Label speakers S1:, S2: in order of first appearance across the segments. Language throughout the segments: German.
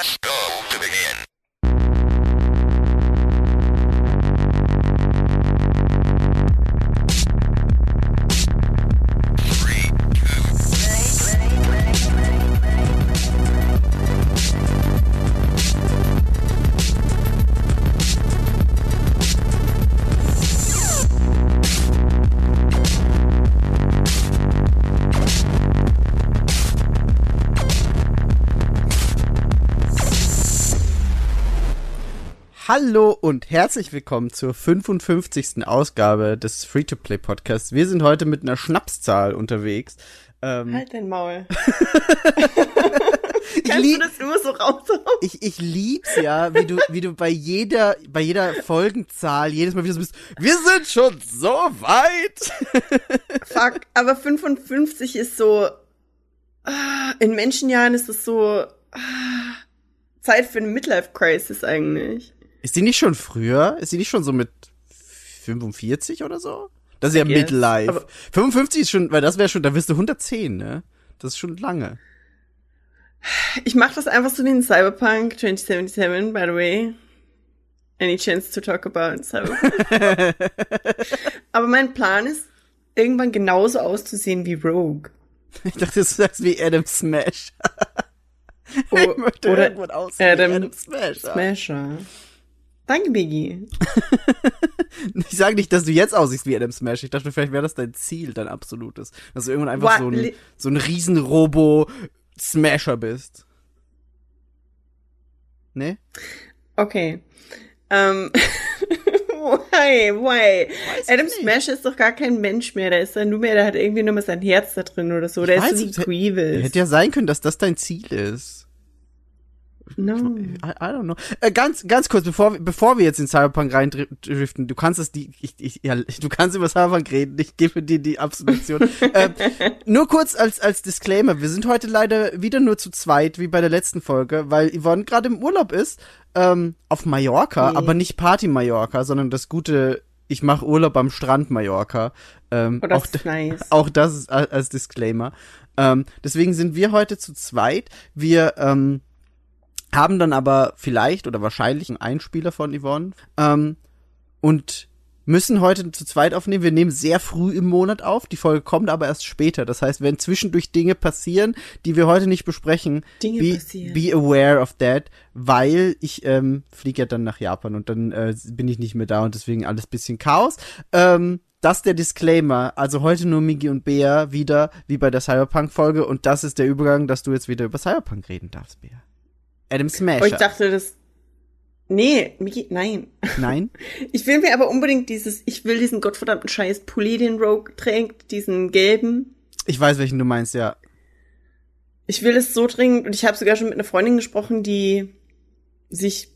S1: Press go to begin.
S2: Hallo und herzlich willkommen zur 55. Ausgabe des Free-to-Play-Podcasts. Wir sind heute mit einer Schnapszahl unterwegs. Ähm,
S3: Halt dein Maul.
S2: ich,
S3: Kannst du
S2: lieb,
S3: das nur so raushauen?
S2: ich, ich lieb's ja, wie du, wie du bei jeder, bei jeder Folgenzahl jedes Mal wieder so bist, wir sind schon so weit.
S3: Fuck, aber 55 ist so. ah, In Menschenjahren ist es so. ah, Zeit für eine Midlife-Crisis eigentlich.
S2: Ist die nicht schon früher? Ist die nicht schon so mit 45 oder so? Das ist ja
S3: guess,
S2: Midlife.
S3: aber-
S2: 55 ist schon, weil das wäre schon, da wirst du 110, ne? Das ist schon lange.
S3: Ich mach das einfach so wie in Cyberpunk 2077, by the way. Any chance to talk about Cyberpunk? aber mein Plan ist, irgendwann genauso auszusehen wie Rogue.
S2: Ich dachte, du sagst wie Adam Smash.
S3: O
S2: ich möchte
S3: oder
S2: irgendwann aussehen wie
S3: Adam
S2: Adam Smash.
S3: Smasher. Danke, Biggie.
S2: Ich sage nicht, dass du jetzt aussiehst wie Adam Smash. Ich dachte, vielleicht wäre das dein Ziel, dein absolutes. Dass du irgendwann einfach
S3: What?
S2: so ein, so ein Riesen-Robo-Smasher bist. Ne?
S3: Okay. Ähm. why, why?
S2: Weiß
S3: Adam. Smash ist doch gar kein Mensch mehr. Der ist dann nur mehr, der hat irgendwie nur mal sein Herz da drin oder so. Der ist so
S2: hätte-
S3: Grievous.
S2: Hätte ja sein können, dass das dein Ziel ist.
S3: No.
S2: I, I don't know. Äh, ganz, ganz kurz, bevor, wir- bevor wir jetzt in Cyberpunk reindriften, du kannst es die, ich, ich, ja, du kannst über Cyberpunk reden, ich gebe dir die Absolution. ähm, nur kurz als, als Disclaimer, wir sind heute leider wieder nur zu zweit, wie bei der letzten Folge, weil Yvonne gerade im Urlaub ist, ähm, auf Mallorca,
S3: Nee.
S2: aber nicht Party Mallorca, sondern das gute, ich mache Urlaub am Strand Mallorca. Ähm,
S3: Oh, das
S2: auch,
S3: ist nice.
S2: auch das ist als Disclaimer. Ähm, deswegen sind wir heute zu zweit. Wir ähm, haben dann aber vielleicht oder wahrscheinlich einen Einspieler von Yvonne ähm, und müssen heute zu zweit aufnehmen. Wir nehmen sehr früh im Monat auf. Die Folge kommt aber erst später. Das heißt, wenn zwischendurch Dinge passieren, die wir heute nicht besprechen,
S3: Dinge
S2: be,
S3: passieren.
S2: be aware of that, weil ich ähm, fliege ja dann nach Japan und dann äh, bin ich nicht mehr da und deswegen alles bisschen Chaos. Ähm, das der Disclaimer. Also heute nur Migi und Bea wieder, wie bei der Cyberpunk-Folge. Und das ist der Übergang, dass du jetzt wieder über Cyberpunk reden darfst, Bea. Adam Smasher.
S3: Oh, ich dachte, das. Nee, Miki, nein.
S2: Nein?
S3: Ich will mir aber unbedingt dieses, ich will diesen gottverdammten Scheiß Pulli, den Rogue trägt, diesen gelben.
S2: Ich weiß, welchen du meinst, ja.
S3: Ich will es so dringend, und ich habe sogar schon mit einer Freundin gesprochen, die sich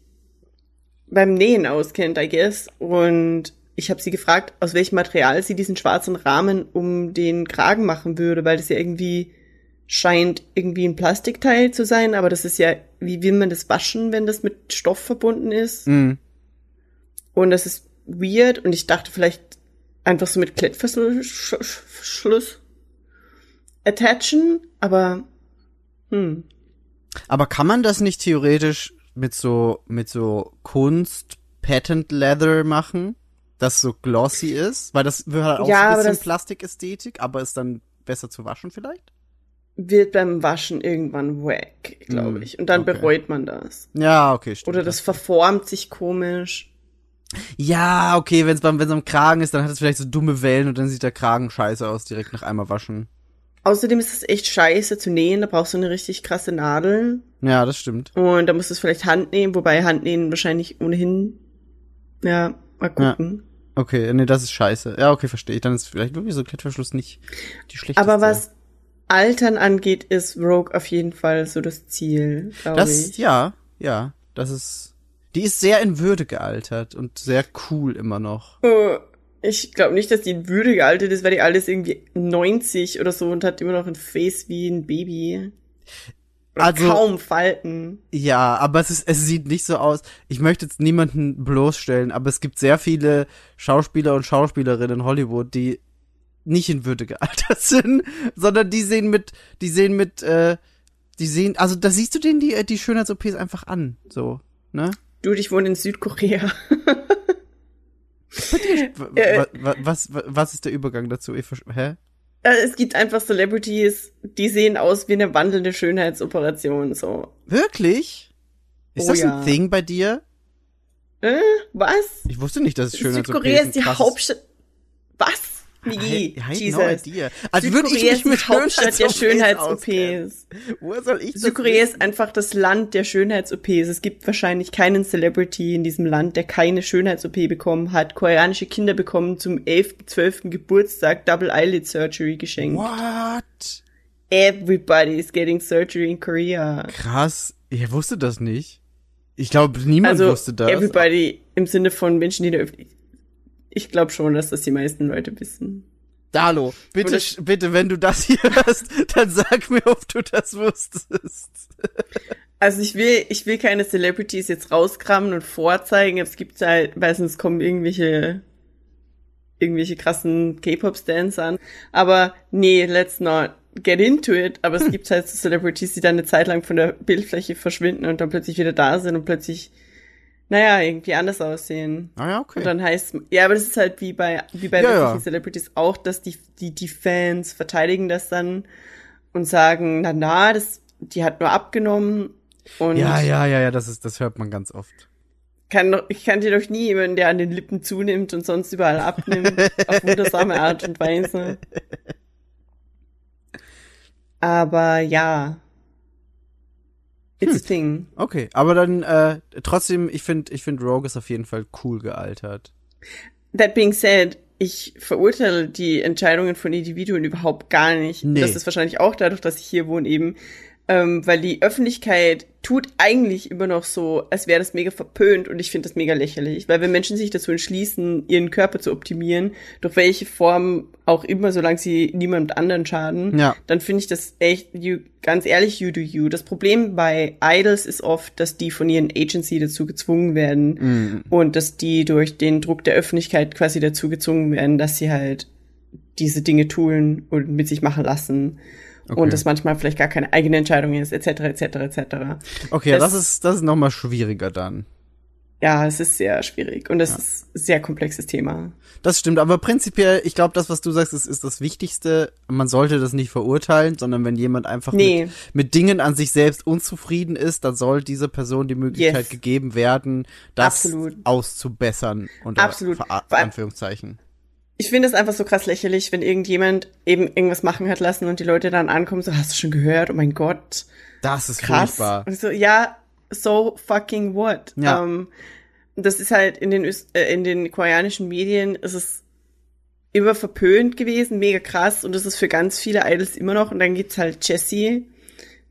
S3: beim Nähen auskennt, I guess. Und ich habe sie gefragt, aus welchem Material sie diesen schwarzen Rahmen um den Kragen machen würde, weil das ja irgendwie scheint irgendwie ein Plastikteil zu sein, aber das ist ja, wie will man das waschen, wenn das mit Stoff verbunden ist?
S2: Mhm.
S3: Und das ist weird und ich dachte vielleicht einfach so mit Klettverschluss attachen, aber hm.
S2: Aber kann man das nicht theoretisch mit so, mit so Kunst Patent Leather machen? Das so glossy ist? Weil das wird halt auch
S3: Ja,
S2: so ein bisschen Plastikästhetik, aber ist dann besser zu waschen vielleicht?
S3: Wird beim Waschen irgendwann wack, glaube
S2: Hm,
S3: ich. Und dann
S2: okay.
S3: bereut man das.
S2: Ja, okay, stimmt.
S3: Oder das verformt sich komisch.
S2: Ja, okay, wenn es beim, wenn's am Kragen ist, dann hat es vielleicht so dumme Wellen und dann sieht der Kragen scheiße aus, direkt nach einmal waschen.
S3: Außerdem ist es echt scheiße zu nähen. Da brauchst du eine richtig krasse Nadel.
S2: Ja, das stimmt.
S3: Und da musst du es vielleicht Handnähen, wobei Handnähen wahrscheinlich ohnehin. Ja, mal gucken.
S2: Okay, nee, das ist scheiße. Ja, okay, verstehe ich. Dann ist vielleicht wirklich so Klettverschluss nicht die schlechteste.
S3: Aber was Altern angeht, ist Rogue auf jeden Fall so das Ziel,
S2: Das,
S3: ich.
S2: ja, ja, das ist, die ist sehr in Würde gealtert und sehr cool immer noch.
S3: Oh, Ich glaube nicht, dass die in Würde gealtert ist, weil die alles irgendwie 90 oder so und hat immer noch ein Face wie ein Baby. Oder
S2: Also-
S3: kaum Falten.
S2: Ja, aber es ist, es sieht nicht so aus. Ich möchte jetzt niemanden bloßstellen, aber es gibt sehr viele Schauspieler und Schauspielerinnen in Hollywood, die nicht in Würde gealtert sind, sondern die sehen mit, die sehen mit, äh, Die sehen, also da siehst du denen die, die Schönheits-OPs einfach an, so, ne?
S3: Du, ich wohne in Südkorea. Äh,
S2: wa- wa- Was, wa- was ist der Übergang dazu? Hä?
S3: Äh, Es gibt einfach Celebrities, die sehen aus wie eine wandelnde Schönheitsoperation, so.
S2: Wirklich? Ist
S3: Oh
S2: das
S3: ja.
S2: ein Thing bei dir?
S3: Äh, was?
S2: Ich wusste nicht, dass es Schönheits-OPs
S3: Südkorea ist die Hauptstadt. Was? Migi,
S2: I, I had no
S3: Jesus.
S2: idea. Als würde ich
S3: Südkorea ist die
S2: mit
S3: Hauptstadt der
S2: Schönheits-OPs. Woher soll ich
S3: Südkorea ist einfach das Land der Schönheits-OPs. Es gibt wahrscheinlich keinen Celebrity in diesem Land, der keine Schönheits-OP bekommen hat. Koreanische Kinder bekommen zum 11., 12. Geburtstag Double Eyelid Surgery geschenkt.
S2: What?
S3: Everybody is getting surgery in Korea.
S2: Krass. Ich wusste das nicht. Ich glaube, niemand
S3: Also,
S2: wusste das.
S3: everybody im Sinne von Menschen, die in der Ich glaube schon, dass das die meisten Leute wissen.
S2: Dalo, bitte, bitte, wenn du das hier hörst, dann sag mir, ob du das wusstest.
S3: Also ich will, ich will keine Celebrities jetzt rauskramen und vorzeigen. Es gibt halt, weil sonst kommen irgendwelche, irgendwelche krassen K-Pop-Stands an. Aber nee, let's not get into it. Aber es gibt halt so Celebrities, die dann eine Zeit lang von der Bildfläche verschwinden und dann plötzlich wieder da sind und plötzlich, naja, irgendwie anders aussehen.
S2: Ah ja, okay.
S3: Und dann heißt, ja, aber das ist halt wie bei, wie bei
S2: Ja,
S3: wirklichen
S2: ja.
S3: Celebrities auch, dass die, die, die Fans verteidigen das dann und sagen, na, na, das, die hat nur abgenommen und
S2: ja, ja, ja, ja, das ist, das hört man ganz oft.
S3: kann doch, ich kannte doch nie jemanden, der an den Lippen zunimmt und sonst überall abnimmt, auf wundersame Art und Weise. Aber ja. It's a thing.
S2: Okay, aber dann äh, trotzdem, ich finde, ich finde Rogue ist auf jeden Fall cool gealtert.
S3: That being said, ich verurteile die Entscheidungen von Individuen überhaupt gar nicht.
S2: Nee.
S3: Das ist wahrscheinlich auch dadurch, dass ich hier wohne eben, ähm, weil die Öffentlichkeit tut eigentlich immer noch so, als wäre das mega verpönt und ich finde das mega lächerlich. Weil wenn Menschen sich dazu entschließen, ihren Körper zu optimieren, durch welche Form auch immer, solange sie niemand anderen schaden,
S2: Ja.
S3: dann finde ich das echt, you, ganz ehrlich, you do you. Das Problem bei Idols ist oft, dass die von ihren Agency dazu gezwungen werden
S2: Mhm.
S3: und dass die durch den Druck der Öffentlichkeit quasi dazu gezwungen werden, dass sie halt diese Dinge tun und mit sich machen lassen.
S2: Okay.
S3: Und das manchmal vielleicht gar keine eigene Entscheidung ist, etc., etc., etc.
S2: Okay,
S3: Das-
S2: das, ist, das ist nochmal schwieriger dann.
S3: Ja, es ist sehr schwierig und es ist ein sehr komplexes Thema.
S2: Das stimmt, aber prinzipiell, ich glaube, das, was du sagst, ist, ist das Wichtigste. Man sollte das nicht verurteilen, sondern wenn jemand einfach
S3: Nee.
S2: mit, mit Dingen an sich selbst unzufrieden ist, dann soll dieser Person die Möglichkeit
S3: Yes.
S2: gegeben werden, das
S3: Absolut.
S2: auszubessern. Unter
S3: Absolut.
S2: Ver Anführungszeichen.
S3: Ich finde es einfach so krass lächerlich, wenn irgendjemand eben irgendwas machen hat lassen und die Leute dann ankommen, so, hast du schon gehört? Oh mein Gott,
S2: Das ist
S3: krass.
S2: furchtbar.
S3: Und so, ja, so fucking what?
S2: Ja.
S3: Ähm, das ist halt in den, Öst äh, in den koreanischen Medien, ist es immer verpönt gewesen, mega krass. Und das ist für ganz viele Idols immer noch. Und dann gibt's halt Jessie.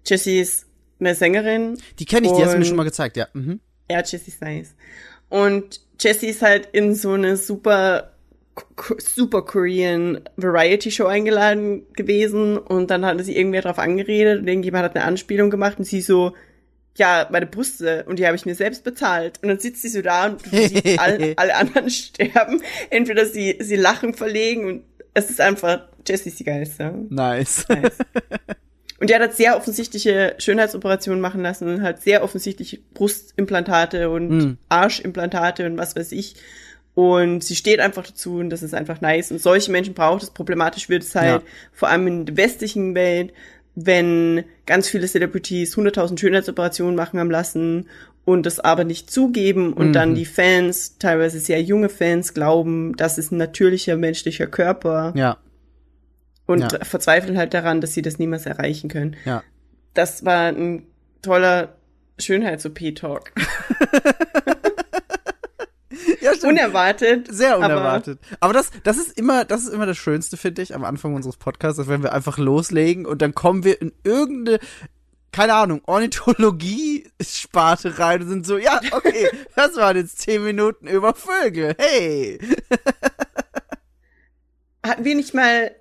S3: Jessie ist eine Sängerin.
S2: Die kenne ich, die hast du mir schon mal gezeigt, ja. Mhm.
S3: Ja, Jessie ist nice. Und Jessie ist halt in so eine super, super Korean Variety Show eingeladen gewesen und dann hatte sie irgendwer drauf angeredet und irgendjemand hat eine Anspielung gemacht und sie so, ja, meine Brüste und die habe ich mir selbst bezahlt. Und dann sitzt sie so da und du siehst alle, alle anderen sterben. Entweder sie, sie lachen verlegen und es ist einfach, Jessie ist die geilste.
S2: Nice.
S3: Nice. Und die hat halt sehr offensichtliche Schönheitsoperationen machen lassen und halt sehr offensichtlich Brustimplantate und
S2: Mm.
S3: Arschimplantate und was weiß ich. Und sie steht einfach dazu und das ist einfach nice. Und solche Menschen braucht es. Problematisch wird es halt
S2: Ja.
S3: vor allem in der westlichen Welt, wenn ganz viele Celebrities 100.000 Schönheitsoperationen machen haben lassen und das aber nicht zugeben und
S2: Mhm.
S3: dann die Fans, teilweise sehr junge Fans, glauben, das ist ein natürlicher menschlicher Körper
S2: Ja,
S3: und
S2: Ja.
S3: verzweifeln halt daran, dass sie das niemals erreichen können.
S2: ja.
S3: Das war ein toller Schönheits-OP-Talk.
S2: Ja, stimmt.
S3: Unerwartet.
S2: Sehr
S3: aber-
S2: unerwartet. Aber, das, das ist immer, das ist immer das Schönste, finde ich, am Anfang unseres Podcasts, dass wenn wir einfach loslegen und dann kommen wir in irgendeine, keine Ahnung, Ornithologie-Sparte rein und sind so, ja, okay, das waren jetzt zehn Minuten über Vögel. Hey.
S3: Hatten wir nicht mal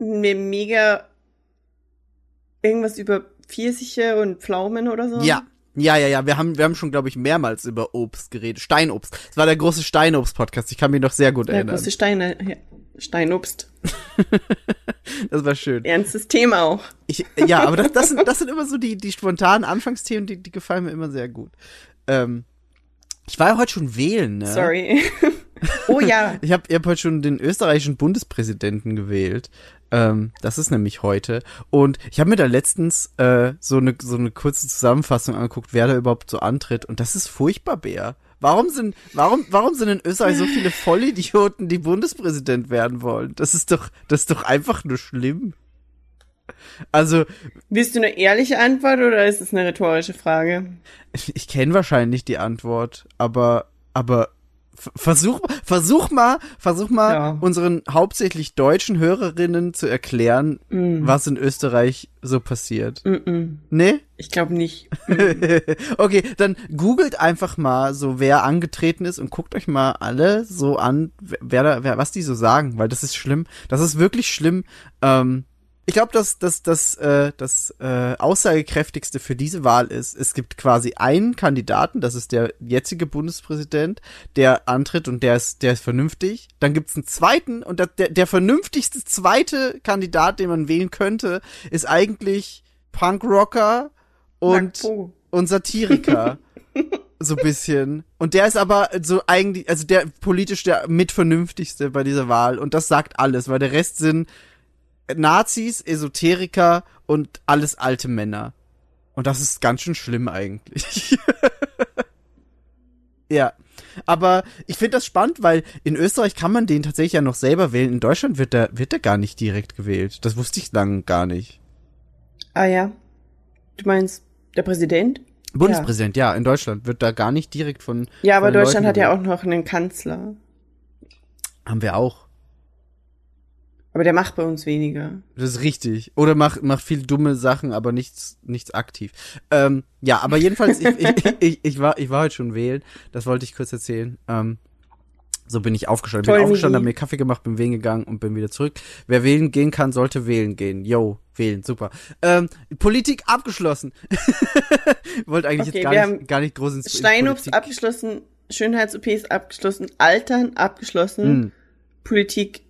S3: eine mega irgendwas über Pfirsiche und Pflaumen oder so?
S2: Ja. Ja, ja, ja, wir haben, wir haben schon, glaube ich, mehrmals über Obst geredet. Steinobst. Das war der große Steinobst-Podcast. Ich kann mich noch sehr gut
S3: Ja,
S2: erinnern.
S3: große Steine. Ja. Steinobst.
S2: Das war schön.
S3: Ernstes Thema auch.
S2: Ich, ja, aber das, das, sind, das sind immer so die, die spontanen Anfangsthemen, die, die gefallen mir immer sehr gut. Ähm, ich war ja heute schon wählen, ne?
S3: Sorry. oh ja.
S2: Ich habe ich hab heute schon den österreichischen Bundespräsidenten gewählt. Ähm, das ist nämlich heute. Und ich habe mir da letztens äh, so eine so eine kurze Zusammenfassung angeguckt, wer da überhaupt so antritt. Und das ist furchtbar, Bär. Warum sind, warum, warum sind in Österreich so viele Vollidioten, die Bundespräsident werden wollen? Das ist doch, das ist doch einfach nur schlimm. Also,
S3: Willst du eine ehrliche Antwort oder ist es eine rhetorische Frage?
S2: ich kenne wahrscheinlich die Antwort, aber, aber versuch, versuch mal, versuch mal
S3: Ja.
S2: unseren hauptsächlich deutschen Hörerinnen zu erklären,
S3: Mm.
S2: was in Österreich so passiert.
S3: Mm-mm.
S2: Ne?
S3: Ich glaube nicht.
S2: okay, dann googelt einfach mal so, wer angetreten ist und guckt euch mal alle so an, wer da, wer, was die so sagen, weil das ist schlimm. Das ist wirklich schlimm. Ähm, ich glaube, dass dass das äh, das äh, aussagekräftigste für diese Wahl ist, es gibt quasi einen Kandidaten, das ist der jetzige Bundespräsident, der antritt und der ist der ist vernünftig. Dann gibt's einen zweiten und der der, der vernünftigste zweite Kandidat, den man wählen könnte, ist eigentlich Punkrocker und und Satiriker. so bisschen. Und der ist aber so eigentlich, also der politisch der mitvernünftigste bei dieser Wahl. Und das sagt alles, weil der Rest sind Nazis, Esoteriker und alles alte Männer. Und das ist ganz schön schlimm eigentlich. ja. Aber ich finde das spannend, weil in Österreich kann man den tatsächlich ja noch selber wählen. In Deutschland wird der, wird der gar nicht direkt gewählt. Das wusste ich lang gar nicht.
S3: Ah ja. Du meinst der Präsident?
S2: Bundespräsident, ja. in Deutschland wird da gar nicht direkt von.
S3: Ja, aber Deutschland
S2: Leuten
S3: hat ja auch noch einen Kanzler.
S2: Haben wir auch.
S3: Aber der macht bei uns weniger.
S2: Das ist richtig. Oder macht macht viel dumme Sachen, aber nichts nichts aktiv. Ähm, ja, aber jedenfalls ich, ich, ich, ich war ich war heute schon wählen. Das wollte ich kurz erzählen. Ähm, so bin ich aufgestanden.
S3: Toll,
S2: bin aufgestanden, habe mir Kaffee gemacht, bin wählen gegangen und bin wieder zurück. Wer wählen gehen kann, sollte wählen gehen. Yo, wählen, super. Ähm, Politik abgeschlossen. Wollte eigentlich
S3: Okay,
S2: jetzt gar nicht, gar nicht groß ins in
S3: Steinobst
S2: Politik.
S3: abgeschlossen, Schönheits-OPs abgeschlossen, Altern abgeschlossen,
S2: Hm.
S3: Politik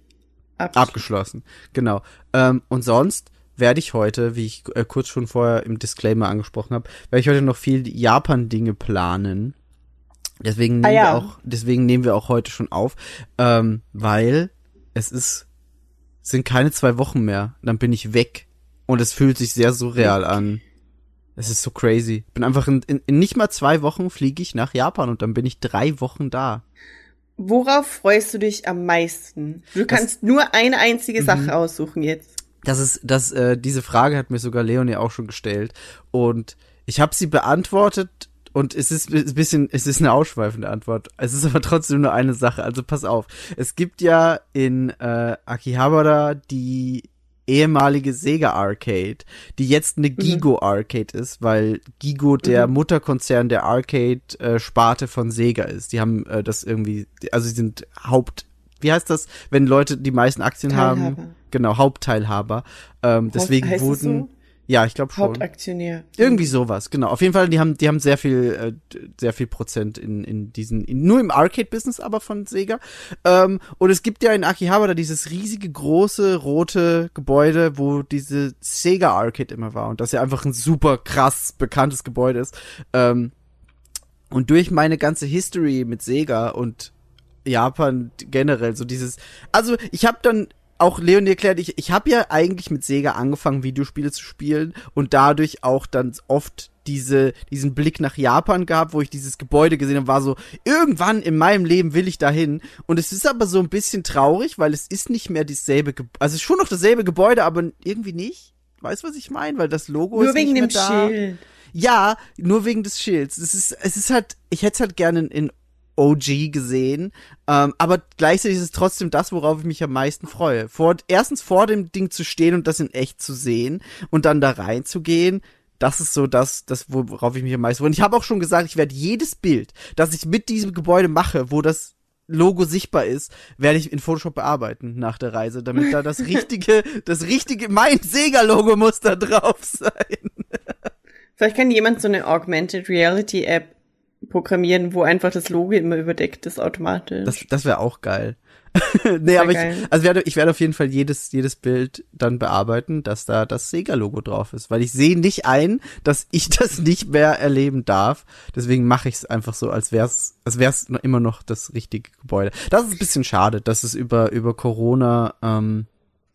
S3: abgeschlossen.
S2: Abgeschlossen, genau. Ähm, und sonst werde ich heute, wie ich äh, kurz schon vorher im Disclaimer angesprochen habe, werde ich heute noch viel Japan-Dinge planen. Deswegen nehmen,
S3: Ah, ja.
S2: wir auch, deswegen nehmen wir auch heute schon auf, ähm, weil es ist, sind keine zwei Wochen mehr. Dann bin ich weg und es fühlt sich sehr surreal an. Es ist so crazy. Bin einfach in, in, in nicht mal zwei Wochen fliege ich nach Japan und dann bin ich drei Wochen da.
S3: Worauf freust du dich am meisten? Du kannst nur eine einzige
S2: Mhm.
S3: Sache aussuchen jetzt.
S2: Das ist, das, äh, diese Frage hat mir sogar Leonie auch schon gestellt. Und ich habe sie beantwortet und es ist ein bisschen, es ist eine ausschweifende Antwort. Es ist aber trotzdem nur eine Sache. Also pass auf. Es gibt ja in äh, Akihabara die ehemalige Sega Arcade, die jetzt eine Gigo Arcade ist, weil Gigo der Mutterkonzern der Arcade-Sparte von Sega ist. Die haben äh, das irgendwie, also sie sind Haupt, wie heißt das, wenn Leute die meisten Aktien haben?
S3: Teilhaber.
S2: Genau, Hauptteilhaber. Ähm, deswegen
S3: heißt
S2: wurden,
S3: so?
S2: Ja, ich glaube schon.
S3: Hauptaktionär.
S2: Irgendwie sowas, genau. Auf jeden Fall, die haben, die haben sehr viel, äh, sehr viel Prozent in, in diesen, in, nur im Arcade-Business aber von Sega. Ähm, und es gibt ja in Akihabara dieses riesige, große, rote Gebäude, wo diese Sega Arcade immer war. Und das ja einfach ein super krass bekanntes Gebäude ist. Ähm, und durch meine ganze History mit Sega und Japan generell so dieses also ich habe dann auch Leonie erklärt, ich, ich habe ja eigentlich mit Sega angefangen, Videospiele zu spielen und dadurch auch dann oft diese, diesen Blick nach Japan gehabt, wo ich dieses Gebäude gesehen habe, war so, irgendwann in meinem Leben will ich dahin. Und es ist aber so ein bisschen traurig, weil es ist nicht mehr dieselbe, Ge also es ist schon noch dasselbe Gebäude, aber irgendwie nicht. Weißt du, was ich meine? Weil das Logo
S3: Nur
S2: ist
S3: wegen
S2: nicht
S3: dem
S2: mehr da.
S3: Schild.
S2: Ja, nur wegen des Schilds. Es ist, es ist halt, ich hätte es halt gerne in OG gesehen, ähm, aber gleichzeitig ist es trotzdem das, worauf ich mich am meisten freue. Vor, erstens vor dem Ding zu stehen und das in echt zu sehen und dann da reinzugehen. Das ist so das, das worauf ich mich am meisten freue. Und ich habe auch schon gesagt, ich werde jedes Bild, das ich mit diesem Gebäude mache, wo das Logo sichtbar ist, werde ich in Photoshop bearbeiten nach der Reise, damit da das richtige, das richtige, mein Sega-Logo muss da drauf sein.
S3: Vielleicht kann jemand so eine Augmented Reality App programmieren, wo einfach das Logo immer überdeckt ist automatisch.
S2: Das, das wäre auch geil. nee, aber ich,
S3: geil.
S2: also werde, ich werde auf jeden Fall jedes, jedes Bild dann bearbeiten, dass da das Sega-Logo drauf ist, weil ich sehe nicht ein, dass ich das nicht mehr erleben darf. Deswegen mache ich es einfach so, als wär's, als wär's noch immer noch das richtige Gebäude. Das ist ein bisschen schade, dass es über, über Corona, ähm,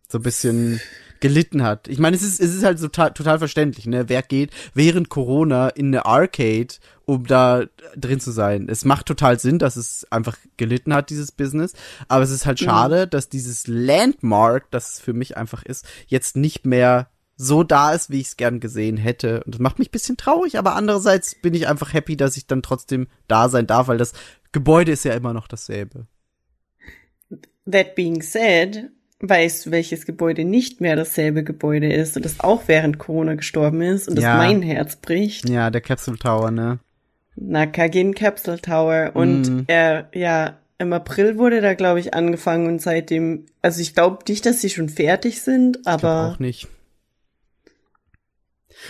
S2: so ein bisschen gelitten hat. Ich meine, es ist, es ist halt total, total verständlich, ne? Wer geht während Corona in eine Arcade, um da drin zu sein? Es macht total Sinn, dass es einfach gelitten hat, dieses Business. Aber es ist halt schade, dass dieses Landmark, das es für mich einfach ist, jetzt nicht mehr so da ist, wie ich es gern gesehen hätte. Und das macht mich ein bisschen traurig, aber andererseits bin ich einfach happy, dass ich dann trotzdem da sein darf, weil das Gebäude ist ja immer noch dasselbe.
S3: That being said, weißt du, welches Gebäude nicht mehr dasselbe Gebäude ist und das auch während Corona gestorben ist und das
S2: Ja.
S3: mein Herz bricht?
S2: Ja, der Capsule Tower, ne?
S3: Nakagin Capsule Tower. Und
S2: Mhm.
S3: er, ja, im April wurde da, glaube ich, angefangen und seitdem, also ich glaube nicht, dass sie schon fertig sind,
S2: Ich
S3: aber
S2: auch nicht.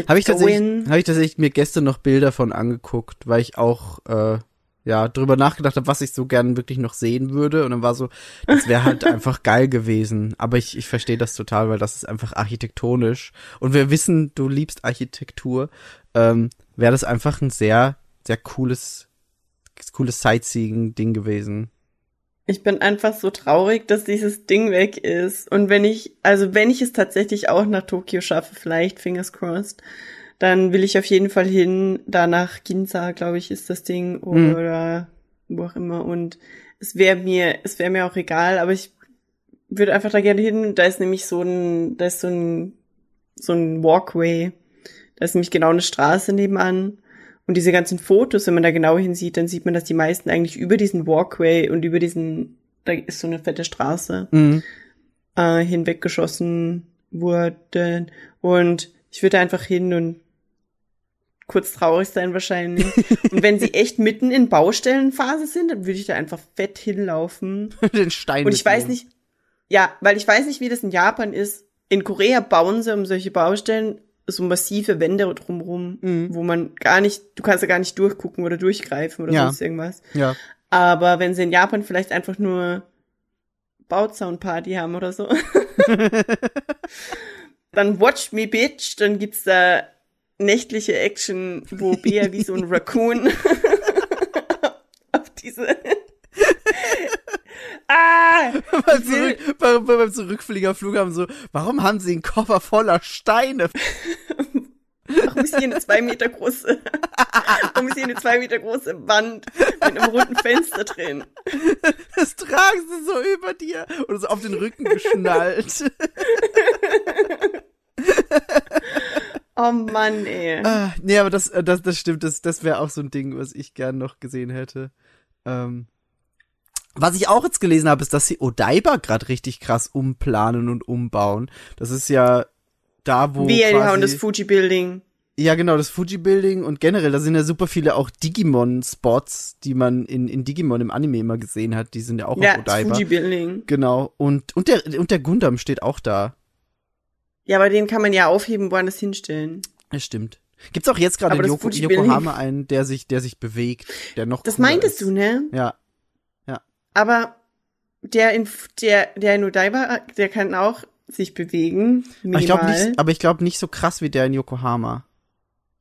S2: Habe ich tatsächlich, habe ich tatsächlich mir gestern noch Bilder von angeguckt, weil ich auch äh, ja drüber nachgedacht habe, was ich so gern wirklich noch sehen würde. Und dann war so, das wäre halt einfach geil gewesen. Aber ich, ich verstehe das total, weil das ist einfach architektonisch. Und wir wissen, du liebst Architektur. Ähm, wäre das einfach ein sehr, sehr cooles, cooles Sightseeing-Ding gewesen.
S3: Ich bin einfach so traurig, dass dieses Ding weg ist. Und wenn ich, also wenn ich es tatsächlich auch nach Tokio schaffe, vielleicht, fingers crossed, dann will ich auf jeden Fall hin, da nach Ginza, glaube ich, ist das Ding,
S2: Mhm.
S3: oder wo auch immer. Und es wäre mir, es wäre mir auch egal, aber ich würde einfach da gerne hin. Da ist nämlich so ein, da ist so ein, so ein Walkway. Da ist nämlich genau eine Straße nebenan. Und diese ganzen Fotos, wenn man da genau hinsieht, dann sieht man, dass die meisten eigentlich über diesen Walkway und über diesen, da ist so eine fette Straße,
S2: Mhm.
S3: äh, hinweggeschossen wurden. Und ich würde einfach hin und kurz traurig sein wahrscheinlich. und wenn sie echt mitten in Baustellenphase sind, dann würde ich da einfach fett hinlaufen.
S2: Den Stein.
S3: Und ich weiß nicht, ja, weil ich weiß nicht, wie das in Japan ist. In Korea bauen sie um solche Baustellen so massive Wände drumrum,
S2: Mhm.
S3: wo man gar nicht, du kannst ja gar nicht durchgucken oder durchgreifen oder
S2: Ja.
S3: sonst irgendwas.
S2: Ja.
S3: Aber wenn sie in Japan vielleicht einfach nur Bautzaunparty haben oder so, dann watch me bitch, dann gibt's da nächtliche Action, wo Bea wie so ein Raccoon auf diese Ah!
S2: beim, Zurück, beim, beim Zurückfliegerflug haben so, warum haben sie einen Koffer voller Steine?
S3: Warum ist hier eine zwei Meter große, warum ist hier eine zwei Meter große Wand mit einem runden Fenster drin?
S2: Das tragen sie so über dir oder so auf den Rücken geschnallt.
S3: Oh Mann, ey.
S2: ah, nee, aber das, äh, das, das stimmt, das, das wäre auch so ein Ding, was ich gern noch gesehen hätte. Ähm, was ich auch jetzt gelesen habe, ist, dass sie Odaiba gerade richtig krass umplanen und umbauen. Das ist ja da, wo
S3: Wie,
S2: quasi,
S3: hauen das Fuji Building.
S2: Ja, genau, das Fuji Building und generell, da sind ja super viele auch Digimon-Spots, die man in, in Digimon im Anime immer gesehen hat, die sind ja auch
S3: Ja,
S2: auf Odaiba.
S3: Fuji Building.
S2: Genau, und, und der, und der Gundam steht auch da.
S3: Ja, aber den kann man ja aufheben, woanders hinstellen.
S2: Das stimmt. Gibt's auch jetzt gerade in Yoko, Yokohama einen, der sich, der sich bewegt, der noch
S3: Das meintest
S2: ist.
S3: du, ne?
S2: Ja.
S3: Aber der in, der, der in Odaiba, der kann auch sich bewegen.
S2: Aber ich glaube
S3: Minimal.
S2: nicht, aber ich glaube nicht so krass wie der in Yokohama.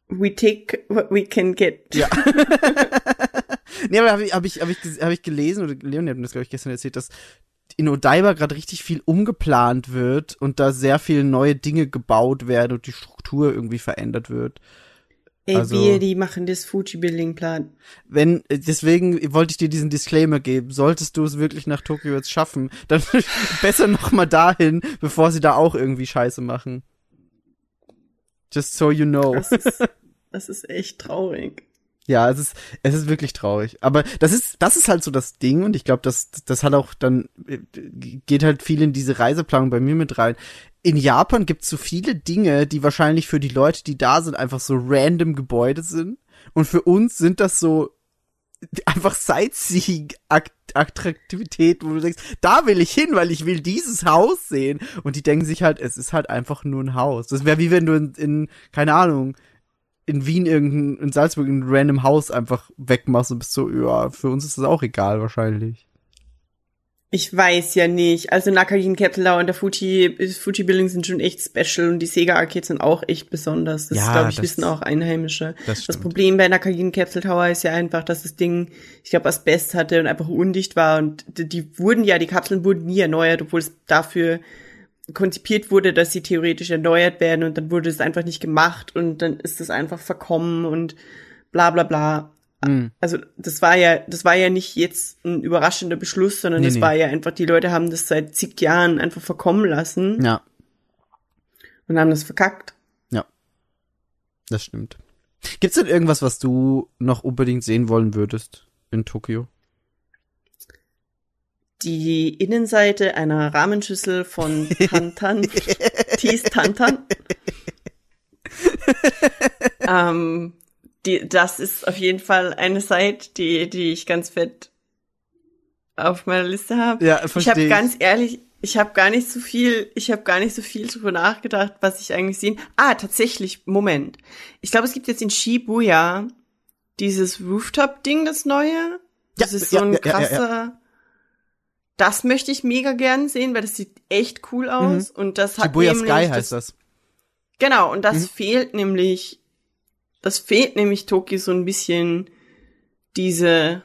S3: We take what we can get.
S2: Ja. nee, aber habe ich, hab ich, hab ich, hab ich gelesen, oder Leon hat mir das, glaube ich, gestern erzählt, dass in Odaiba gerade richtig viel umgeplant wird und da sehr viele neue Dinge gebaut werden und die Struktur irgendwie verändert wird.
S3: Ey,
S2: Also-
S3: wir, die machen das Fuji Building plan.
S2: Wenn, äh, deswegen wollte ich dir diesen Disclaimer geben. Solltest du es wirklich nach Tokio jetzt schaffen, dann besser noch mal dahin, bevor sie da auch irgendwie Scheiße machen. Just so you know.
S3: Das ist, das ist echt traurig.
S2: Ja, es ist, es ist wirklich traurig. Aber das ist, das ist halt so das Ding und ich glaube, das, das hat auch dann, äh, geht halt viel in diese Reiseplanung bei mir mit rein. In Japan gibt's so viele Dinge, die wahrscheinlich für die Leute, die da sind, einfach so random Gebäude sind. Und für uns sind das so einfach Sightseeing-Attraktivität, wo du denkst, da will ich hin, weil ich will dieses Haus sehen. Und die denken sich halt, es ist halt einfach nur ein Haus. Das wäre wie wenn du in, in keine Ahnung, in Wien irgendein, in Salzburg ein random Haus einfach wegmachst und bist so, ja, für uns ist das auch egal wahrscheinlich.
S3: Ich weiß ja nicht. Also Nakajin Kettelau und der Fuji, Fuji Building sind schon echt special und die Sega Arcades sind auch echt besonders. Das
S2: Ja,
S3: glaube ich
S2: das-
S3: wissen auch Einheimische.
S2: das
S3: Das. Problem bei Nakajin Capsule Tower ist ja einfach, dass das Ding, ich glaube, Asbest hatte und einfach undicht war und die, die wurden ja, die Kapseln wurden nie erneuert, obwohl es dafür konzipiert wurde, dass sie theoretisch erneuert werden und dann wurde es einfach nicht gemacht und dann ist es einfach verkommen und bla bla bla.
S2: Mhm.
S3: Also das war ja, das war ja nicht jetzt ein überraschender Beschluss, sondern
S2: Nee,
S3: es
S2: nee.
S3: war ja einfach, die Leute haben das seit zig Jahren einfach verkommen lassen
S2: Ja,
S3: und haben das verkackt.
S2: ja. Das stimmt. Gibt's denn irgendwas, was du noch unbedingt sehen wollen würdest in Tokio?
S3: Die Innenseite einer Rahmenschüssel von Tantan, Tees Tantan. ähm, die, das ist auf jeden Fall eine Seite, die, die ich ganz fett auf meiner Liste habe.
S2: Ja,
S3: Ich
S2: verstehe
S3: habe ganz ehrlich, ich habe gar nicht so viel, ich habe gar nicht so viel drüber nachgedacht, was ich eigentlich sehen. Ah, tatsächlich, Moment. Ich glaube, es gibt jetzt in Shibuya dieses Rooftop-Ding, das neue. Das
S2: Ja,
S3: ist so
S2: ja,
S3: ein
S2: ja, ja, ja.
S3: krasser. Das möchte ich mega gern sehen, weil das sieht echt cool aus und das hat
S2: Mhm. Shibuya
S3: nämlich
S2: Sky
S3: das,
S2: heißt das.
S3: Genau, und das
S2: Mhm.
S3: fehlt nämlich, das fehlt nämlich Tokio so ein bisschen diese,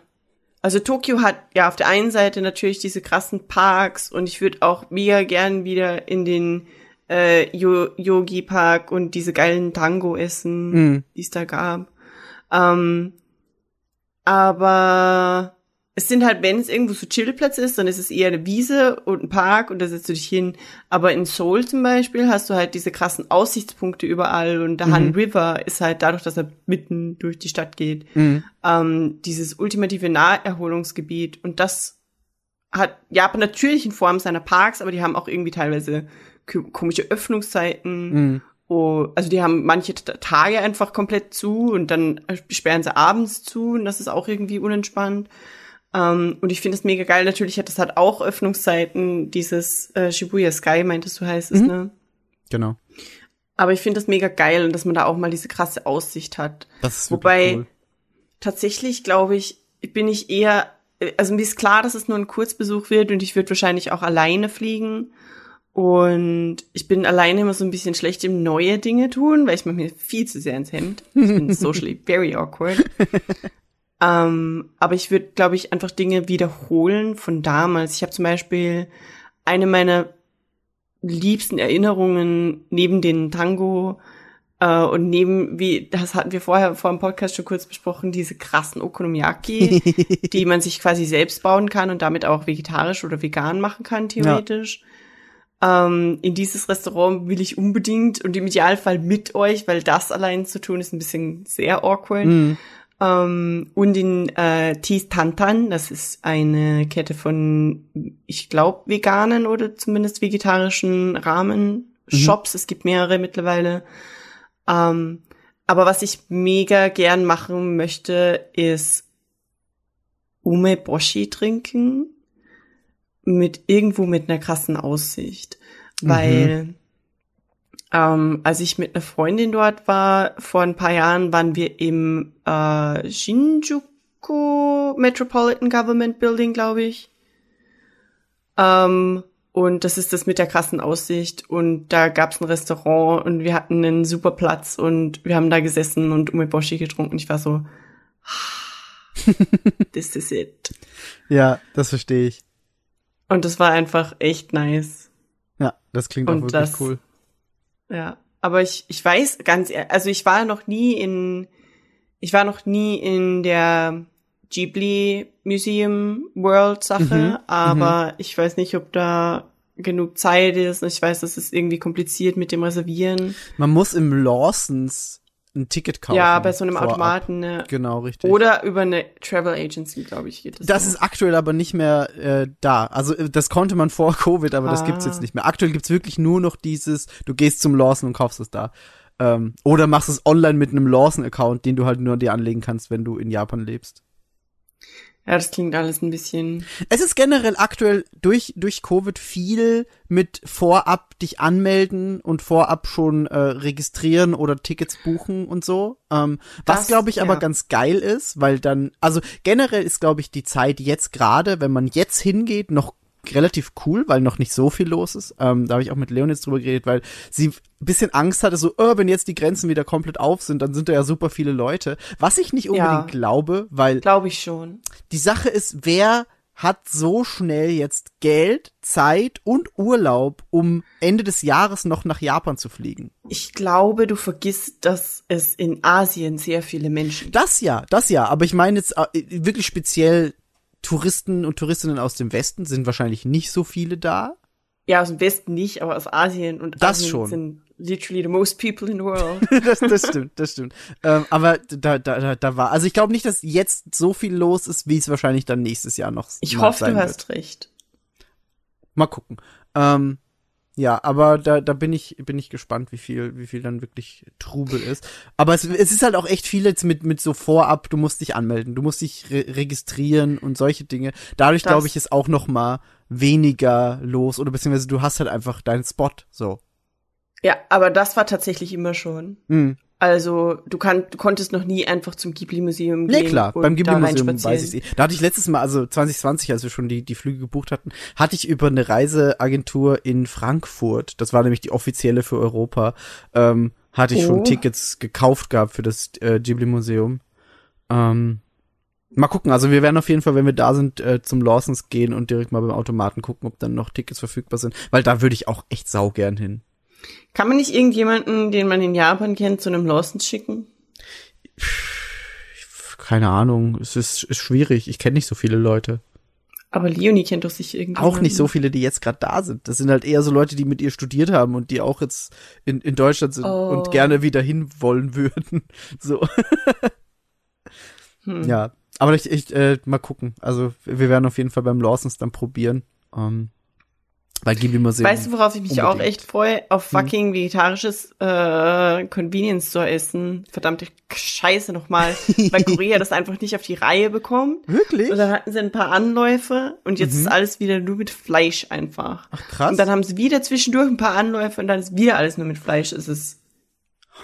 S3: also Tokio hat ja auf der einen Seite natürlich diese krassen Parks und ich würde auch mega gern wieder in den äh, Yo Yogi Park und diese geilen Tango essen,
S2: Mhm.
S3: die es da gab. Ähm, aber es sind halt, wenn es irgendwo so Chillplätze ist, dann ist es eher eine Wiese und ein Park und da setzt du dich hin. Aber in Seoul zum Beispiel hast du halt diese krassen Aussichtspunkte überall und der
S2: Mhm.
S3: Han River ist halt dadurch, dass er mitten durch die Stadt geht,
S2: Mhm.
S3: ähm, dieses ultimative Naherholungsgebiet und das hat Japan natürlich in Form seiner Parks, aber die haben auch irgendwie teilweise komische Öffnungszeiten.
S2: Mhm.
S3: Oh, also die haben manche Tage einfach komplett zu und dann sperren sie abends zu und das ist auch irgendwie unentspannt. Ähm, und ich finde es mega geil. Natürlich hat das halt auch Öffnungszeiten, dieses äh, Shibuya Sky, meintest du, heißt es,
S2: Mhm.
S3: ne?
S2: Genau.
S3: Aber ich finde das mega geil und dass man da auch mal diese krasse Aussicht hat.
S2: Das ist
S3: Wobei-
S2: cool.
S3: Tatsächlich glaube ich, bin ich eher, also mir ist klar, dass es nur ein Kurzbesuch wird und ich würde wahrscheinlich auch alleine fliegen. Und ich bin alleine immer so ein bisschen schlecht im neue Dinge tun, weil ich mache mir viel zu sehr ins Hemd. Ich bin socially very awkward. Ähm, aber ich würde, glaube ich, einfach Dinge wiederholen von damals. Ich habe zum Beispiel eine meiner liebsten Erinnerungen neben den Tango äh, und neben, wie, das hatten wir vorher vor dem Podcast schon kurz besprochen, diese krassen Okonomiyaki, die man sich quasi selbst bauen kann und damit auch vegetarisch oder vegan machen kann, theoretisch. Ähm, in dieses Restaurant will ich unbedingt und im Idealfall mit euch, weil das allein zu tun ist ein bisschen sehr awkward.
S2: Mhm.
S3: Ähm, und in äh, Tees Tantan, das ist eine Kette von, ich glaube, veganen oder zumindest vegetarischen Ramen-Shops. Es gibt mehrere mittlerweile. Ähm, aber was ich mega gern machen möchte, ist Umeboshi trinken mit irgendwo mit einer krassen Aussicht, weil ähm, als ich mit einer Freundin dort war vor ein paar Jahren, waren wir im äh, Shinjuku Metropolitan Government Building, glaube ich. Ähm, und das ist das mit der krassen Aussicht. Und da gab's ein Restaurant und wir hatten einen super Platz und wir haben da gesessen und Umeboshi getrunken. Ich war so, this is it.
S2: Ja, das verstehe ich.
S3: Und das war einfach echt nice.
S2: Ja, das klingt auch
S3: Und
S2: wirklich
S3: das-
S2: cool.
S3: Ja, aber ich, ich weiß ganz ehrlich, also ich war noch nie in, ich war noch nie in der Ghibli Museum World Sache,
S2: Mhm,
S3: aber ich weiß nicht, ob da genug Zeit ist. Ich weiß, das ist irgendwie kompliziert mit dem Reservieren.
S2: Man muss im Lawsons ein Ticket kaufen.
S3: ja, bei so einem
S2: vorab.
S3: Automaten. Ne?
S2: Genau, richtig.
S3: Oder über eine Travel Agency, glaube ich, geht das.
S2: Das ist aktuell aber nicht mehr äh, da. Also äh, das konnte man vor Covid, aber das gibt's
S3: Ah.
S2: jetzt nicht mehr. Aktuell gibt's wirklich nur noch dieses, du gehst zum Lawson und kaufst es da. Ähm, oder machst es online mit einem Lawson-Account, den du halt nur dir anlegen kannst, wenn du in Japan lebst.
S3: Ja, das klingt alles ein bisschen.
S2: Es ist generell aktuell durch, durch Covid viel mit vorab dich anmelden und vorab schon äh, registrieren oder Tickets buchen und so. Ähm, was glaube ich aber
S3: ja.
S2: ganz geil ist, weil dann, also generell ist glaube ich die Zeit jetzt gerade, wenn man jetzt hingeht, noch relativ cool, weil noch nicht so viel los ist. Ähm, da habe ich auch mit Leon jetzt drüber geredet, weil sie ein bisschen Angst hatte, so, oh, wenn jetzt die Grenzen wieder komplett auf sind, dann sind da ja super viele Leute. Was ich nicht unbedingt
S3: Ja.
S2: glaube, weil
S3: Glaube ich schon.
S2: die Sache ist, wer hat so schnell jetzt Geld, Zeit und Urlaub, um Ende des Jahres noch nach Japan zu fliegen?
S3: Ich glaube, du vergisst, dass es in Asien sehr viele Menschen gibt.
S2: Das ja, das ja, aber ich meine jetzt äh, wirklich speziell Touristen und Touristinnen aus dem Westen sind wahrscheinlich nicht so viele da.
S3: Ja, aus dem Westen nicht, aber aus Asien und
S2: Das
S3: Asien
S2: schon.
S3: sind literally the most people in the world.
S2: das, das stimmt, das stimmt. Ähm, aber da, da, da, war, also ich glaube nicht, dass jetzt so viel los ist, wie es wahrscheinlich dann nächstes Jahr noch
S3: Ich hoffe, du
S2: wird.
S3: hast recht.
S2: Mal gucken. Ähm, ja, aber da, da bin ich, bin ich gespannt, wie viel, wie viel dann wirklich Trubel ist. Aber es, es ist halt auch echt viel jetzt mit, mit so vorab, du musst dich anmelden, du musst dich re registrieren und solche Dinge. Dadurch, glaube ich, ist auch noch mal weniger los oder beziehungsweise du hast halt einfach deinen Spot, so.
S3: Ja, aber das war tatsächlich immer schon.
S2: Mhm.
S3: Also, du, kann, du konntest noch nie einfach zum Ghibli-Museum
S2: Nee,
S3: gehen.
S2: klar,
S3: und
S2: beim Ghibli-Museum weiß ich eh. Da hatte ich letztes Mal, also 2020, als wir schon die, die Flüge gebucht hatten, hatte ich über eine Reiseagentur in Frankfurt, das war nämlich die offizielle für Europa, ähm, hatte ich
S3: Oh.
S2: schon Tickets gekauft gehabt für das äh, Ghibli-Museum. Ähm, mal gucken, also wir werden auf jeden Fall, wenn wir da sind, äh, zum Lawsons gehen und direkt mal beim Automaten gucken, ob dann noch Tickets verfügbar sind, weil da würde ich auch echt saugern hin.
S3: Kann man nicht irgendjemanden, den man in Japan kennt, zu einem Lawson schicken?
S2: Keine Ahnung, es ist, ist schwierig, ich kenne nicht so viele Leute.
S3: Aber Leonie kennt doch sich irgendwie.
S2: auch nicht so viele, die jetzt gerade da sind. Das sind halt eher so Leute, die mit ihr studiert haben und die auch jetzt in, in Deutschland sind
S3: Oh.
S2: und gerne wieder hin wollen würden. So,
S3: Hm.
S2: ja. Aber ich, ich äh, mal gucken. Also wir werden auf jeden Fall beim Lawsons dann probieren. Ähm, weil Ghibli Museum.
S3: Weißt du, worauf ich mich auch
S2: Unbedingt.
S3: echt freue? Auf
S2: Hm.
S3: fucking vegetarisches äh, Convenience Store essen. Verdammte Scheiße nochmal. weil Korea das einfach nicht auf die Reihe bekommt.
S2: Wirklich?
S3: Und dann hatten sie ein paar Anläufe und jetzt
S2: Mhm.
S3: ist alles wieder nur mit Fleisch einfach.
S2: Ach krass.
S3: Und dann haben sie wieder zwischendurch ein paar Anläufe und dann ist wieder alles nur mit Fleisch. Es ist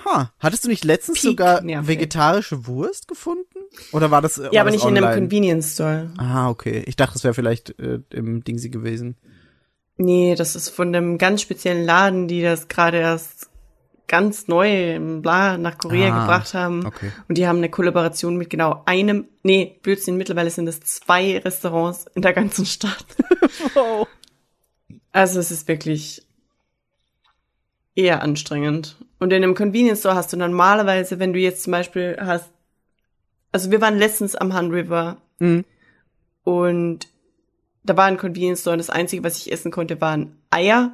S2: ha. Hattest du nicht letztens
S3: Peak
S2: sogar
S3: nervig.
S2: vegetarische Wurst gefunden? Oder war das?
S3: ja, aber nicht in einem
S2: online?
S3: Convenience Store.
S2: Ah, okay. Ich dachte, es wäre vielleicht äh, im Dingsy gewesen.
S3: Nee, das ist von einem ganz speziellen Laden, die das gerade erst ganz neu Bla nach Korea
S2: Ah,
S3: gebracht haben.
S2: okay.
S3: Und die haben eine Kollaboration mit genau einem, nee, Blödsinn, mittlerweile sind es zwei Restaurants in der ganzen Stadt.
S2: Wow.
S3: Also es ist wirklich eher anstrengend. Und in einem Convenience Store hast du normalerweise, wenn du jetzt zum Beispiel hast, also wir waren letztens am Han River
S2: Mhm.
S3: und da war ein Convenience Store und das Einzige, was ich essen konnte, waren Eier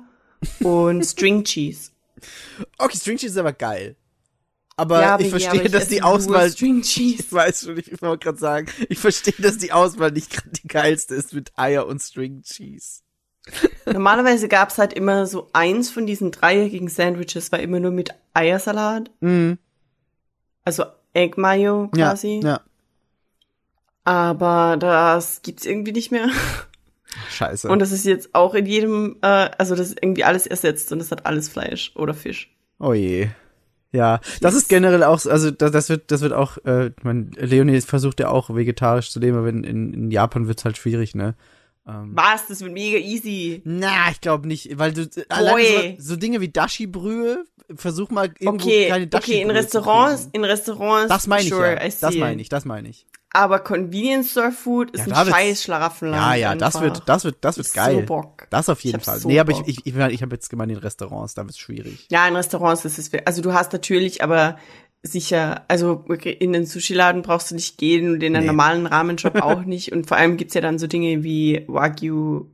S3: und String Cheese.
S2: Okay, String Cheese ist aber geil. Aber
S3: Ja,
S2: ich verstehe,
S3: ich
S2: dass
S3: esse
S2: die Auswahl.
S3: String
S2: Ich
S3: Cheese.
S2: weiß schon, ich wollte gerade sagen, ich verstehe, dass die Auswahl nicht gerade die geilste ist mit Eier und String Cheese.
S3: Normalerweise gab's halt immer so eins von diesen dreieckigen Sandwiches, war immer nur mit Eiersalat,
S2: Mhm.
S3: also Egg Mayo
S2: Ja,
S3: quasi.
S2: ja.
S3: Aber das gibt's irgendwie nicht mehr.
S2: Scheiße.
S3: Und das ist jetzt auch in jedem, äh, also das ist irgendwie alles ersetzt und das hat alles Fleisch oder Fisch.
S2: oh je. Ja, das ist generell auch, so- also das, das wird, das wird auch, äh, man, Leonie versucht ja auch vegetarisch zu leben, aber in, in, in Japan wird's halt schwierig, ne? Ähm,
S3: Was? Das wird mega easy.
S2: na, ich glaube nicht, weil du allein
S3: Boy.
S2: so, so Dinge wie Dashi-Brühe, versuch mal irgendwo
S3: Okay,
S2: keine Dashi-Brühe
S3: okay, in Restaurants, in Restaurants,
S2: Das meine ich
S3: sure,
S2: ja. Das meine ich, das meine ich.
S3: Aber Convenience Store Food ist
S2: Ja,
S3: ein scheiß Schlaraffenland.
S2: Ja, ja, das wird, das wird, das wird
S3: Ich
S2: geil.
S3: So Bock.
S2: Das auf jeden Fall.
S3: so
S2: nee, aber ich, ich, ich, ich habe jetzt gemeint in Restaurants, da wird's schwierig.
S3: Ja, in Restaurants ist es, also du hast natürlich, aber sicher, also in den Sushi-Laden brauchst du nicht gehen und in einem
S2: Nee.
S3: normalen Rahmenshop auch nicht. Und vor allem gibt's ja dann so Dinge wie Wagyu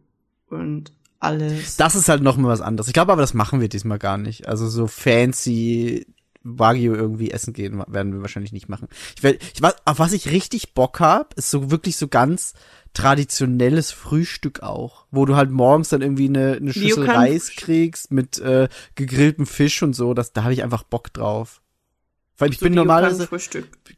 S3: und alles.
S2: Das ist halt noch mal was anderes. Ich glaube aber, das machen wir diesmal gar nicht. Also so fancy Wagyu irgendwie essen gehen werden wir wahrscheinlich nicht machen. Ich will, ich auf was ich richtig Bock hab, ist so wirklich so ganz traditionelles Frühstück auch, wo du halt morgens dann irgendwie eine, eine Schüssel Reis kriegst mit äh, gegrilltem Fisch und so. Das, da habe ich einfach Bock drauf. Weil ich
S3: So
S2: bin normalerweise,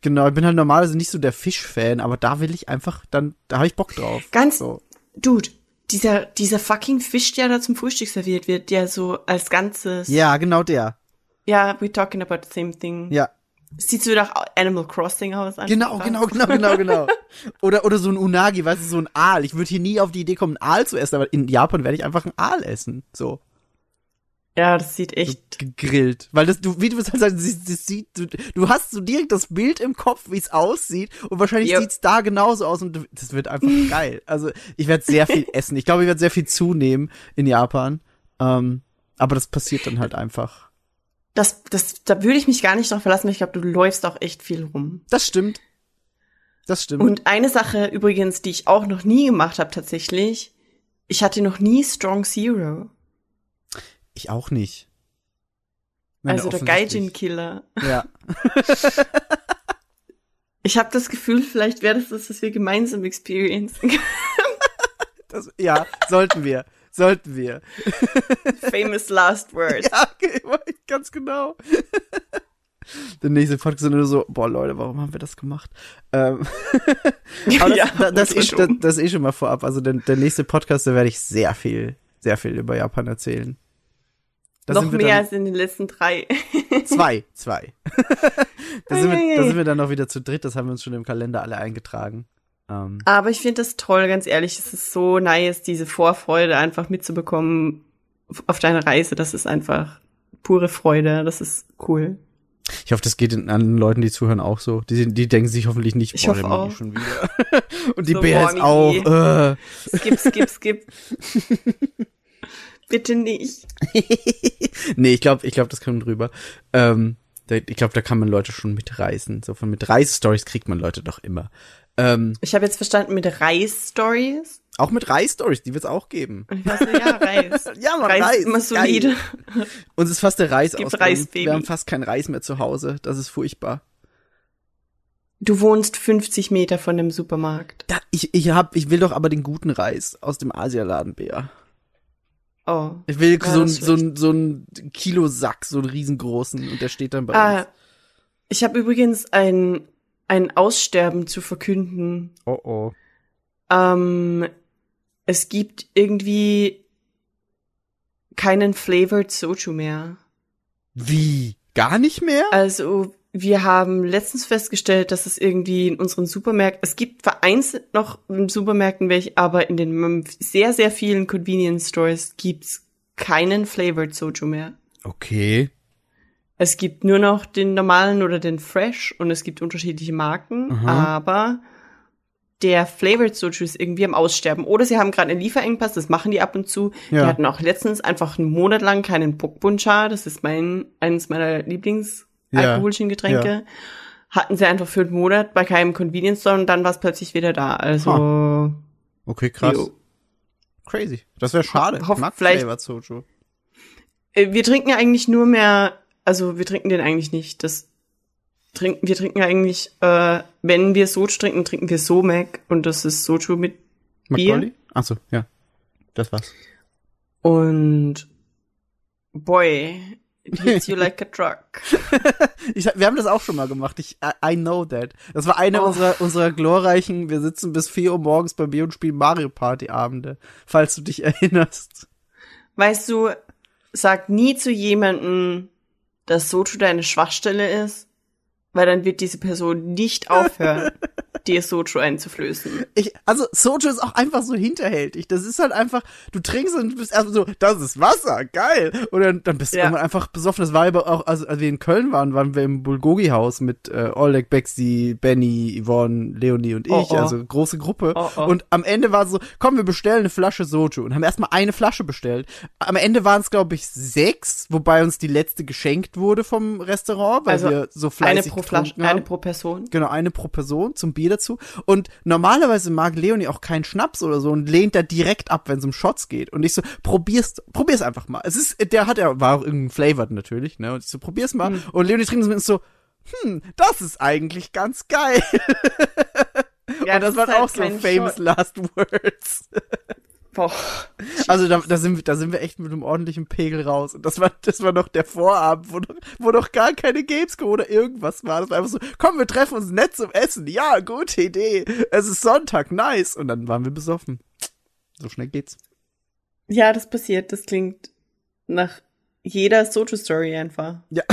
S2: genau, ich bin halt normalerweise nicht so der Fischfan, aber da will ich einfach dann, da habe ich Bock drauf.
S3: Ganz,
S2: so.
S3: Dude, dieser, dieser fucking Fisch, der da zum Frühstück serviert wird, der so als Ganzes.
S2: Ja, genau der.
S3: Ja, we're talking about the same thing.
S2: Ja.
S3: Sieht so nach Animal Crossing aus.
S2: Genau, genau, genau, genau, genau. Oder, oder so ein Unagi, weißt du, so ein Aal. Ich würde hier nie auf die Idee kommen, einen Aal zu essen, aber in Japan werde ich einfach einen Aal essen. So.
S3: Ja, das sieht
S2: so
S3: echt.
S2: gegrillt. Weil das, du, wie du es halt sagst, das, das sieht, du, du hast so direkt das Bild im Kopf, wie es aussieht, und wahrscheinlich
S3: Yep.
S2: sieht's da genauso aus und das wird einfach geil. Also ich werde sehr viel essen. Ich glaube, ich werde sehr viel zunehmen in Japan. Ähm, aber das passiert dann halt einfach.
S3: Das, das, da würde ich mich gar nicht drauf verlassen, weil ich glaube, du läufst auch echt viel rum.
S2: Das stimmt. Das stimmt.
S3: Und eine Sache übrigens, die ich auch noch nie gemacht habe tatsächlich, ich hatte noch nie Strong Zero.
S2: Ich auch nicht. Meine,
S3: also der. Gaijin-Killer.
S2: Ja.
S3: Ich habe das Gefühl, vielleicht wäre das das, was wir gemeinsam experiencen.
S2: Das, ja, sollten wir. Sollten wir.
S3: Famous last words.
S2: Ja, okay, ganz genau. Der nächste Podcast ist nur so, boah Leute, warum haben wir das gemacht? Ähm, aber das,
S3: Ja,
S2: das, das, ist, das, das ist eh schon mal vorab. Also der, der nächste Podcast, da werde ich sehr viel, sehr viel über Japan erzählen. Da
S3: noch mehr als in den letzten drei.
S2: Zwei, zwei. da, sind wir, da sind wir dann noch wieder zu dritt, das haben wir uns schon im Kalender alle eingetragen. Ähm,
S3: Aber ich finde das toll, ganz ehrlich. Es ist so nice, diese Vorfreude einfach mitzubekommen auf deine Reise. Das ist einfach pure Freude. Das ist cool.
S2: ich hoffe, das geht den anderen Leuten, die zuhören, auch so. Die, die denken sich hoffentlich nicht,
S3: Ich
S2: boah,
S3: hoffe auch.
S2: schon wieder. Und die
S3: So,
S2: Bär
S3: boah,
S2: ist auch. Äh.
S3: Skip, skip, skip. Bitte nicht.
S2: nee, ich glaube, ich glaube, das kommt drüber. Ähm, da, ich glaube, da kann man Leute schon mitreißen. So von mit Reisstories kriegt man Leute doch immer. Ähm,
S3: Ich habe jetzt verstanden mit Reis-Stories.
S2: auch mit Reisstories, die wird's auch geben.
S3: Und ich war so, ja, Reis.
S2: Ja, man,
S3: Reis,
S2: Reis,
S3: immer solide.
S2: Uns ist fast der Reis.
S3: Reisbaby.
S2: Wir haben fast kein Reis mehr zu Hause. Das ist furchtbar.
S3: Du wohnst 50 Meter von dem Supermarkt.
S2: Da, ich, ich hab, ich will doch aber den guten Reis aus dem Asialaden, Bär.
S3: Oh.
S2: Ich will
S3: Ja,
S2: so, ein, so, ein, so ein Kilosack, so einen riesengroßen, und der steht dann bei
S3: Ah,
S2: uns.
S3: ich habe übrigens ein, ein Aussterben zu verkünden.
S2: Oh oh.
S3: Ähm, es gibt irgendwie keinen Flavored Soju mehr.
S2: Wie? Gar nicht mehr?
S3: Also, wir haben letztens festgestellt, dass es irgendwie in unseren Supermärkten, es gibt vereinzelt noch in Supermärkten welche, aber in den sehr, sehr vielen Convenience Stores gibt's keinen Flavored Soju mehr.
S2: Okay.
S3: Es gibt nur noch den normalen oder den Fresh und es gibt unterschiedliche Marken,
S2: Aha.
S3: aber der Flavored Soju ist irgendwie am Aussterben. Oder sie haben gerade einen Lieferengpass, das machen die ab und zu.
S2: Ja.
S3: Die hatten auch letztens einfach einen Monat lang keinen Bokbuncha, das ist mein, eines meiner Lieblingsalkoholischen Getränke. Hatten sie einfach für einen Monat bei keinem Convenience Store und dann war es plötzlich wieder da. Also,
S2: Okay, krass.
S3: jo.
S2: Crazy. Das wäre schade.
S3: hoff-
S2: ich mag
S3: vielleicht-
S2: Soju.
S3: Äh, wir trinken eigentlich nur mehr, also wir trinken den eigentlich nicht. Das trinken, wir trinken eigentlich, äh, wenn wir Soju trinken, trinken wir Somek und das ist Soju mit Bier.
S2: Macaulay? Achso, ja. Das war's.
S3: Und boy, it hits you like a truck.
S2: Ich, wir haben das auch schon mal gemacht. Ich, I, I know that. Das war eine
S3: Oh.
S2: unserer, unserer glorreichen, wir sitzen bis 4 Uhr morgens bei mir und spielen Mario Party Abende. Falls du dich erinnerst.
S3: Weißt du, sag nie zu jemandem, dass Soju deine Schwachstelle ist, weil dann wird diese Person nicht aufhören, dir Soju einzuflößen.
S2: Ich, also Soju ist auch einfach so hinterhältig. Das ist halt einfach, du trinkst und bist erstmal so, das ist Wasser, geil. Und dann, dann bist du
S3: Ja.
S2: irgendwann einfach besoffen. Das war aber auch, also als wir in Köln waren, waren wir im Bulgogi-Haus mit äh, Oleg, Bexi, Benny, Yvonne, Leonie und ich.
S3: Oh, oh.
S2: Also große Gruppe.
S3: Oh, oh.
S2: Und am Ende war so, komm, wir bestellen eine Flasche Soju. Und haben erstmal eine Flasche bestellt. Am Ende waren es, glaube ich, sechs, wobei uns die letzte geschenkt wurde vom Restaurant, weil
S3: Also
S2: wir so fleißig
S3: pro Flasche,
S2: haben.
S3: eine pro Person.
S2: Genau, eine pro Person zum Bier dazu. Und normalerweise mag Leonie auch keinen Schnaps oder so und lehnt da direkt ab, wenn es um Shots geht. Und ich so, probier's, probier's einfach mal. Es ist, der hat ja, war auch irgendein Flavored natürlich, ne? Und ich so, probier's mal.
S3: Hm.
S2: Und Leonie trinkt es so, hm, das ist eigentlich ganz geil.
S3: Ja,
S2: und das,
S3: ist
S2: waren
S3: halt
S2: auch so famous
S3: Shot.
S2: last words.
S3: Boah.
S2: Also da, da, sind, wir- da sind wir echt mit einem ordentlichen Pegel raus. Und das war, das war noch der Vorabend, wo noch, wo noch gar keine Gamescom oder irgendwas war. Das war einfach so, komm, wir treffen uns nett zum Essen. Ja, gute Idee. Es ist Sonntag, nice. Und dann waren wir besoffen. So schnell geht's.
S3: Ja, das passiert. Das klingt nach jeder Soju-Story einfach.
S2: Ja.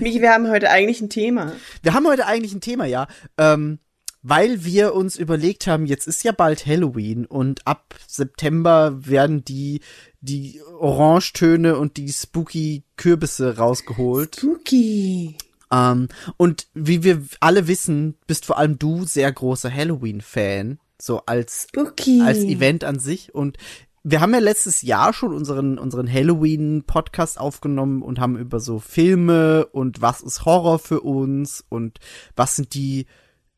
S3: Michi, wir haben heute eigentlich ein Thema.
S2: Wir haben heute eigentlich ein Thema, ja. Ähm, weil wir uns überlegt haben, jetzt ist ja bald Halloween und ab September werden die, die Orangetöne und die spooky Kürbisse rausgeholt.
S3: Spooky.
S2: Ähm, und wie wir alle wissen, bist vor allem du sehr großer Halloween-Fan. So als,
S3: Spooky.
S2: als Event an sich. Und wir haben ja letztes Jahr schon unseren, unseren Halloween-Podcast aufgenommen und haben über so Filme und was ist Horror für uns und was sind die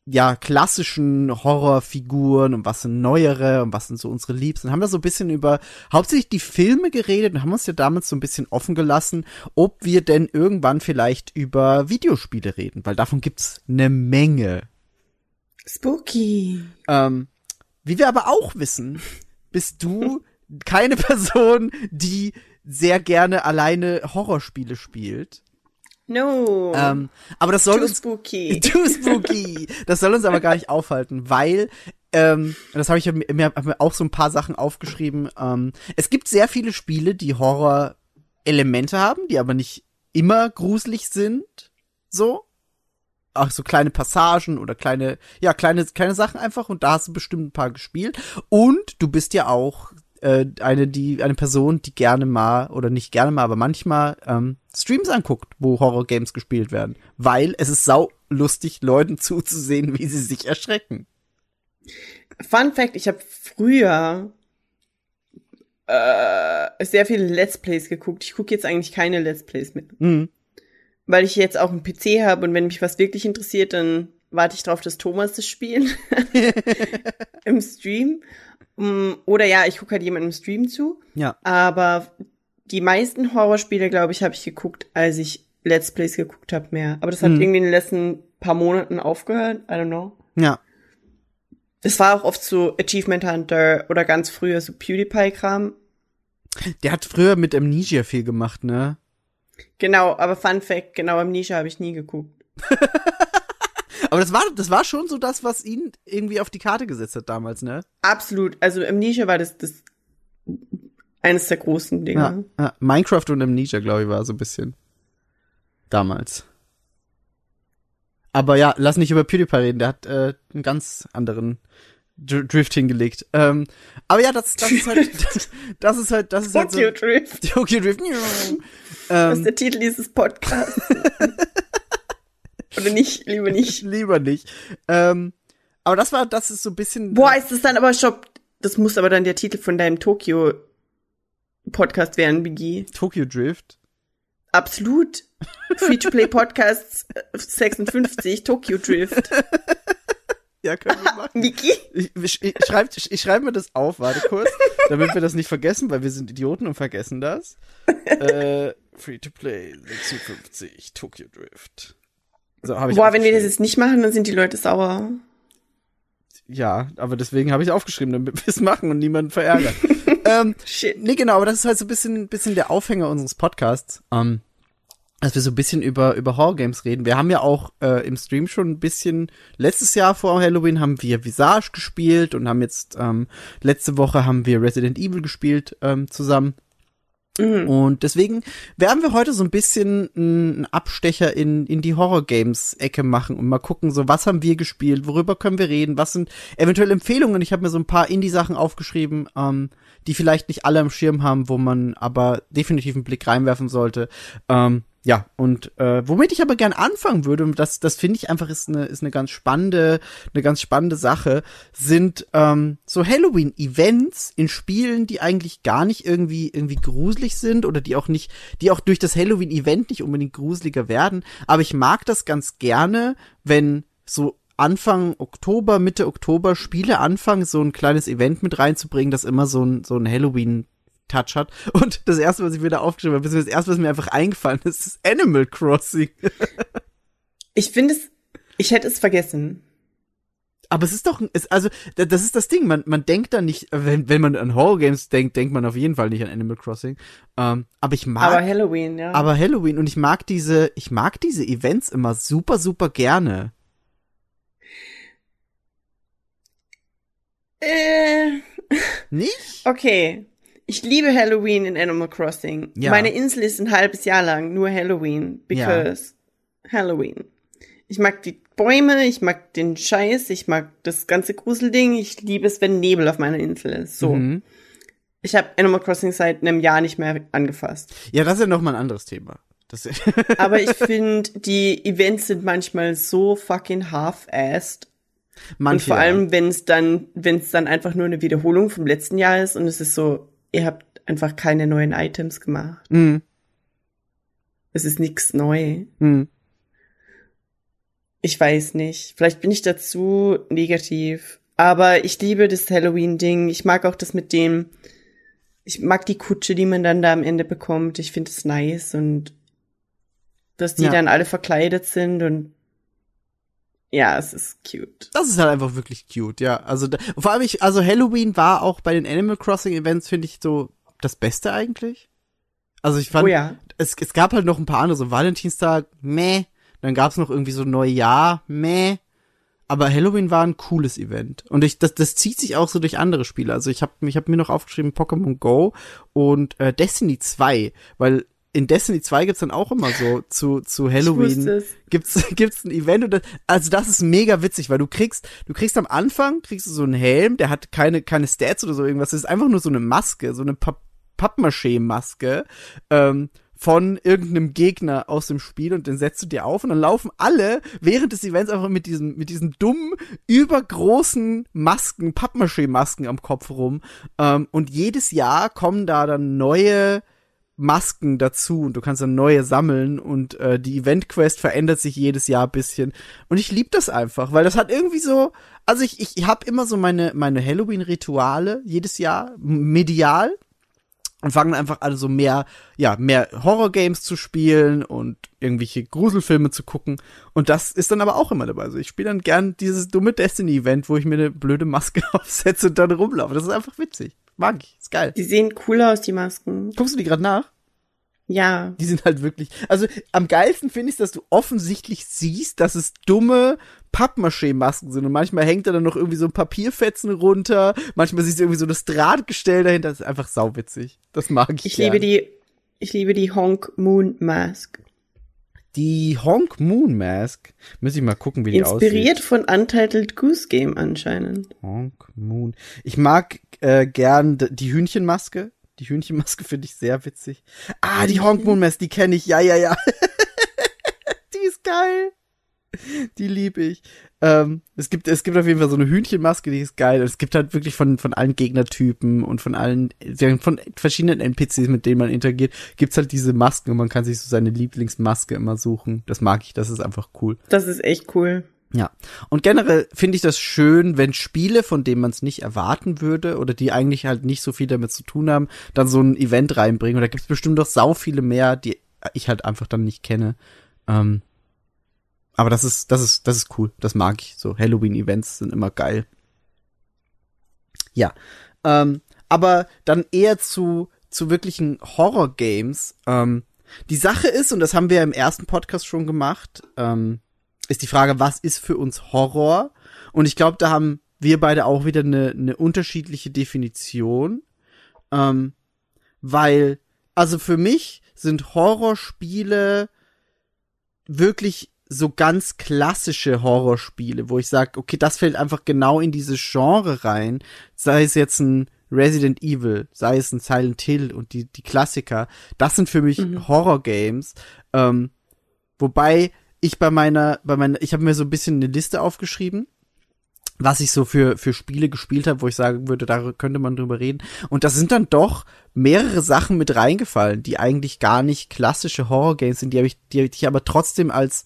S2: ja, klassischen Horrorfiguren und was sind neuere und was sind so unsere Liebsten. Haben wir so ein bisschen über hauptsächlich die Filme geredet und haben uns ja damals so ein bisschen offen gelassen, ob wir denn irgendwann vielleicht über Videospiele reden, weil davon gibt's eine Menge.
S3: Spooky.
S2: Ähm, wie wir aber auch wissen, bist du keine Person, die sehr gerne alleine Horrorspiele spielt.
S3: No.
S2: Ähm, aber das soll
S3: Too
S2: uns
S3: spooky.
S2: Too spooky. Das soll uns aber gar nicht aufhalten, weil ähm, das habe ich mir, hab mir auch so ein paar Sachen aufgeschrieben. Ähm, es gibt sehr viele Spiele, die Horror-Elemente haben, die aber nicht immer gruselig sind. So. Auch so kleine Passagen oder kleine, ja, kleine, kleine Sachen einfach. Und da hast du bestimmt ein paar gespielt. Und du bist ja auch äh, eine, die, eine Person, die gerne mal, oder nicht gerne mal, aber manchmal ähm, Streams anguckt, wo Horror-Games gespielt werden. Weil es ist sau lustig, Leuten zuzusehen, wie sie sich erschrecken.
S3: Fun Fact, ich habe früher äh, sehr viele Let's Plays geguckt. Ich gucke jetzt eigentlich keine Let's Plays mehr.
S2: Mhm.
S3: Weil ich jetzt auch einen PC habe und wenn mich was wirklich interessiert, dann warte ich drauf, dass Thomas das spielt. Im Stream. Mm, Oder ja, ich gucke halt jemandem im Stream zu.
S2: Ja.
S3: Aber die meisten Horrorspiele, glaube ich, habe ich geguckt, als ich Let's Plays geguckt habe, mehr. Aber das hat
S2: Mhm.
S3: irgendwie in den letzten paar Monaten aufgehört. I don't know.
S2: Ja.
S3: Es war auch oft so Achievement Hunter oder ganz früher so PewDiePie-Kram.
S2: Der hat früher mit Amnesia viel gemacht, ne?
S3: Genau, aber Fun Fact, genau Amnesia habe ich nie geguckt.
S2: Aber das war, das war schon so das, was ihn irgendwie auf die Karte gesetzt hat damals, ne?
S3: Absolut. Also Amnesia war das, das eines der großen Dinge.
S2: Ja, ja. Minecraft und Amnesia, glaube ich, war so ein bisschen damals. Aber ja, lass nicht über PewDiePie reden, der hat äh, einen ganz anderen Dr Drift hingelegt. Ähm, aber ja, das, das ist halt, das, das ist halt, das ist halt so.
S3: Tokyo Drift.
S2: Tokyo Drift.
S3: Das ist der Titel dieses Podcasts. Oder nicht, lieber nicht.
S2: lieber nicht. Ähm, aber das war, das ist so ein bisschen.
S3: Boah, ist das dann aber Shop. Das muss aber dann der Titel von deinem Tokyo Podcast werden, Biggie.
S2: Tokyo Drift.
S3: Absolut. Free-to-Play Podcasts äh, 56, Tokyo Drift.
S2: Ja, können wir machen.
S3: Biggie?
S2: Ich, ich, ich schreibe ich schreib mir das auf, warte kurz, damit wir das nicht vergessen, weil wir sind Idioten und vergessen das. äh, Free to Play 56 Tokyo Drift. So, habe ich
S3: Boah, wenn wir das jetzt nicht machen, dann sind die Leute sauer.
S2: Ja, aber deswegen habe ich es aufgeschrieben, damit wir es machen und niemanden verärgern. ähm,
S3: Shit.
S2: nee, genau, aber das ist halt so ein bisschen, bisschen der Aufhänger unseres Podcasts. Ähm, dass wir so ein bisschen über, über Horror-Games reden. Wir haben ja auch äh, im Stream schon ein bisschen, letztes Jahr vor Halloween haben wir Visage gespielt und haben jetzt, ähm, letzte Woche haben wir Resident Evil gespielt ähm, zusammen.
S3: Mhm.
S2: Und deswegen werden wir heute so ein bisschen einen Abstecher in, in die Horror-Games-Ecke machen und mal gucken, so was haben wir gespielt, worüber können wir reden, was sind eventuell Empfehlungen. Ich habe mir so ein paar Indie-Sachen aufgeschrieben, ähm, die vielleicht nicht alle am Schirm haben, wo man aber definitiv einen Blick reinwerfen sollte. Ähm, ja, und äh, womit ich aber gern anfangen würde, und das, das finde ich einfach ist eine, ist eine ganz spannende, eine ganz spannende Sache, sind ähm, so Halloween-Events in Spielen, die eigentlich gar nicht irgendwie, irgendwie gruselig sind oder die auch nicht, die auch durch das Halloween-Event nicht unbedingt gruseliger werden. Aber ich mag das ganz gerne, wenn so Anfang Oktober, Mitte Oktober Spiele anfangen, so ein kleines Event mit reinzubringen, das immer so ein, so ein Halloween Touch hat. Und das erste, was ich da aufgeschrieben habe, das erste, was mir einfach eingefallen ist, ist Animal Crossing.
S3: Ich finde es, ich hätte es vergessen.
S2: Aber es ist doch, es, also, da- das ist das Ding, man, man denkt da nicht, wenn, wenn man an Horror Games denkt, denkt man auf jeden Fall nicht an Animal Crossing. Ähm, aber ich mag,
S3: Aber
S2: aber,
S3: Halloween, ja.
S2: Halloween und ich mag diese, ich mag diese Events immer super, super gerne.
S3: äh,
S2: Nicht?
S3: okay. Ich liebe Halloween in Animal Crossing.
S2: Ja.
S3: Meine Insel ist ein halbes Jahr lang nur Halloween, because Halloween. Ich mag die Bäume, ich mag den Scheiß, ich mag das ganze Gruselding. Ich liebe es, wenn Nebel auf meiner Insel ist. So.
S2: Mhm.
S3: Ich habe Animal Crossing seit einem Jahr nicht mehr angefasst.
S2: Ja, das ist ja noch mal ein anderes Thema.
S3: Aber ich finde, die Events sind manchmal so fucking half-assed.
S2: manche,
S3: Und vor allem, wenn es dann, wenn es dann einfach nur eine Wiederholung vom letzten Jahr ist und es ist so, ihr habt einfach keine neuen Items gemacht.
S2: Mhm.
S3: Es ist nichts neu.
S2: Mhm.
S3: Ich weiß nicht. Vielleicht bin ich dazu negativ. Aber ich liebe das Halloween-Ding. Ich mag auch das mit dem, ich mag die Kutsche, die man dann da am Ende bekommt. Ich finde es nice und dass die
S2: Ja.
S3: dann alle verkleidet sind und ja, es ist cute.
S2: Das ist halt einfach wirklich cute, ja. Also da, vor allem ich, also Halloween war auch bei den Animal Crossing Events finde ich so das Beste eigentlich. Also ich fand,
S3: Oh ja.
S2: es, es gab halt noch ein paar andere, so Valentinstag, meh. Dann gab's noch irgendwie so Neujahr, meh. Aber Halloween war ein cooles Event. Und ich, das, das zieht sich auch so durch andere Spiele. Also ich habe ich hab mir noch aufgeschrieben Pokémon Go und äh, Destiny 2, weil in Destiny 2 gibt's dann auch immer so zu, zu Halloween gibt's gibt's ein Event und das, also das ist mega witzig, weil du kriegst du kriegst am Anfang kriegst du so einen Helm, der hat keine keine Stats oder so irgendwas, das ist einfach nur so eine Maske, so eine Papp Pappmaché Maske ähm, von irgendeinem Gegner aus dem Spiel und den setzt du dir auf und dann laufen alle während des Events einfach mit diesen mit diesen dummen übergroßen Masken, Pappmaché Masken am Kopf rum ähm, und jedes Jahr kommen da dann neue Masken dazu und du kannst dann neue sammeln und äh, die Event-Quest verändert sich jedes Jahr bisschen. Und ich lieb das einfach, weil das hat irgendwie so, also ich, ich, ich habe immer so meine, meine Halloween-Rituale jedes Jahr, medial. Und fangen einfach alle so mehr, ja, mehr Horror-Games zu spielen und irgendwelche Gruselfilme zu gucken. Und das ist dann aber auch immer dabei. Also ich spiele dann gern dieses dumme Destiny-Event, wo ich mir eine blöde Maske aufsetze und dann rumlaufe. Das ist einfach witzig. Mag ich. Ist geil.
S3: Die sehen cool aus, die Masken.
S2: Guckst du die gerade nach?
S3: Ja.
S2: Die sind halt wirklich. Also am geilsten finde ich, dass du offensichtlich siehst, dass es dumme Pappmaché-Masken sind. Und manchmal hängt da dann noch irgendwie so ein Papierfetzen runter. Manchmal siehst du irgendwie so das Drahtgestell dahinter. Das ist einfach sauwitzig. Das mag ich.
S3: Ich
S2: gern.
S3: liebe die, ich liebe die Honk Moon Mask.
S2: Die Honk Moon Mask. Muss ich mal gucken, wie die
S3: Inspiriert
S2: aussieht.
S3: von Untitled Goose Game anscheinend.
S2: Honk Moon. Ich mag äh, gern die Hühnchenmaske. Die Hühnchenmaske finde ich sehr witzig. Ah, die Honk Moon Mask, die kenne ich. Ja, ja, ja. die ist geil. Die liebe ich. Ähm, es gibt es gibt auf jeden Fall so eine Hühnchenmaske, die ist geil. Es gibt halt wirklich von von allen Gegnertypen und von allen von verschiedenen NPCs, mit denen man interagiert, gibt's halt diese Masken und man kann sich so seine Lieblingsmaske immer suchen. Das mag ich, das ist einfach cool.
S3: Das ist echt cool.
S2: Ja. Und generell finde ich das schön, wenn Spiele, von denen man es nicht erwarten würde oder die eigentlich halt nicht so viel damit zu tun haben, dann so ein Event reinbringen. Und da gibt's bestimmt doch sau viele mehr, die ich halt einfach dann nicht kenne. Ähm, aber das ist, das ist, das ist cool. Das mag ich. So Halloween-Events sind immer geil. Ja. Ähm, aber dann eher zu, zu wirklichen Horror-Games. Ähm, die Sache ist, und das haben wir im ersten Podcast schon gemacht, ähm, ist die Frage, was ist für uns Horror? Und ich glaube, da haben wir beide auch wieder eine, eine unterschiedliche Definition. Ähm, weil, also für mich sind Horrorspiele wirklich so ganz klassische Horrorspiele, wo ich sage, okay, das fällt einfach genau in dieses Genre rein. Sei es jetzt ein Resident Evil, sei es ein Silent Hill und die, die Klassiker. Das sind für mich
S3: Mhm.
S2: Horror-Games. Ähm, wobei ich bei meiner, bei meiner, ich habe mir so ein bisschen eine Liste aufgeschrieben, was ich so für, für Spiele gespielt habe, wo ich sagen würde, da könnte man drüber reden. Und da sind dann doch mehrere Sachen mit reingefallen, die eigentlich gar nicht klassische Horror-Games sind, die, hab ich, die ich aber trotzdem als,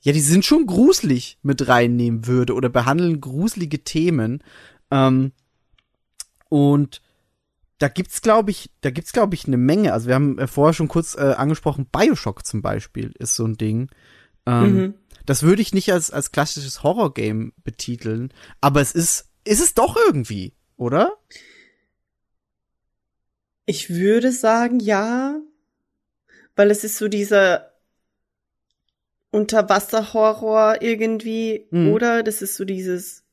S2: ja, die sind schon gruselig mit reinnehmen würde oder behandeln gruselige Themen. Ähm, und da gibt's, glaube ich, da gibt's, glaube ich, eine Menge. Also wir haben äh, vorher schon kurz äh, angesprochen, Bioshock zum Beispiel ist so ein Ding. Ähm,
S3: Mhm.
S2: Das würde ich nicht als, als klassisches Horror-Game betiteln, aber es ist, ist es doch irgendwie, oder?
S3: Ich würde sagen, ja. Weil es ist so dieser Unterwasserhorror irgendwie,
S2: Mhm.
S3: oder? Das ist so dieses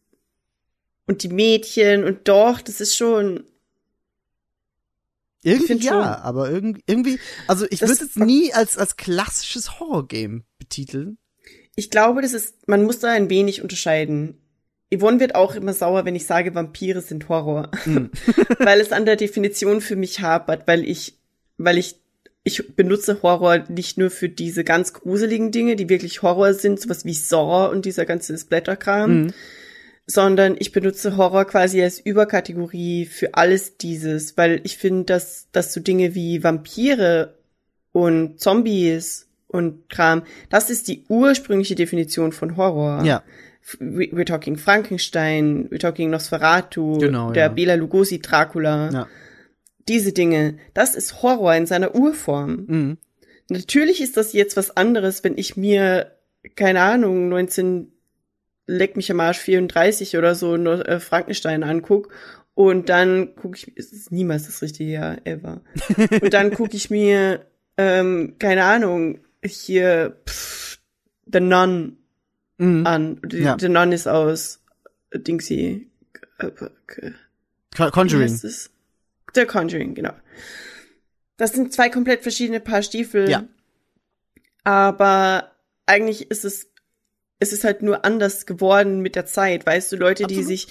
S3: und die Mädchen und doch, das ist schon
S2: Irgendwie ja,
S3: schon.
S2: aber irgendwie, irgendwie, also ich würde es nie als, als klassisches Horrorgame betiteln.
S3: Ich glaube, das ist, man muss da ein wenig unterscheiden. Yvonne wird auch immer sauer, wenn ich sage, Vampire sind Horror. weil es an der Definition für mich hapert, weil ich, weil ich, ich benutze Horror nicht nur für diese ganz gruseligen Dinge, die wirklich Horror sind, sowas wie Saw und dieser ganze Splatterkram, sondern ich benutze Horror quasi als Überkategorie für alles dieses, weil ich finde, dass, dass so Dinge wie Vampire und Zombies und Kram, das ist die ursprüngliche Definition von Horror.
S2: Ja.
S3: We're talking Frankenstein, we're talking Nosferatu,
S2: Genau,
S3: der
S2: ja.
S3: Bela Lugosi Dracula.
S2: Ja.
S3: Diese Dinge, das ist Horror in seiner Urform.
S2: Mhm.
S3: Natürlich ist das jetzt was anderes, wenn ich mir, keine Ahnung, 19, leck mich am Arsch 34 oder so, no, äh, Frankenstein anguck und dann gucke ich, es ist niemals das richtige Jahr, ever. und dann gucke ich mir, ähm, keine Ahnung, hier, pff, The Nun
S2: Mhm.
S3: an. Die,
S2: Ja.
S3: The Nun ist aus Dingsy, äh, äh,
S2: Conjuring.
S3: Es? The Conjuring, genau. Das sind zwei komplett verschiedene Paar Stiefel.
S2: Ja.
S3: Aber eigentlich ist es, es ist halt nur anders geworden mit der Zeit. Weißt du, Leute, die
S2: Absolut.
S3: sich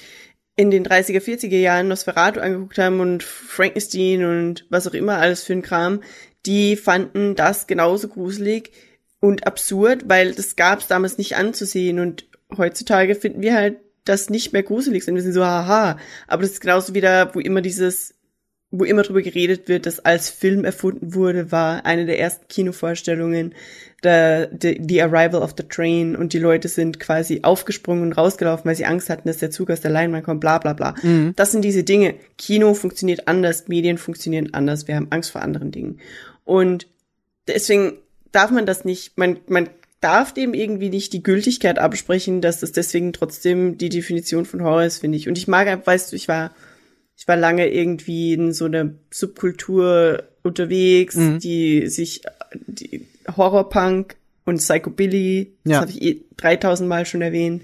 S3: in den 30er, 40er Jahren Nosferatu angeguckt haben und Frankenstein und was auch immer alles für ein Kram, die fanden das genauso gruselig und absurd, weil das gab's damals nicht anzusehen und heutzutage finden wir halt das nicht mehr gruselig sind. Wir sind so, haha. Aber das ist genauso wieder, wo immer dieses, wo immer drüber geredet wird, dass als Film erfunden wurde, war eine der ersten Kinovorstellungen, der, the, the Arrival of the Train und die Leute sind quasi aufgesprungen und rausgelaufen, weil sie Angst hatten, dass der Zug aus der Leinwand kommt, bla bla bla. Das sind diese Dinge. Kino funktioniert anders, Medien funktionieren anders, wir haben Angst vor anderen Dingen. Und deswegen darf man das nicht, man, man darf dem irgendwie nicht die Gültigkeit absprechen, dass das deswegen trotzdem die Definition von Horror ist, finde ich. Und ich mag, weißt du, ich war, ich war lange irgendwie in so einer Subkultur unterwegs,
S2: Mhm.
S3: die sich, die Horrorpunk und Psychobilly, das
S2: Ja.
S3: habe ich eh 3000 Mal schon erwähnt.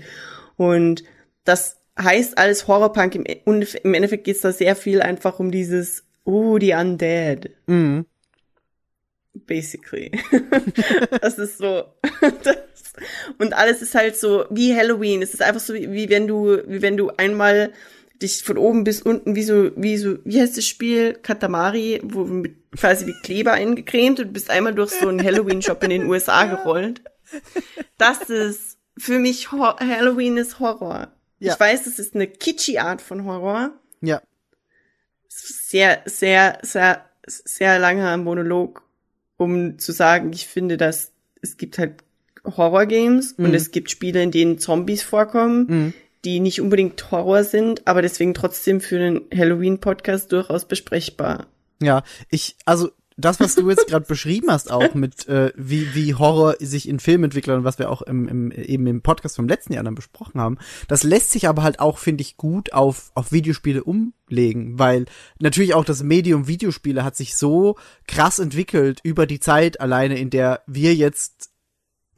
S3: Und das heißt alles Horrorpunk. Im, im Endeffekt geht es da sehr viel einfach um dieses, oh, die Undead
S2: Mhm.
S3: basically. das ist so. Das, und alles ist halt so wie Halloween. Es ist einfach so, wie, wie wenn du, wie wenn du einmal dich von oben bis unten, wie so, wie so, wie heißt das Spiel? Katamari, wo mit quasi die Kleber eingecremt und bist einmal durch so einen Halloween-Shop in den USA gerollt. Das ist, für mich, Hor Halloween ist Horror.
S2: Ja.
S3: Ich weiß, es ist eine kitschy Art von Horror
S2: Ja.
S3: sehr, sehr, sehr, sehr langer Monolog, um zu sagen, ich finde, dass es gibt halt Horror-Games und es gibt Spiele, in denen Zombies vorkommen,
S2: Mhm.
S3: Die nicht unbedingt Horror sind, aber deswegen trotzdem für einen Halloween-Podcast durchaus besprechbar.
S2: Ja, ich, also das, was du jetzt gerade beschrieben hast, auch mit äh, wie wie Horror sich in Filmen entwickelt und was wir auch im, im eben im Podcast vom letzten Jahr dann besprochen haben, das lässt sich aber halt auch, finde ich, gut auf auf Videospiele umlegen, weil natürlich auch das Medium Videospiele hat sich so krass entwickelt über die Zeit alleine, in der wir jetzt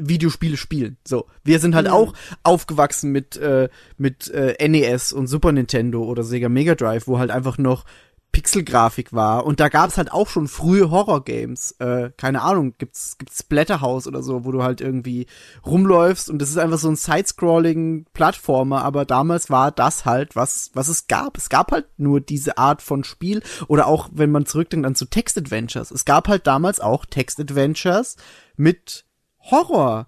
S2: Videospiele spielen. So, wir sind halt
S3: Mhm.
S2: auch aufgewachsen mit äh, mit äh, NES und Super Nintendo oder Sega Mega Drive, wo halt einfach noch Pixelgrafik war und da gab es halt auch schon frühe Horror-Games. Äh, keine Ahnung, gibt's gibt's Splatterhouse oder so, wo du halt irgendwie rumläufst und das ist einfach so ein Sidescrolling Plattformer, aber damals war das halt was was es gab. Es gab halt nur diese Art von Spiel oder auch wenn man zurückdenkt an zu Text Adventures. Es gab halt damals auch Text Adventures mit Horror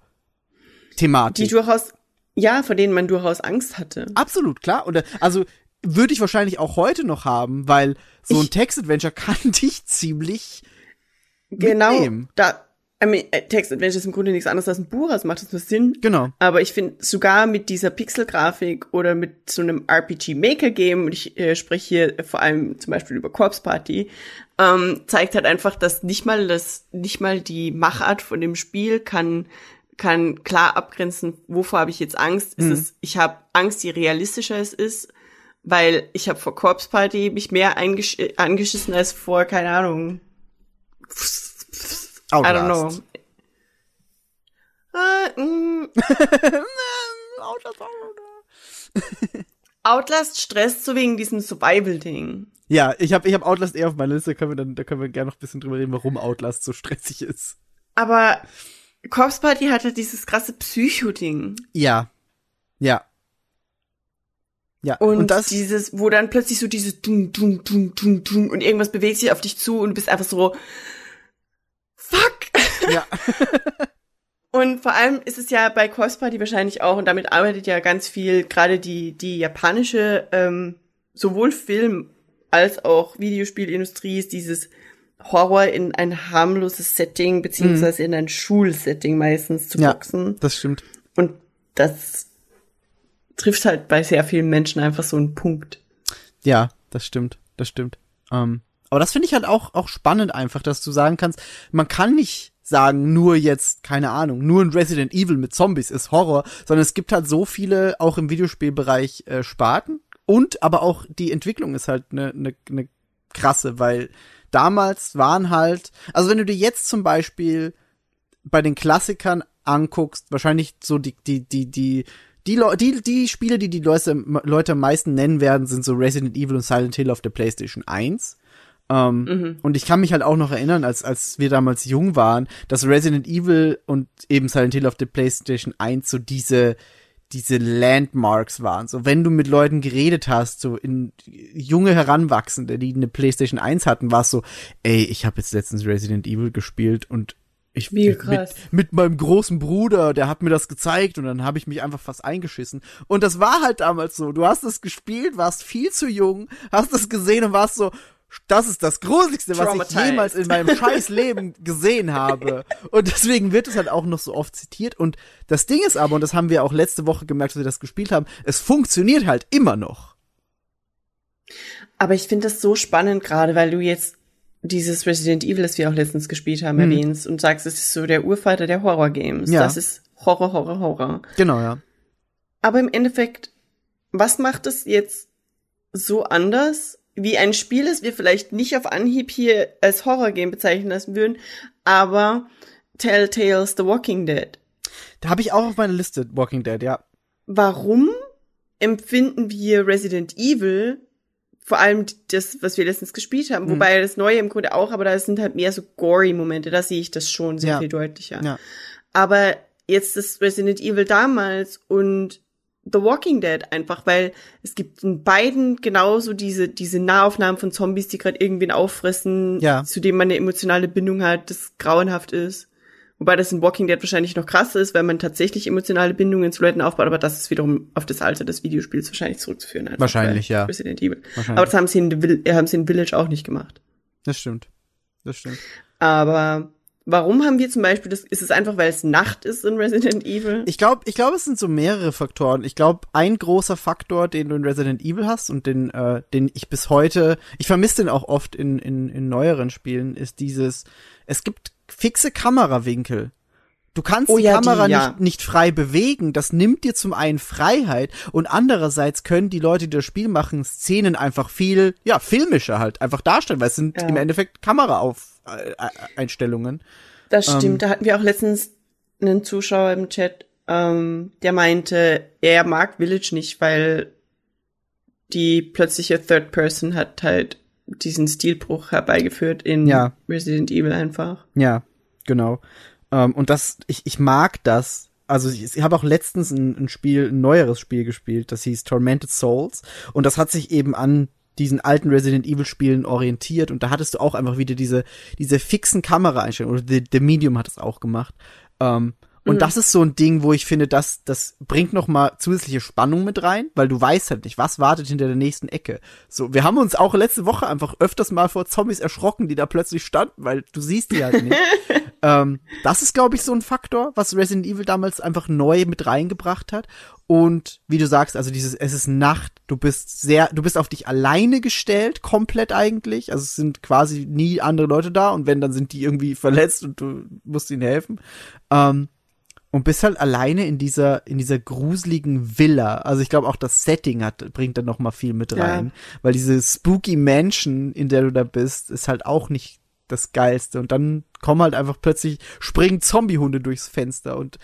S2: Thematik.
S3: Die durchaus, ja, vor denen man durchaus Angst hatte.
S2: Absolut, klar. Und äh, also würde ich wahrscheinlich auch heute noch haben, weil so ein Text-Adventure kann dich ziemlich
S3: Genau,
S2: mitnehmen.
S3: da, I mean, äh, Text Adventure ist im Grunde nichts anderes als ein Buch, das macht das nur Sinn.
S2: Genau.
S3: Aber ich finde, sogar mit dieser Pixelgrafik oder mit so einem RPG-Maker-Game, und ich äh, spreche hier vor allem zum Beispiel über Corpse Party, ähm, zeigt halt einfach, dass nicht mal das, nicht mal die Machart von dem Spiel kann, kann klar abgrenzen, wovor habe ich jetzt Angst.
S2: Mhm.
S3: Ist es, ich habe Angst, je realistischer es ist, weil ich habe vor Corpse Party mich mehr äh, angeschissen als vor, keine Ahnung, I don't know.
S2: Outlast.
S3: Äh, mm, Outlast stresst so wegen diesem Survival-Ding.
S2: Ja, ich habe ich hab Outlast eher auf meiner Liste, da können wir dann, da können wir gerne noch ein bisschen drüber reden, warum Outlast so stressig ist.
S3: Aber Corpse Party hatte dieses krasse Psycho-Ding.
S2: Ja. Ja. Ja,
S3: Und,
S2: und, das,
S3: dieses, wo dann plötzlich so dieses Dum, Dum, Dum, Dum, Dum und irgendwas bewegt sich auf dich zu und du bist einfach so!
S2: Ja,
S3: Und vor allem ist es ja bei Corpse Party wahrscheinlich auch, und damit arbeitet ja ganz viel, gerade die, die japanische, ähm, sowohl Film- als auch Videospielindustrie ist dieses Horror in ein harmloses Setting, beziehungsweise in ein Schulsetting meistens zu
S2: Ja.
S3: boxen.
S2: das stimmt.
S3: Und das trifft halt bei sehr vielen Menschen einfach so einen Punkt.
S2: Ja, das stimmt, das stimmt. Ähm, aber das finde ich halt auch, auch spannend einfach, dass du sagen kannst, man kann nicht sagen, nur jetzt, keine Ahnung, nur ein Resident Evil mit Zombies ist Horror, sondern es gibt halt so viele, auch im Videospielbereich, äh, Sparten. Und aber auch die Entwicklung ist halt eine ne, ne krasse, weil damals waren halt, also wenn du dir jetzt zum Beispiel bei den Klassikern anguckst, wahrscheinlich so die, die, die, die, die, die, die Spiele, die die Leute, Leute am meisten nennen werden, sind so Resident Evil und Silent Hill auf der PlayStation 1. Ähm, Und ich kann mich halt auch noch erinnern, als, als wir damals jung waren, dass Resident Evil und eben Silent Hill auf der PlayStation 1 so diese, diese Landmarks waren. So, wenn du mit Leuten geredet hast, so in junge Heranwachsende, die eine PlayStation 1 hatten, war es so, ey, ich habe jetzt letztens Resident Evil gespielt und ich
S3: Wie
S2: mit,
S3: krass.
S2: mit meinem großen Bruder, der hat mir das gezeigt und dann habe ich mich einfach fast eingeschissen. Und das war halt damals so. Du hast es gespielt, warst viel zu jung, hast es gesehen und warst so, das ist das Gruseligste, was ich jemals in meinem scheiß Leben gesehen habe. Und deswegen wird es halt auch noch so oft zitiert. Und das Ding ist aber, und das haben wir auch letzte Woche gemerkt, als wir das gespielt haben, es funktioniert halt immer noch.
S3: Aber ich finde das so spannend, gerade weil du jetzt dieses Resident Evil, das wir auch letztens gespielt haben,
S2: Mhm.
S3: erwähnst und sagst, es ist so der Urvater der Horror-Games.
S2: Ja.
S3: Das ist Horror, Horror, Horror.
S2: Genau, ja.
S3: Aber im Endeffekt, was macht es jetzt so anders, wie ein Spiel, das wir vielleicht nicht auf Anhieb hier als Horror-Game bezeichnen lassen würden, aber Telltales The Walking Dead.
S2: Da habe ich auch auf meiner Liste Walking Dead, ja.
S3: Warum empfinden wir Resident Evil, vor allem das, was wir letztens gespielt haben,
S2: Mhm.
S3: wobei das Neue im Grunde auch, aber da sind halt mehr so gory Momente, da sehe ich das schon sehr
S2: Ja.
S3: viel deutlicher.
S2: Ja.
S3: Aber jetzt das Resident Evil damals und The Walking Dead einfach, weil es gibt in beiden genauso diese, diese Nahaufnahmen von Zombies, die gerade irgendwen auffressen,
S2: Ja.
S3: zu dem man eine emotionale Bindung hat, das grauenhaft ist. Wobei das in Walking Dead wahrscheinlich noch krasser ist, weil man tatsächlich emotionale Bindungen zu Leuten aufbaut, aber das ist wiederum auf das Alter des Videospiels wahrscheinlich zurückzuführen. einfach
S2: Wahrscheinlich, ja.
S3: Resident Evil.
S2: Wahrscheinlich.
S3: Aber das haben sie in, äh, haben sie in Village auch nicht gemacht.
S2: Das stimmt. Das stimmt.
S3: Aber warum haben wir zum Beispiel das, ist es einfach, weil es Nacht ist in Resident Evil?
S2: Ich glaube, ich glaube, es sind so mehrere Faktoren. Ich glaube, ein großer Faktor, den du in Resident Evil hast und den, äh, den ich bis heute, ich vermisse den auch oft in, in, in neueren Spielen, ist dieses, es gibt fixe Kamerawinkel. Du kannst
S3: Oh
S2: die
S3: ja, die,
S2: Kamera
S3: ja.
S2: nicht, nicht frei bewegen. Das nimmt dir zum einen Freiheit und andererseits können die Leute, die das Spiel machen, Szenen einfach viel, ja, filmischer halt einfach darstellen, weil es sind
S3: Ja.
S2: im Endeffekt Kameraeinstellungen.
S3: Das stimmt.
S2: Ähm,
S3: da hatten wir auch letztens einen Zuschauer im Chat, ähm, der meinte, er mag Village nicht, weil die plötzliche Third Person hat halt diesen Stilbruch herbeigeführt in
S2: Ja.
S3: Resident Evil einfach.
S2: Ja, genau. Ähm, und das, ich, ich mag das. Also ich, ich habe auch letztens ein, ein Spiel, ein neueres Spiel gespielt, das hieß Tormented Souls. Und das hat sich eben an diesen alten Resident Evil Spielen orientiert. Und da hattest du auch einfach wieder diese, diese fixen Kameraeinstellungen. Oder The, The Medium hat es auch gemacht. Ähm, und
S3: Mhm.
S2: das ist so ein Ding, wo ich finde, das, das bringt noch mal zusätzliche Spannung mit rein, weil du weißt halt nicht, was wartet hinter der nächsten Ecke. So, wir haben uns auch letzte Woche einfach öfters mal vor Zombies erschrocken, die da plötzlich standen, weil du siehst die halt nicht. ähm, das ist, glaube ich, so ein Faktor, was Resident Evil damals einfach neu mit reingebracht hat. Und wie du sagst, also dieses, es ist Nacht, du bist sehr, du bist auf dich alleine gestellt, komplett eigentlich. Also es sind quasi nie andere Leute da und wenn, dann sind die irgendwie verletzt und du musst ihnen helfen. Ähm, und bist halt alleine in dieser in dieser gruseligen Villa. Also ich glaube auch das Setting hat bringt dann noch mal viel mit
S3: Ja.
S2: rein, weil diese spooky Mansion, in der du da bist, ist halt auch nicht das geilste und dann kommen halt einfach plötzlich springen Zombiehunde durchs Fenster und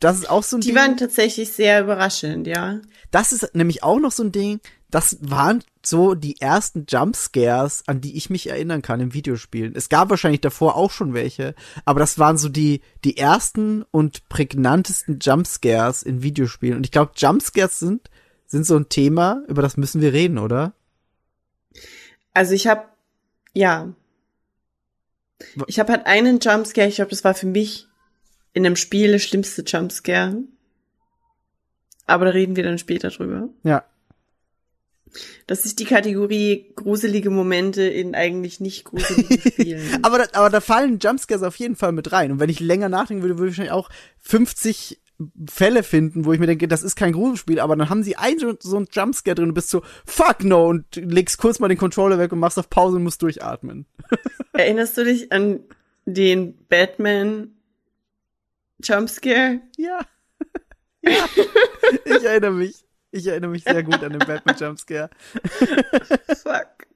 S2: das ist auch so ein
S3: Die
S2: Ding.
S3: waren tatsächlich sehr überraschend, ja.
S2: Das ist nämlich auch noch so ein Ding, das waren so die ersten Jumpscares, an die ich mich erinnern kann im Videospielen. Es gab wahrscheinlich davor auch schon welche, aber das waren so die, die ersten und prägnantesten Jumpscares in Videospielen. Und ich glaube, Jumpscares sind, sind so ein Thema, über das müssen wir reden, oder?
S3: Also ich habe, ja. Ich habe halt einen Jumpscare, ich glaube, das war für mich in einem Spiel der schlimmste Jumpscare. Aber da reden wir dann später drüber.
S2: Ja.
S3: Das ist die Kategorie gruselige Momente in eigentlich nicht gruseligen Spielen.
S2: Aber da, aber da fallen Jumpscares auf jeden Fall mit rein. Und wenn ich länger nachdenken würde, würde ich wahrscheinlich auch 50 Fälle finden, wo ich mir denke, das ist kein Gruselspiel, aber dann haben sie so, so einen Jumpscare drin und bist so, fuck no, und legst kurz mal den Controller weg und machst auf Pause und musst durchatmen.
S3: Erinnerst du dich an den Batman Jumpscare?
S2: Ja. ja. Ich erinnere mich. Ich erinnere mich sehr gut an den Batman Jumpscare.
S3: Fuck.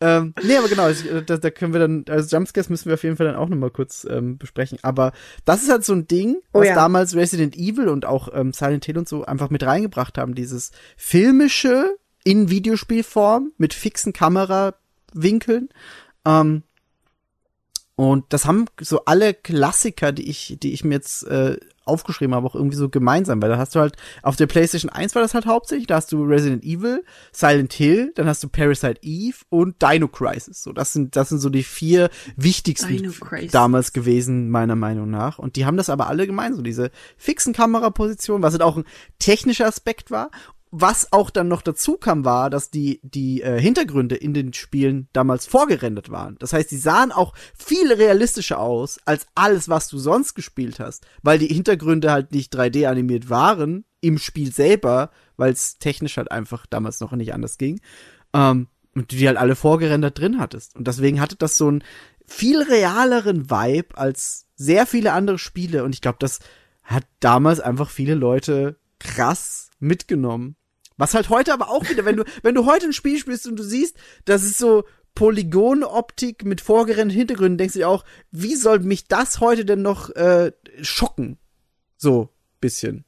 S2: Ähm, nee, aber genau, ich, da, da können wir dann, also Jumpscares müssen wir auf jeden Fall dann auch nochmal kurz ähm, besprechen. Aber das ist halt so ein Ding,
S3: Oh
S2: was
S3: ja.
S2: damals Resident Evil und auch ähm, Silent Hill und so einfach mit reingebracht haben. Dieses filmische in Videospielform mit fixen Kamerawinkeln. Ähm, und das haben so alle Klassiker, die ich, die ich mir jetzt äh, aufgeschrieben habe, auch irgendwie so gemeinsam, weil da hast du halt, auf der PlayStation 1 war das halt hauptsächlich, da hast du Resident Evil, Silent Hill, dann hast du Parasite Eve und Dino Crisis. So, das sind, das sind so die vier wichtigsten damals gewesen, meiner Meinung nach. Und die haben das aber alle gemeinsam, so diese fixen Kamerapositionen, was halt auch ein technischer Aspekt war. Was auch dann noch dazu kam, war, dass die, die äh, Hintergründe in den Spielen damals vorgerendert waren. Das heißt, die sahen auch viel realistischer aus als alles, was du sonst gespielt hast, weil die Hintergründe halt nicht 3D animiert waren im Spiel selber, weil es technisch halt einfach damals noch nicht anders ging. Ähm, und die halt alle vorgerendert drin hattest. Und deswegen hatte das so einen viel realeren Vibe als sehr viele andere Spiele. Und ich glaube, das hat damals einfach viele Leute krass mitgenommen. Was halt heute aber auch wieder, wenn du, wenn du heute ein Spiel spielst und du siehst, das ist so Polygonoptik mit vorgerendeten Hintergründen, denkst du dir auch, wie soll mich das heute denn noch äh, schocken? So, bisschen.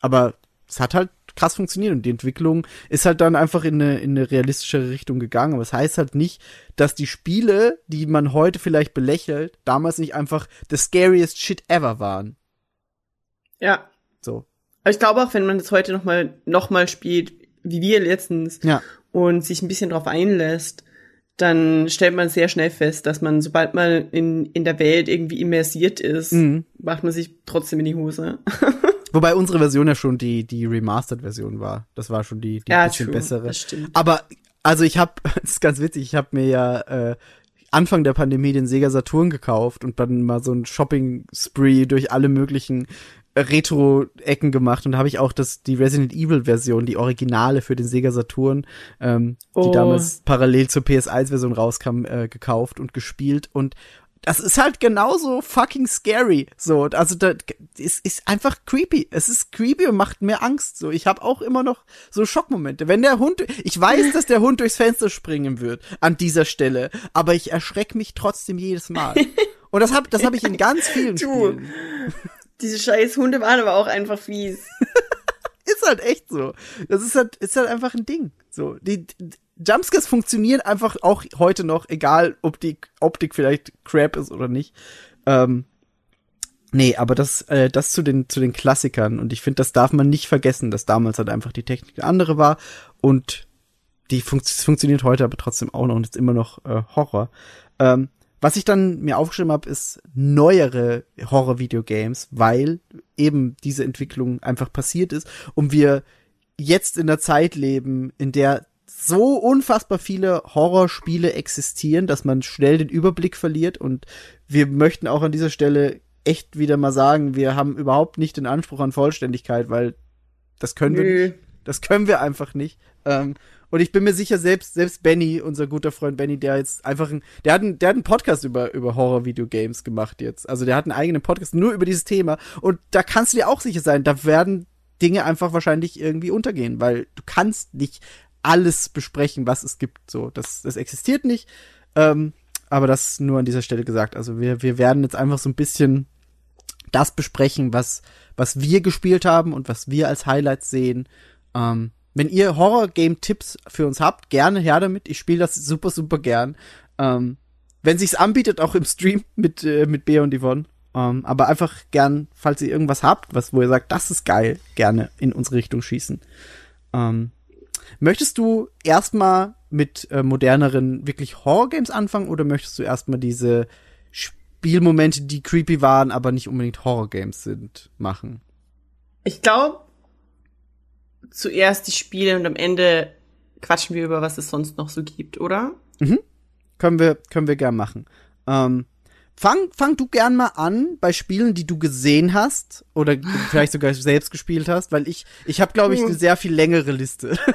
S2: Aber es hat halt krass funktioniert und die Entwicklung ist halt dann einfach in eine, in eine realistischere Richtung gegangen. Aber es das heißt halt nicht, dass die Spiele, die man heute vielleicht belächelt, damals nicht einfach the scariest shit ever waren.
S3: Ja.
S2: So.
S3: Aber ich glaube auch, wenn man das heute noch mal, noch mal spielt, wie wir letztens,
S2: Ja.
S3: und sich ein bisschen drauf einlässt, dann stellt man sehr schnell fest, dass man, sobald man in, in der Welt irgendwie immersiert ist,
S2: Mhm.
S3: macht man sich trotzdem in die Hose.
S2: Wobei unsere Version ja schon die, die Remastered-Version war. Das war schon die, die
S3: Ja,
S2: bisschen
S3: true,
S2: bessere.
S3: das stimmt.
S2: Aber, also ich habe, das ist ganz witzig, ich habe mir ja äh, Anfang der Pandemie den Sega Saturn gekauft und dann mal so ein Shopping-Spree durch alle möglichen Retro-Ecken gemacht und habe ich auch das die Resident Evil-Version, die Originale für den Sega Saturn, ähm, die
S3: Oh.
S2: damals parallel zur PS1-Version rauskam, äh, gekauft und gespielt und das ist halt genauso fucking scary. So, also da es ist einfach creepy. Es ist creepy und macht mir Angst. So, ich habe auch immer noch so Schockmomente. Wenn der Hund, ich weiß, dass der Hund durchs Fenster springen wird an dieser Stelle, aber ich erschrecke mich trotzdem jedes Mal. Und das habe das hab ich in ganz vielen
S3: Du.
S2: Spielen.
S3: Diese scheiß Hunde waren aber auch einfach fies.
S2: Ist halt echt so. Das ist halt, ist halt einfach ein Ding. So, die, die Jumpscares funktionieren einfach auch heute noch, egal ob die Optik vielleicht crap ist oder nicht. Ähm, nee, aber das, äh, das zu den, zu den Klassikern. Und ich finde, das darf man nicht vergessen, dass damals halt einfach die Technik eine andere war und die funkt funktioniert heute aber trotzdem auch noch und ist immer noch äh, Horror. Ähm, was ich dann mir aufgeschrieben habe, ist neuere Horror-Videogames, weil eben diese Entwicklung einfach passiert ist und wir jetzt in der Zeit leben, in der so unfassbar viele Horrorspiele existieren, dass man schnell den Überblick verliert und wir möchten auch an dieser Stelle echt wieder mal sagen, wir haben überhaupt nicht den Anspruch an Vollständigkeit, weil das können wir
S3: Nö.
S2: nicht. Das können wir einfach nicht. Ähm, und ich bin mir sicher, selbst, selbst Benny, unser guter Freund Benny, der jetzt einfach ein, der hat einen, der hat einen Podcast über, über Horror-Videogames gemacht jetzt. Also der hat einen eigenen Podcast nur über dieses Thema. Und da kannst du dir auch sicher sein, da werden Dinge einfach wahrscheinlich irgendwie untergehen, weil du kannst nicht alles besprechen, was es gibt. So, das, das existiert nicht. Ähm, aber das nur an dieser Stelle gesagt. Also wir, wir werden jetzt einfach so ein bisschen das besprechen, was, was wir gespielt haben und was wir als Highlights sehen. Ähm, wenn ihr Horror-Game-Tipps für uns habt, gerne her damit. Ich spiele das super, super gern. Ähm, wenn sich's anbietet, auch im Stream mit, äh, mit Bea und Yvonne. Ähm, aber einfach gern, falls ihr irgendwas habt, was, wo ihr sagt, das ist geil, gerne in unsere Richtung schießen. Ähm, möchtest du erstmal mit äh, moderneren, wirklich Horror-Games anfangen oder möchtest du erstmal diese Spielmomente, die creepy waren, aber nicht unbedingt Horror-Games sind, machen?
S3: Ich glaube, zuerst die Spiele und am Ende quatschen wir über, was es sonst noch so gibt, oder?
S2: Können wir, können wir gern machen. Ähm, fang, fang du gern mal an bei Spielen, die du gesehen hast oder vielleicht sogar selbst gespielt hast, weil ich, ich habe, glaube ich,
S3: Hm.
S2: eine sehr viel längere Liste.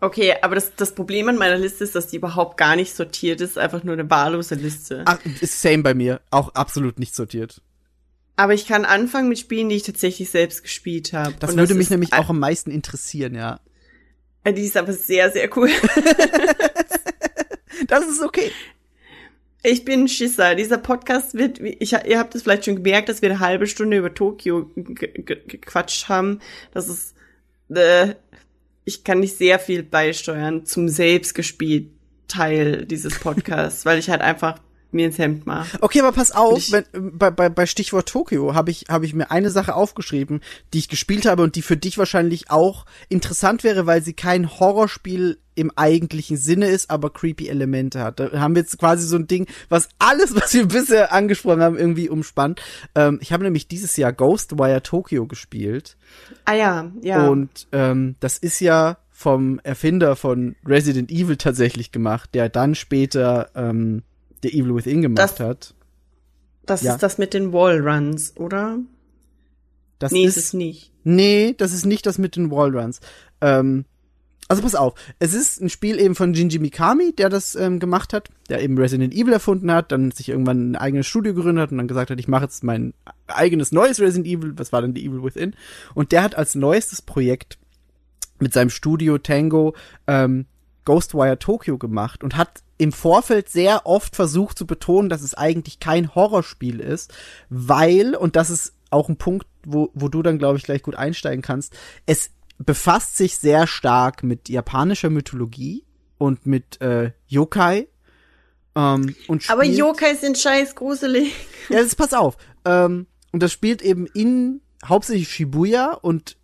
S3: Okay, aber das, das Problem an meiner Liste ist, dass die überhaupt gar nicht sortiert ist, einfach nur eine wahllose Liste.
S2: Ach, ist same bei mir, auch absolut nicht sortiert.
S3: Aber ich kann anfangen mit Spielen, die ich tatsächlich selbst gespielt habe.
S2: Das
S3: Und
S2: würde mich
S3: ist
S2: nämlich auch am meisten interessieren, ja.
S3: Die ist aber sehr, sehr cool.
S2: Das ist okay.
S3: Ich bin Schisser. Dieser Podcast wird, ich, ihr habt es vielleicht schon gemerkt, dass wir eine halbe Stunde über Tokio ge- ge- gequatscht haben. Das ist, äh, ich kann nicht sehr viel beisteuern zum selbstgespielt Teil dieses Podcasts, weil ich halt einfach mir ins Hemd mache.
S2: Okay, aber pass auf,
S3: Ich-
S2: wenn, bei, bei, bei Stichwort Tokio habe ich, habe ich mir eine Sache aufgeschrieben, die ich gespielt habe und die für dich wahrscheinlich auch interessant wäre, weil sie kein Horrorspiel im eigentlichen Sinne ist, aber creepy Elemente hat. Da haben wir jetzt quasi so ein Ding, was alles, was wir bisher angesprochen haben, irgendwie umspannt. Ähm, ich habe nämlich dieses Jahr Ghostwire Tokyo gespielt.
S3: Ah ja, ja.
S2: Und ähm, das ist ja vom Erfinder von Resident Evil tatsächlich gemacht, der dann später ähm, The Evil Within gemacht
S3: Das-
S2: hat.
S3: das
S2: ja.
S3: ist das mit den Wallruns, oder?
S2: Das
S3: nee,
S2: ist,
S3: ist es nicht.
S2: Nee, das ist nicht das mit den Wallruns. Ähm, also pass auf, es ist ein Spiel eben von Jinji Mikami, der das ähm, gemacht hat, der eben Resident Evil erfunden hat, dann sich irgendwann ein eigenes Studio gegründet hat und dann gesagt hat, ich mache jetzt mein eigenes neues Resident Evil, was war dann The Evil Within. Und der hat als neuestes Projekt mit seinem Studio Tango ähm, Ghostwire Tokyo gemacht und hat im Vorfeld sehr oft versucht zu betonen, dass es eigentlich kein Horrorspiel ist, weil, und das ist auch ein Punkt, wo, wo du dann, glaube ich, gleich gut einsteigen kannst, es befasst sich sehr stark mit japanischer Mythologie und mit äh, Yokai. Ähm, und
S3: Aber Yokai sind scheiß gruselig.
S2: ja, das pass auf. Ähm, und das spielt eben in hauptsächlich Shibuya und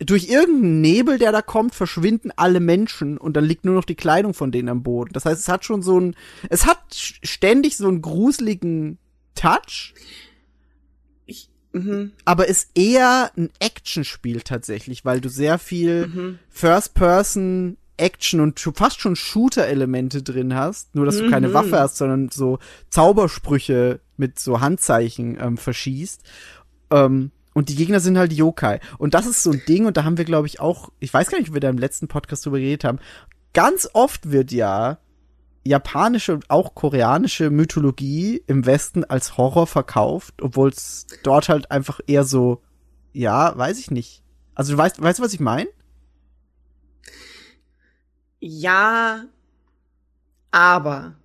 S2: durch irgendeinen Nebel, der da kommt, verschwinden alle Menschen und dann liegt nur noch die Kleidung von denen am Boden. Das heißt, es hat schon so ein, es hat ständig so einen gruseligen Touch,
S3: Ich, mhm.
S2: aber ist eher ein Actionspiel tatsächlich, weil du sehr viel
S3: Mhm.
S2: First-Person Action und fast schon Shooter-Elemente drin hast, nur dass du keine
S3: Mhm.
S2: Waffe hast, sondern so Zaubersprüche mit so Handzeichen ähm, verschießt. Ähm, und die Gegner sind halt Yokai. Und das ist so ein Ding, und da haben wir, glaube ich, auch, ich weiß gar nicht, ob wir da im letzten Podcast drüber geredet haben, ganz oft wird ja japanische und auch koreanische Mythologie im Westen als Horror verkauft, obwohl es dort halt einfach eher so, ja, weiß ich nicht. Also du weißt, weißt du, was ich meine?
S3: Ja, aber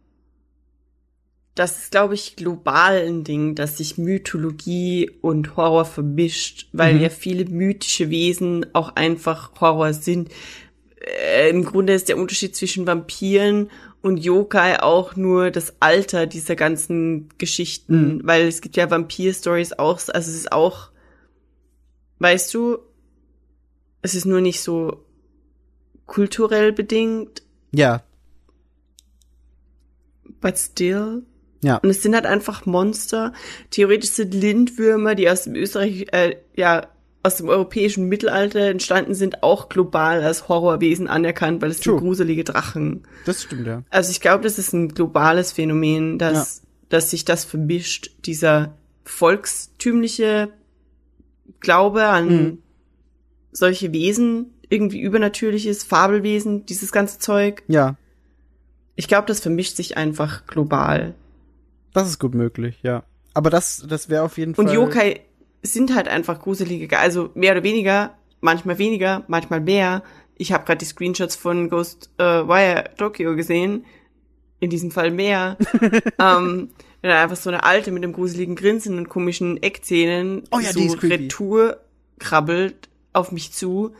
S3: das ist, glaube ich, global ein Ding, dass sich Mythologie und Horror vermischt, weil
S2: Mhm.
S3: ja viele mythische Wesen auch einfach Horror sind. Äh, Im Grunde ist der Unterschied zwischen Vampiren und Yokai auch nur das Alter dieser ganzen Geschichten, weil es gibt ja Vampir-Stories auch, also es ist auch, weißt du, es ist nur nicht so kulturell bedingt,
S2: Ja,
S3: but still.
S2: Ja.
S3: Und es sind halt einfach Monster. Theoretisch sind Lindwürmer, die aus dem Österreich, äh, ja, aus dem europäischen Mittelalter entstanden sind, auch global als Horrorwesen anerkannt, weil es
S2: True.
S3: sind gruselige Drachen.
S2: Das stimmt, ja.
S3: Also ich glaube, das ist ein globales Phänomen, dass, dass sich das vermischt, dieser volkstümliche Glaube an
S2: Mhm.
S3: solche Wesen, irgendwie übernatürliches, Fabelwesen, dieses ganze Zeug.
S2: Ja,
S3: Ich glaube, das vermischt sich einfach global.
S2: Das ist gut möglich, ja. Aber das, das wäre auf jeden
S3: Und
S2: Fall.
S3: Yokai sind halt einfach gruselige, Ge- also mehr oder weniger, manchmal weniger, manchmal mehr. Ich habe gerade die Screenshots von Ghost äh, Wire Tokyo gesehen. In diesem Fall mehr. ähm, wenn dann einfach so eine alte mit einem gruseligen Grinsen und komischen Eckzähnen
S2: Oh ja,
S3: so
S2: die.
S3: Retour krabbelt auf mich zu,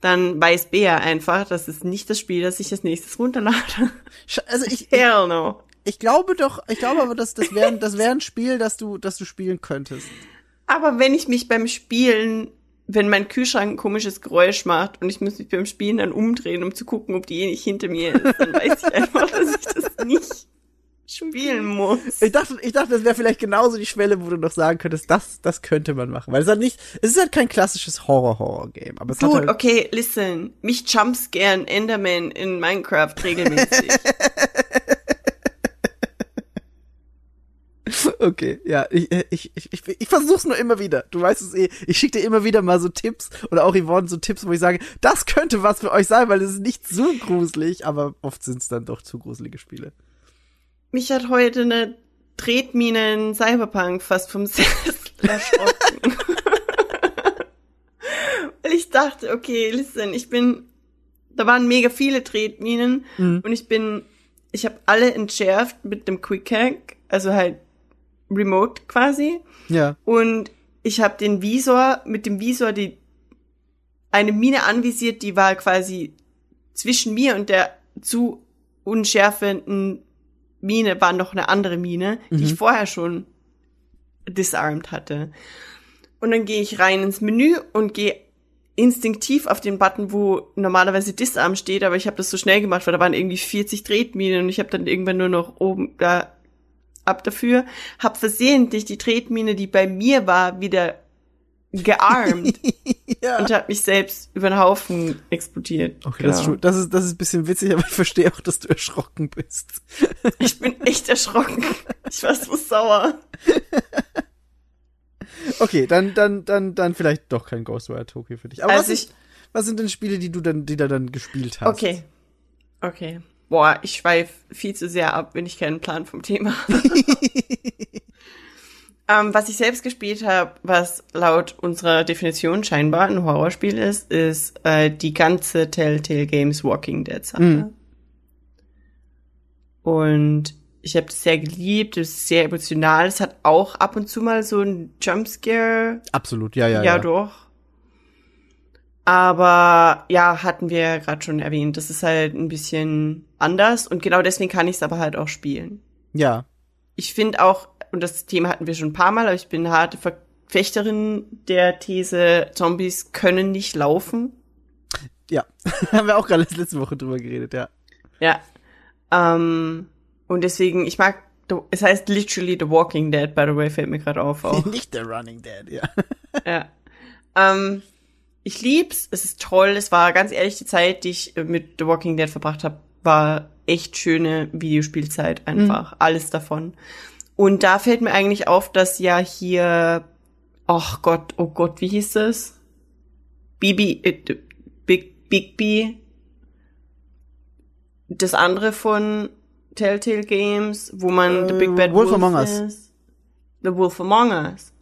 S3: dann weiß Bea einfach, das ist nicht das Spiel, das ich als nächstes runterlade.
S2: Also ich, ich,
S3: Hell no.
S2: Ich glaube doch, ich glaube aber, dass das wäre das wäre ein Spiel, das du, das du spielen könntest.
S3: Aber wenn ich mich beim Spielen, wenn mein Kühlschrank ein komisches Geräusch macht und ich muss mich beim Spielen dann umdrehen, um zu gucken, ob die eh nicht hinter mir ist, dann weiß ich einfach, dass ich das nicht spielen muss.
S2: Ich dachte, ich dachte, das wäre vielleicht genauso die Schwelle, wo du noch sagen könntest, das, das könnte man machen. Weil es hat nicht, es ist halt kein klassisches Horror-Horror-Game, aber es
S3: Dude,
S2: halt,
S3: okay, listen. Mich jumpscaren Enderman in Minecraft regelmäßig.
S2: okay, ja, ich, äh, ich, ich, ich, ich versuch's nur immer wieder. Du weißt es eh, ich schicke dir immer wieder mal so Tipps oder auch Yvonne so Tipps, wo ich sage, das könnte was für euch sein, weil es ist nicht so gruselig, aber oft sind es dann doch zu gruselige Spiele.
S3: Mich hat heute eine Tretmine in Cyberpunk fast vom Sessel erschrocken. Weil ich dachte, okay, listen, ich bin, da waren mega viele Tretminen
S2: Mhm.
S3: und ich bin, ich habe alle entschärft mit dem Quick Hack, also halt remote quasi.
S2: Ja.
S3: Und ich habe den Visor, mit dem Visor die eine Mine anvisiert, die war quasi zwischen mir und der zu unschärfenden Mine war noch eine andere Mine, die ich vorher schon disarmed hatte. Und dann gehe ich rein ins Menü und gehe instinktiv auf den Button, wo normalerweise Disarm steht, aber ich habe das so schnell gemacht, weil da waren irgendwie 40 Tretminen und ich habe dann irgendwann nur noch oben da ab dafür, hab versehentlich die Tretmine, die bei mir war, wieder gearmt
S2: ja.
S3: und hab mich selbst über den Haufen explodiert.
S2: Okay, das, ist
S3: Genau.
S2: schon, das, ist, das ist ein bisschen witzig, aber ich verstehe auch, dass du erschrocken bist.
S3: Ich bin echt erschrocken. Ich war so sauer.
S2: Okay, dann, dann, dann, dann vielleicht doch kein Ghostwire Tokyo für dich. Aber was,
S3: Also ich,
S2: ist, was sind denn Spiele, die du dann, die du dann gespielt hast?
S3: okay. Okay. Boah, ich schweif viel zu sehr ab, wenn ich keinen Plan vom Thema habe. ähm, was ich selbst gespielt habe, was laut unserer Definition scheinbar ein Horrorspiel ist, ist äh, die ganze Telltale Games Walking Dead Sache.
S2: Mhm.
S3: Und ich habe das sehr geliebt, es ist sehr emotional. Es hat auch ab und zu mal so ein Jumpscare.
S2: Absolut, ja, ja,
S3: Ja,
S2: ja.
S3: doch. Aber ja, hatten wir ja gerade schon erwähnt. Das ist halt ein bisschen anders und genau deswegen kann ich es aber halt auch spielen.
S2: Ja.
S3: Ich finde auch, und das Thema hatten wir schon ein paar Mal, aber ich bin eine harte Verfechterin der These, Zombies können nicht laufen.
S2: Ja. Haben wir auch gerade letzte Woche drüber geredet, ja.
S3: Ja. Ähm, und deswegen, ich mag, the- es heißt literally The Walking Dead, by the way, fällt mir gerade auf. Auch.
S2: Nicht der Running Dead, ja.
S3: ja. Ähm, ich lieb's, es ist toll. Es war ganz ehrlich die Zeit, die ich äh, mit The Walking Dead verbracht habe, war echt schöne Videospielzeit einfach. Alles davon. Und da fällt mir eigentlich auf, dass ja hier, ach Gott, oh Gott, wie hieß das? Bibi, äh, Big, Big B. Das andere von Telltale Games, wo man The
S2: Äh,
S3: Big Bad
S2: Wolf
S3: Wolf,
S2: Among Us.
S3: ist. The Wolf Among Us.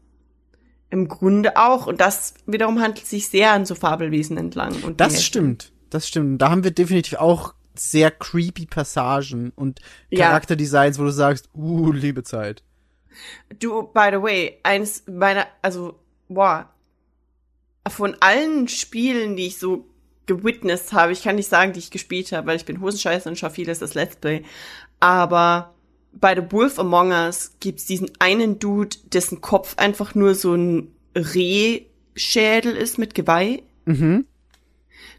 S3: Im Grunde auch. Und das wiederum handelt sich sehr an so Fabelwesen entlang. Und
S2: Das stimmt. Das stimmt. Da haben wir definitiv auch sehr creepy Passagen und
S3: Ja.
S2: Charakterdesigns, wo du sagst, uh, liebe Zeit.
S3: Du, by the way, eins meiner, also, boah, von allen Spielen, die ich so gewitnessed habe, ich kann nicht sagen, die ich gespielt habe, weil ich bin Hosenscheiße und schaue vieles das Let's Play, aber bei The Wolf Among Us gibt's diesen einen Dude, dessen Kopf einfach nur so ein Rehschädel ist mit Geweih.
S2: Mhm.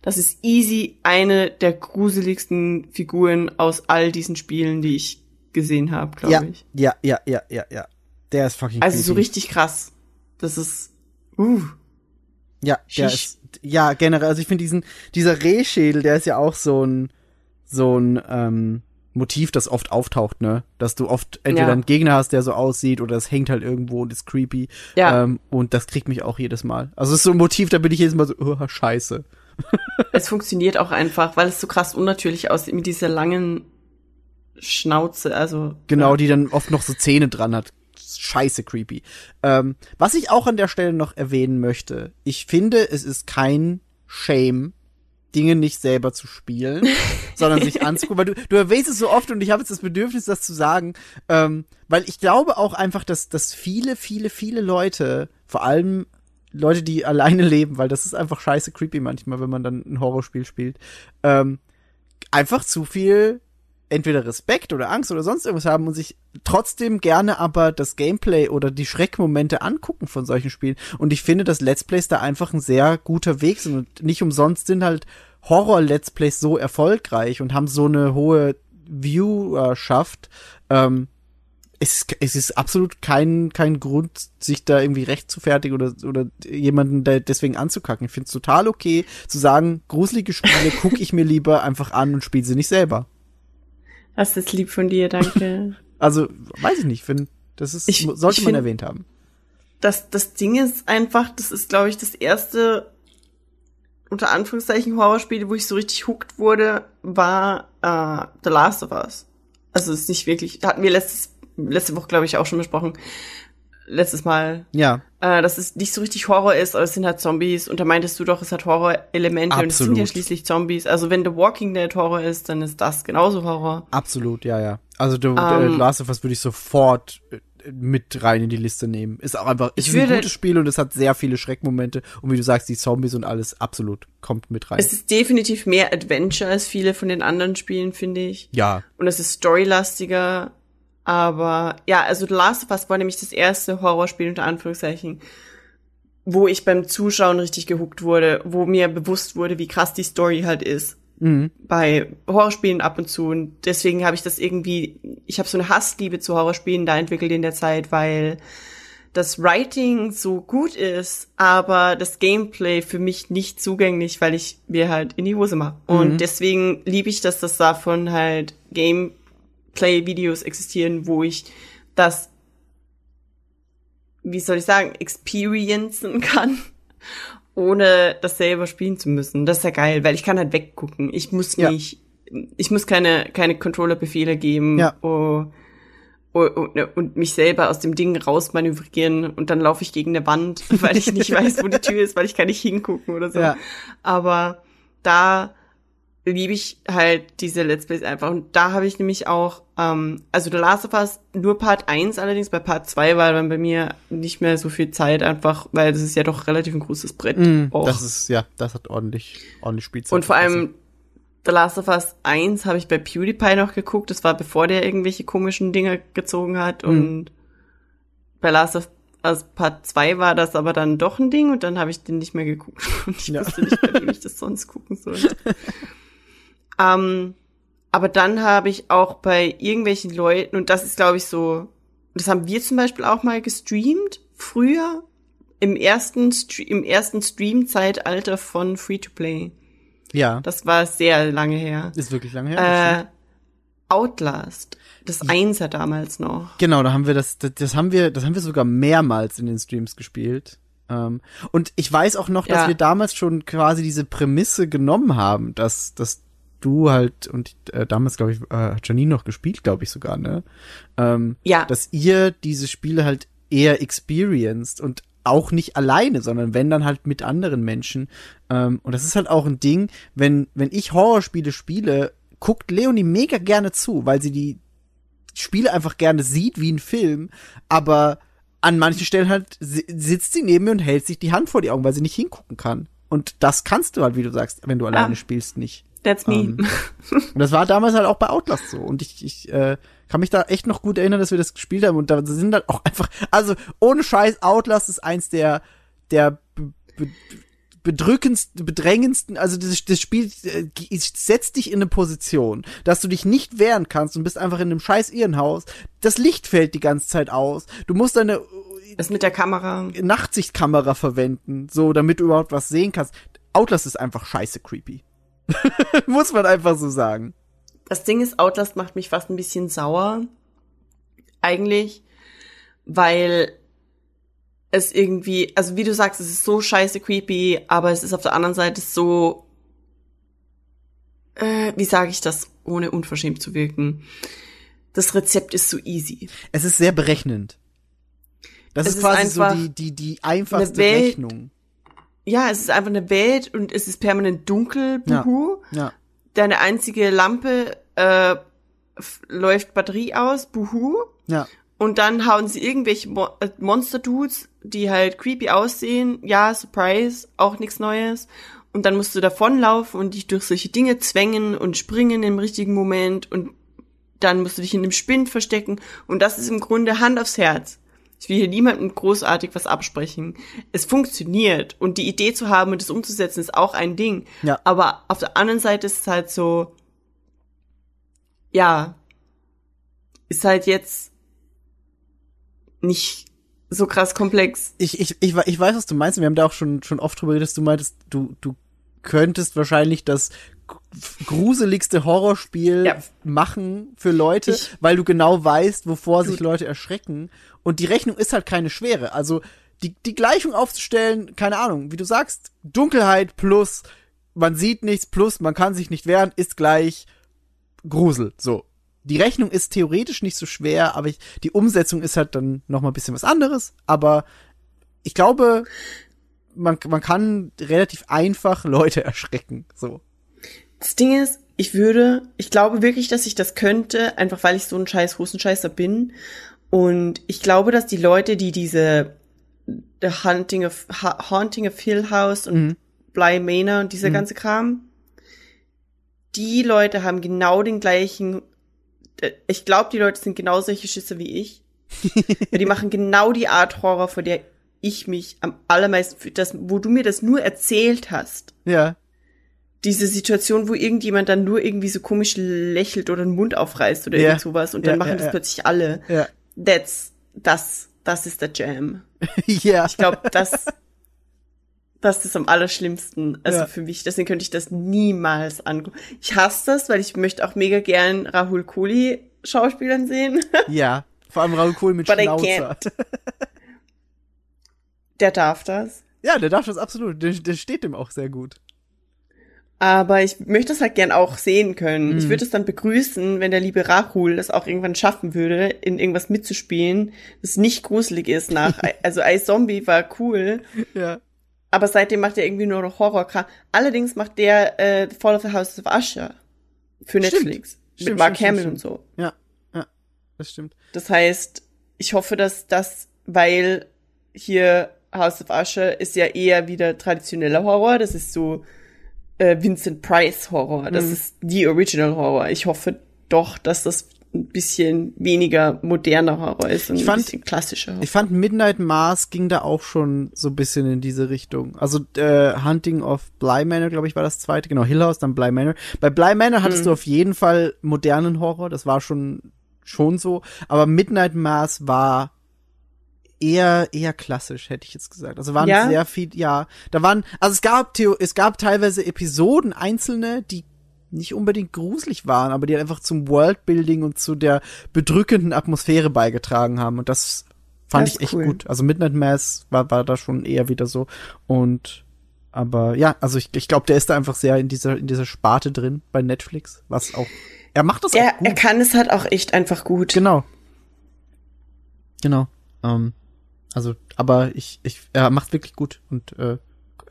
S3: Das ist easy eine der gruseligsten Figuren aus all diesen Spielen, die ich gesehen habe, glaube
S2: Ja,
S3: ich.
S2: ja, ja, ja, ja, ja. Der ist fucking
S3: Also so
S2: creepy.
S3: richtig krass. Das ist, uh,
S2: Ja, der
S3: Schisch.
S2: ist, ja, generell, also ich finde diesen, dieser Rehschädel, der ist ja auch so ein, so ein, ähm, Motiv, das oft auftaucht, ne? Dass du oft entweder
S3: Ja.
S2: einen Gegner hast, der so aussieht, oder es hängt halt irgendwo und ist creepy.
S3: Ja.
S2: Ähm, und das kriegt mich auch jedes Mal. Also es ist so ein Motiv, da bin ich jedes Mal so, oh, scheiße.
S3: es funktioniert auch einfach, weil es so krass unnatürlich aussieht mit dieser langen Schnauze, also.
S2: Genau,
S3: ja.
S2: die dann oft noch so Zähne dran hat. Scheiße creepy. Ähm, was ich auch an der Stelle noch erwähnen möchte, ich finde, es ist kein Shame, Dinge nicht selber zu spielen, sondern sich anzugucken, weil du, du erwähnst es so oft und ich habe jetzt das Bedürfnis, das zu sagen, ähm, weil ich glaube auch einfach, dass, dass viele, viele, viele Leute, vor allem Leute, die alleine leben, weil das ist einfach scheiße creepy manchmal, wenn man dann ein Horrorspiel spielt, ähm, einfach zu viel entweder Respekt oder Angst oder sonst irgendwas haben und sich trotzdem gerne aber das Gameplay oder die Schreckmomente angucken von solchen Spielen. Und ich finde, dass Let's Plays da einfach ein sehr guter Weg sind und nicht umsonst sind halt Horror-Let's Plays so erfolgreich und haben so eine hohe Viewerschaft. Ähm, es, es ist absolut kein, kein Grund, sich da irgendwie recht zu fertigen oder, oder jemanden da deswegen anzukacken. Ich finde es total okay, zu sagen, gruselige Spiele gucke ich mir lieber einfach an und spiele sie nicht selber.
S3: Das ist lieb von dir, danke.
S2: Also, weiß ich nicht, finde, das ist,
S3: Ich-
S2: sollte
S3: ich
S2: man
S3: find-
S2: erwähnt haben.
S3: das, das Ding ist einfach, das ist, glaube ich, das erste, unter Anführungszeichen, Horrorspiel, wo ich so richtig hooked wurde, war äh, The Last of Us. Also es ist nicht wirklich, da hatten wir letztes, letzte Woche, glaube ich, auch schon besprochen. Letztes Mal,
S2: Ja,
S3: äh, dass es nicht so richtig Horror ist, aber es sind halt Zombies. Und da meintest du doch, es hat Horror-Elemente und es sind ja schließlich Zombies. Also wenn The Walking Dead Horror ist, dann ist das genauso Horror.
S2: absolut, ja, ja. Also, du,
S3: Ähm,
S2: äh, Last of Us würde ich sofort äh, mit rein in die Liste nehmen. Ist auch einfach,
S3: Ich
S2: ist ein
S3: würde-
S2: gutes Spiel und es hat sehr viele Schreckmomente. Und wie du sagst, die Zombies und alles, absolut, kommt mit rein.
S3: Es ist definitiv mehr Adventure als viele von den anderen Spielen, finde ich.
S2: ja,
S3: Und es ist storylastiger. Aber ja, also The Last of Us war nämlich das erste Horrorspiel unter Anführungszeichen, wo ich beim Zuschauen richtig gehuckt wurde, wo mir bewusst wurde, wie krass die Story halt ist.
S2: mhm.
S3: Bei Horrorspielen ab und zu. Und deswegen habe ich das irgendwie, ich habe so eine Hassliebe zu Horrorspielen da entwickelt in der Zeit, weil das Writing so gut ist, aber das Gameplay für mich nicht zugänglich, weil ich mir halt in die Hose mache. Und deswegen liebe ich, dass das davon halt Gameplay-Videos existieren, wo ich das, wie soll ich sagen, experiencen kann, ohne das selber spielen zu müssen. Das ist ja geil, weil ich kann halt weggucken. Ich muss
S2: Ja.
S3: nicht, ich muss keine, keine Controller-Befehle geben.
S2: Ja.
S3: Oh, oh, und, und mich selber aus dem Ding rausmanövrieren und dann laufe ich gegen eine Wand, weil ich nicht weiß, wo die Tür ist, weil ich kann nicht hingucken oder so.
S2: Ja.
S3: Aber da liebe ich halt diese Let's Plays einfach. Und da habe ich nämlich auch, ähm, also The Last of Us nur Part 1 allerdings, bei Part 2 war dann bei mir nicht mehr so viel Zeit einfach, weil das ist ja doch relativ ein großes Brett. Auch.
S2: Das ist, ja, das hat ordentlich, ordentlich Spielzeit.
S3: Und vor allem The Last of Us 1 habe ich bei PewDiePie noch geguckt. Das war bevor der irgendwelche komischen Dinge gezogen hat. Und bei Last of Us Part 2 war das aber dann doch ein Ding und dann habe ich den nicht mehr geguckt. Und ich
S2: Ja.
S3: wusste nicht, wem ich das sonst gucken sollte. ähm, aber dann habe ich auch bei irgendwelchen Leuten, und das ist glaube ich so, das haben wir zum Beispiel auch mal gestreamt, früher, im ersten, Stre im ersten Stream-Zeitalter von Free-to-Play.
S2: Ja,
S3: Das war sehr lange her.
S2: ist wirklich lange her.
S3: Äh, Outlast. Das Einser damals noch.
S2: Genau, da haben wir das, das, das haben wir, das haben wir sogar mehrmals in den Streams gespielt. Ähm, und ich weiß auch noch, dass
S3: Ja.
S2: wir damals schon quasi diese Prämisse genommen haben, dass, dass du halt und äh, damals glaube ich äh, hat Janine noch gespielt, glaube ich sogar, ne? Ähm,
S3: Ja.
S2: dass ihr diese Spiele halt eher experienced und auch nicht alleine, sondern wenn dann halt mit anderen Menschen. Ähm, und das ist halt auch ein Ding, wenn wenn ich Horrorspiele spiele, guckt Leonie mega gerne zu, weil sie die Spiele einfach gerne sieht wie ein Film, aber an manchen Stellen halt si- sitzt sie neben mir und hält sich die Hand vor die Augen, weil sie nicht hingucken kann. Und das kannst du halt, wie du sagst, wenn du alleine spielst, nicht.
S3: That's me.
S2: Ähm, Und das war damals halt auch bei Outlast so. Und ich, ich äh, kann mich da echt noch gut erinnern, dass wir das gespielt haben. Und da sind dann auch einfach, also ohne Scheiß, Outlast ist eins der, der be, be, bedrückendsten, bedrängendsten, also das, das Spiel äh, setzt dich in eine Position, dass du dich nicht wehren kannst und bist einfach in einem scheiß Irrenhaus. Das Licht fällt die ganze Zeit aus. Du musst deine
S3: Das mit der Kamera.
S2: Nachtsichtkamera verwenden, so damit du überhaupt was sehen kannst. Outlast ist einfach scheiße creepy. Muss man einfach so sagen.
S3: Das Ding ist, Outlast macht mich fast ein bisschen sauer. Eigentlich. Weil es irgendwie, also wie du sagst, es ist so scheiße creepy, aber es ist auf der anderen Seite so, äh, wie sage ich das, ohne unverschämt zu wirken? Das Rezept ist so easy.
S2: Es ist sehr berechnend. Das
S3: Es
S2: ist
S3: ist
S2: quasi so
S3: einfach
S2: die, die, die einfachste Rechnung.
S3: Ja, es ist einfach eine Welt und es ist permanent dunkel,
S2: Ja.
S3: buhu.
S2: Ja.
S3: Deine einzige Lampe äh, läuft Batterie aus, buhu.
S2: Ja.
S3: Und dann hauen sie irgendwelche Mo äh, Monster-Dudes, die halt creepy aussehen. Ja, Surprise, auch nichts Neues. Und dann musst du davonlaufen und dich durch solche Dinge zwängen und springen im richtigen Moment. Und dann musst du dich in dem Spind verstecken. Und das ist im Grunde Hand aufs Herz. Ich will hier niemandem großartig was absprechen. Es funktioniert. Und die Idee zu haben und es umzusetzen, ist auch ein Ding.
S2: Ja.
S3: Aber auf der anderen Seite ist es halt so, ja, ist halt jetzt nicht so krass komplex.
S2: Ich, ich, ich, ich weiß, was du meinst. Wir haben da auch schon, schon oft drüber geredet, dass du meintest, du, du könntest wahrscheinlich das gruseligste Horrorspiel
S3: Ja.
S2: machen für Leute,
S3: Ich-
S2: weil du genau weißt, wovor sich Leute erschrecken. Und die Rechnung ist halt keine schwere. Also die, die Gleichung aufzustellen, keine Ahnung, wie du sagst, Dunkelheit plus man sieht nichts plus man kann sich nicht wehren, ist gleich Grusel. So. Die Rechnung ist theoretisch nicht so schwer, aber ich, die Umsetzung ist halt dann noch mal ein bisschen was anderes. Aber ich glaube, man, man kann relativ einfach Leute erschrecken. So.
S3: Das Ding ist, ich würde, ich glaube wirklich, dass ich das könnte, einfach weil ich so ein scheiß Hosenscheißer bin. Und ich glaube, dass die Leute, die diese The Hunting of, Ha- Haunting of Hill House und
S2: Mhm.
S3: Bly Manor und dieser
S2: Mhm.
S3: ganze Kram, die Leute haben genau den gleichen, äh, ich glaube, die Leute sind genau solche Schisser wie ich. Die machen genau die Art Horror, vor der ich mich am allermeisten, für das, wo du mir das nur erzählt hast
S2: Ja.
S3: diese Situation, wo irgendjemand dann nur irgendwie so komisch lächelt oder den Mund aufreißt oder
S2: Ja.
S3: irgend sowas und dann
S2: Ja,
S3: machen
S2: ja,
S3: das plötzlich alle.
S2: Ja.
S3: That's, das, das ist der Jam.
S2: ja.
S3: Ich glaube, das, das ist am allerschlimmsten. Also
S2: Ja.
S3: für mich, deswegen könnte ich das niemals angucken. Ich hasse das, weil ich möchte auch mega gern Rahul Kohli Schauspielern sehen.
S2: Ja. Vor allem Raoul Kohl mit
S3: But I
S2: Schnauzer.
S3: Der darf das.
S2: Ja, der darf das absolut. Der, der steht dem auch sehr gut.
S3: Aber ich möchte das halt gern auch sehen können.
S2: Mhm.
S3: Ich würde es dann begrüßen, wenn der liebe Rahul das auch irgendwann schaffen würde, in irgendwas mitzuspielen, das nicht gruselig ist nach. also Ice Zombie war cool,
S2: Ja.
S3: aber seitdem macht er irgendwie nur noch Horrorkram. Allerdings macht der äh, Fall of the House of Usher für. Netflix.
S2: Stimmt,
S3: mit Mark
S2: stimmt,
S3: Hamill und so.
S2: Ja. Ja. Das stimmt.
S3: Das heißt, ich hoffe, dass das, weil hier House of Usher ist ja eher wieder traditioneller Horror, das ist so äh, Vincent Price Horror, das
S2: Mhm.
S3: ist die Original Horror. Ich hoffe doch, dass das ein bisschen weniger moderner Horror ist und
S2: Ich
S3: ein
S2: fand-
S3: bisschen klassischer.
S2: Ich fand Midnight Mars ging da auch schon so ein bisschen in diese Richtung. Also äh, Hunting of Bly Manor, glaube ich, war das zweite. Genau, Hill House, dann Bly Manor. Bei Bly Manor hattest
S3: Mhm.
S2: du auf jeden Fall modernen Horror, das war schon schon so. Aber Midnight Mars war eher eher klassisch, hätte ich jetzt gesagt. Also waren
S3: Ja?
S2: sehr viel, ja, da waren, also es gab Theo, es gab teilweise Episoden einzelne, die nicht unbedingt gruselig waren, aber die einfach zum Worldbuilding und zu der bedrückenden Atmosphäre beigetragen haben. Und das fand
S3: Das
S2: ich echt
S3: cool.
S2: gut. Also Midnight Mass war, war da schon eher wieder so. Und aber ja, also ich, ich glaube, der ist da einfach sehr in dieser, in dieser Sparte drin bei Netflix, was auch. Er macht das
S3: er, er kann es halt auch echt einfach gut.
S2: Genau. Genau. Ähm, also, aber ich, ich, er macht wirklich gut und äh,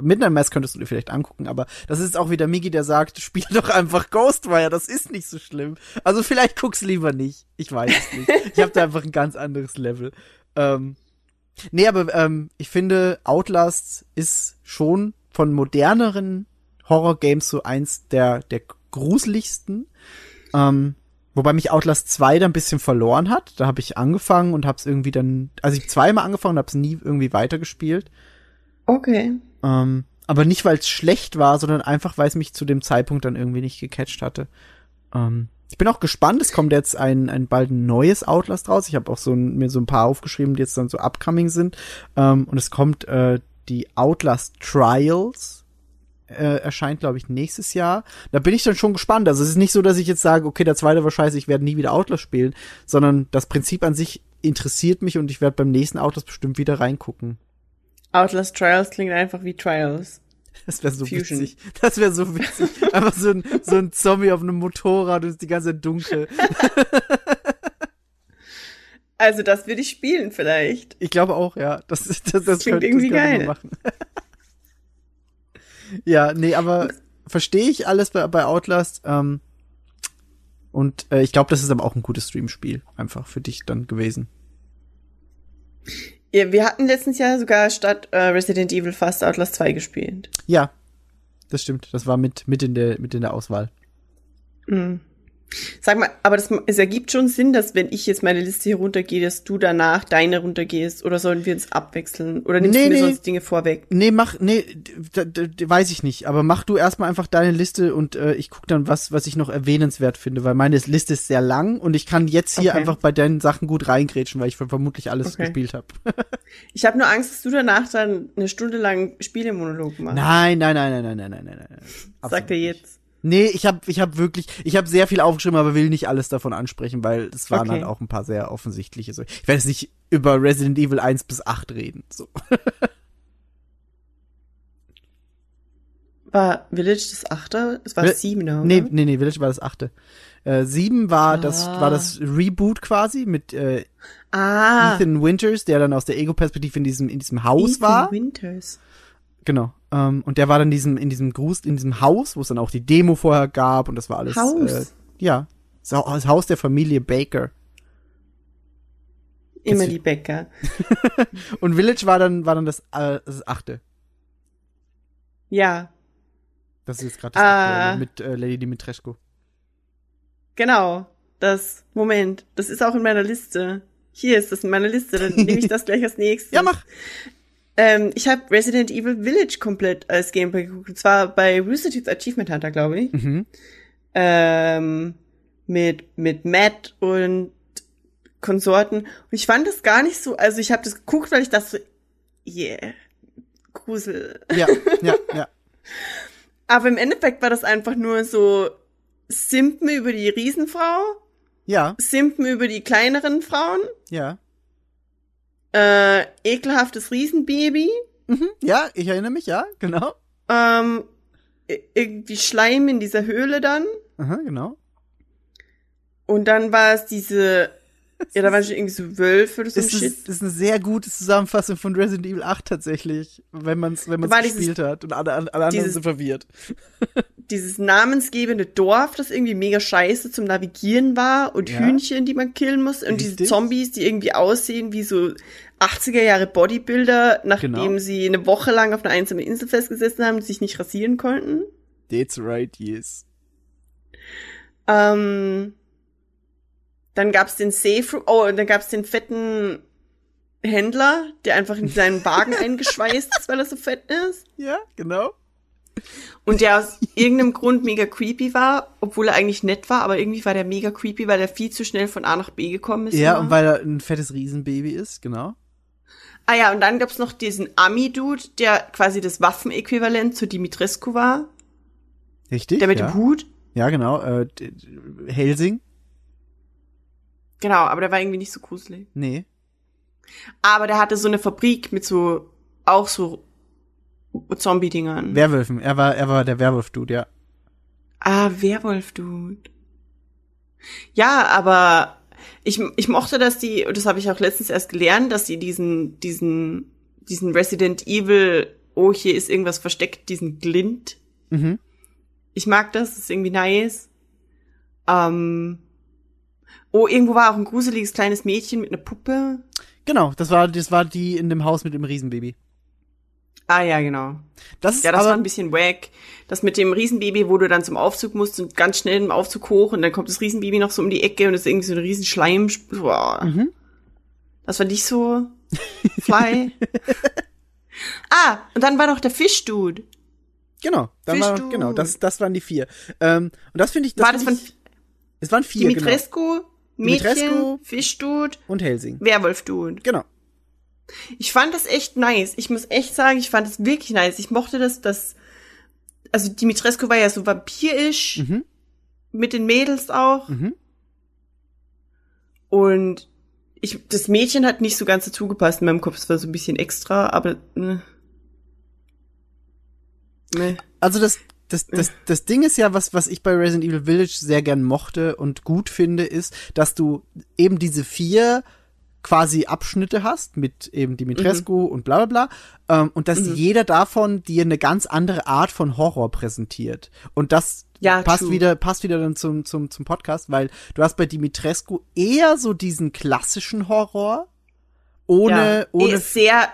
S2: Midnight Mass könntest du dir vielleicht angucken, aber das ist auch wieder Migi, der sagt, spiel doch einfach Ghostwire, das ist nicht so schlimm. Also vielleicht guck's lieber nicht. Ich weiß es nicht. Ich habe da einfach ein ganz anderes Level. Ähm, nee, aber ähm, ich finde, Outlast ist schon von moderneren Horror-Games so eins der, der gruseligsten. Ähm, wobei mich Outlast 2 dann ein bisschen verloren hat. Da habe ich angefangen und hab's irgendwie dann, also ich zweimal angefangen und hab's nie irgendwie weitergespielt.
S3: Okay.
S2: Ähm, aber nicht, weil es schlecht war, sondern einfach, weil es mich zu dem Zeitpunkt dann irgendwie nicht gecatcht hatte. Ähm, ich bin auch gespannt, es kommt jetzt ein, ein bald ein neues Outlast raus. Ich habe auch so ein, mir so ein paar aufgeschrieben, die jetzt dann so upcoming sind. Ähm, und es kommt äh, die Outlast Trials. Äh, erscheint, glaube ich, nächstes Jahr. Da bin ich dann schon gespannt. Also es ist nicht so, dass ich jetzt sage, okay, der zweite war scheiße, ich werde nie wieder Outlast spielen, sondern das Prinzip an sich interessiert mich und ich werde beim nächsten Outlast bestimmt wieder reingucken.
S3: Outlast Trials klingt einfach wie Trials.
S2: Das wäre so
S3: Fusion.
S2: witzig. Das wäre so witzig. Einfach so ein, so ein Zombie auf einem Motorrad und ist die ganze Zeit dunkel.
S3: Also das würde ich spielen vielleicht.
S2: Ich glaube auch, ja. Das, das, das,
S3: klingt
S2: könnte-
S3: irgendwie geil.
S2: Machen. Ja, nee, aber verstehe ich alles bei, bei Outlast. Ähm, und äh, ich glaube, das ist aber auch ein gutes Streamspiel einfach für dich dann gewesen.
S3: Ja, wir hatten letztens Jahr sogar statt äh, Resident Evil fast Outlast 2 gespielt.
S2: Ja, das stimmt. Das war mit, mit, in, der, mit in der Auswahl.
S3: Mhm. Sag mal, aber das, es ergibt schon Sinn, dass wenn ich jetzt meine Liste hier runtergehe, dass du danach deine runtergehst oder sollen wir uns abwechseln? Oder nimmst
S2: Nee,
S3: du mir
S2: nee.
S3: sonst Dinge vorweg?
S2: Nee, mach, nee, weiß ich nicht. Aber mach du erstmal einfach deine Liste und äh, ich guck dann, was, was ich noch erwähnenswert finde, weil meine Liste ist sehr lang und ich kann jetzt hier
S3: Okay.
S2: einfach bei deinen Sachen gut reingrätschen, weil ich vermutlich alles
S3: Okay.
S2: gespielt habe.
S3: Ich habe nur Angst, dass du danach dann eine Stunde lang Spielemonolog machst.
S2: nein, nein, nein, nein, nein, nein, nein, nein, nein.
S3: Sagt er jetzt.
S2: Nee, ich habe ich hab wirklich, ich habe sehr viel aufgeschrieben, aber will nicht alles davon ansprechen, weil es waren
S3: Okay.
S2: halt auch ein paar sehr offensichtliche. So. Ich werde jetzt nicht über Resident Evil 1 bis 8 reden. So.
S3: War Village das achte? Es war
S2: Will-
S3: sieben, oder?
S2: Nee, nee, nee, Village war das achte. Äh, sieben war das
S3: Ah.
S2: war das Reboot quasi mit äh,
S3: Ah.
S2: Ethan Winters, der dann aus der Ego-Perspektive in diesem in diesem Haus
S3: Ethan
S2: war.
S3: Winters.
S2: Genau. Ähm, und der war dann in diesem in diesem Gruß in diesem Haus, wo es dann auch die Demo vorher gab und das war alles.
S3: Haus?
S2: Äh, ja, das Haus der Familie Baker.
S3: Immer die Bäcker.
S2: Und Village war dann war dann das, äh, das achte.
S3: Ja,
S2: Das ist jetzt gerade das
S3: Ah.
S2: aktuelle mit äh, Lady Dimitrescu.
S3: genau. Das, Moment, das ist auch in meiner Liste. Hier ist das in meiner Liste, dann nehme ich das gleich als nächstes.
S2: Ja, mach.
S3: Ähm, ich habe Resident Evil Village komplett als Gameplay geguckt. Und zwar bei Rooster Teeth Achievement Hunter, glaube ich.
S2: Mhm.
S3: Ähm, mit, mit Matt und Konsorten. Und ich fand das gar nicht so, also ich habe das geguckt, weil ich dachte so, yeah, Grusel.
S2: Ja, ja, ja.
S3: Aber im Endeffekt war das einfach nur so Simpen über die Riesenfrau,
S2: Ja,
S3: Simpen über die kleineren Frauen,
S2: ja.
S3: Äh, ekelhaftes Riesenbaby,
S2: Mhm. Ja, ich erinnere mich, ja, genau.
S3: ähm, irgendwie Schleim in dieser Höhle dann.
S2: Aha, genau.
S3: Und dann war es diese, ja, da waren schon irgendwie so Wölfe oder so ein
S2: Das ist,
S3: Shit.
S2: das ist eine sehr gute Zusammenfassung von Resident Evil 8 tatsächlich, wenn man es wenn man's
S3: War dieses-
S2: gespielt hat und alle, alle anderen
S3: dieses-
S2: sind verwirrt.
S3: Dieses namensgebende Dorf, das irgendwie mega scheiße zum Navigieren war und
S2: Ja.
S3: Hühnchen, die man killen muss und
S2: Richtig.
S3: diese Zombies, die irgendwie aussehen wie so 80er Jahre Bodybuilder, nachdem
S2: Genau.
S3: sie eine Woche lang auf einer einsamen Insel festgesessen haben und sich nicht rasieren konnten.
S2: That's right, yes.
S3: Ähm, dann gab's den Safe Room, oh, und dann gab's den fetten Händler, der einfach in seinen Wagen eingeschweißt ist, weil er so fett ist.
S2: Ja, genau.
S3: Und der aus irgendeinem Grund mega creepy war, obwohl er eigentlich nett war, aber irgendwie war der mega creepy, weil er viel zu schnell von A nach B gekommen ist.
S2: Ja,
S3: immer.
S2: und weil er ein fettes Riesenbaby ist, genau.
S3: ah ja, und dann gab's noch diesen Ami-Dude, der quasi das Waffenäquivalent zu Dimitrescu war,
S2: Richtig.
S3: der mit
S2: ja.
S3: dem Hut.
S2: Ja, genau. Äh, Helsing?
S3: Genau, aber der war irgendwie nicht so gruselig.
S2: Nee.
S3: Aber der hatte so eine Fabrik mit so, auch so Zombie-Dingern.
S2: Werwölfen. Er war, er war der Werwolf-Dude, ja.
S3: Ah, Werwolf-Dude. Ja, aber ich, ich mochte, dass die, und das habe ich auch letztens erst gelernt, dass die diesen, diesen, diesen Resident Evil, oh, hier ist irgendwas versteckt, diesen Glint.
S2: Mhm.
S3: Ich mag das, das ist irgendwie nice. Ähm, oh, irgendwo war auch ein gruseliges kleines Mädchen mit einer Puppe.
S2: Genau, das war, das war die in dem Haus mit dem Riesenbaby.
S3: Ah, ja, genau.
S2: Das ist
S3: Ja, das
S2: aber,
S3: war ein bisschen wack. Das mit dem Riesenbaby, wo du dann zum Aufzug musst und ganz schnell im Aufzug hoch und dann kommt das Riesenbaby noch so um die Ecke und es ist irgendwie so ein Riesenschleim. Boah.
S2: Mhm.
S3: Das war nicht so fly. ah, und dann war noch der Fischdude.
S2: genau, dann war,
S3: Fischdude.
S2: genau, das, das waren die vier. Ähm, und das finde ich, das
S3: war das von
S2: ich, es waren vier, genau.
S3: Mädchen. Fischdude,
S2: Und Helsing.
S3: Werwolfdude.
S2: Genau.
S3: Ich fand das echt nice. Ich muss echt sagen, ich fand das wirklich nice. Ich mochte das, das, also Dimitrescu war ja so vampirisch,
S2: Mhm.
S3: mit den Mädels auch.
S2: Mhm.
S3: Und ich, das Mädchen hat nicht so ganz dazu gepasst in meinem Kopf. Es war so ein bisschen extra, aber, ne. Ne.
S2: Also das, das, das, das Ding ist ja, was, was ich bei Resident Evil Village sehr gern mochte und gut finde, ist, dass du eben diese vier quasi Abschnitte hast mit eben Dimitrescu und bla bla bla ähm, und dass
S3: Mhm.
S2: jeder davon dir eine ganz andere Art von Horror präsentiert und das
S3: Ja,
S2: passt
S3: true.
S2: wieder passt wieder dann zum zum zum Podcast, weil du hast bei Dimitrescu eher so diesen klassischen Horror ohne
S3: ja.
S2: ohne
S3: Eh, sehr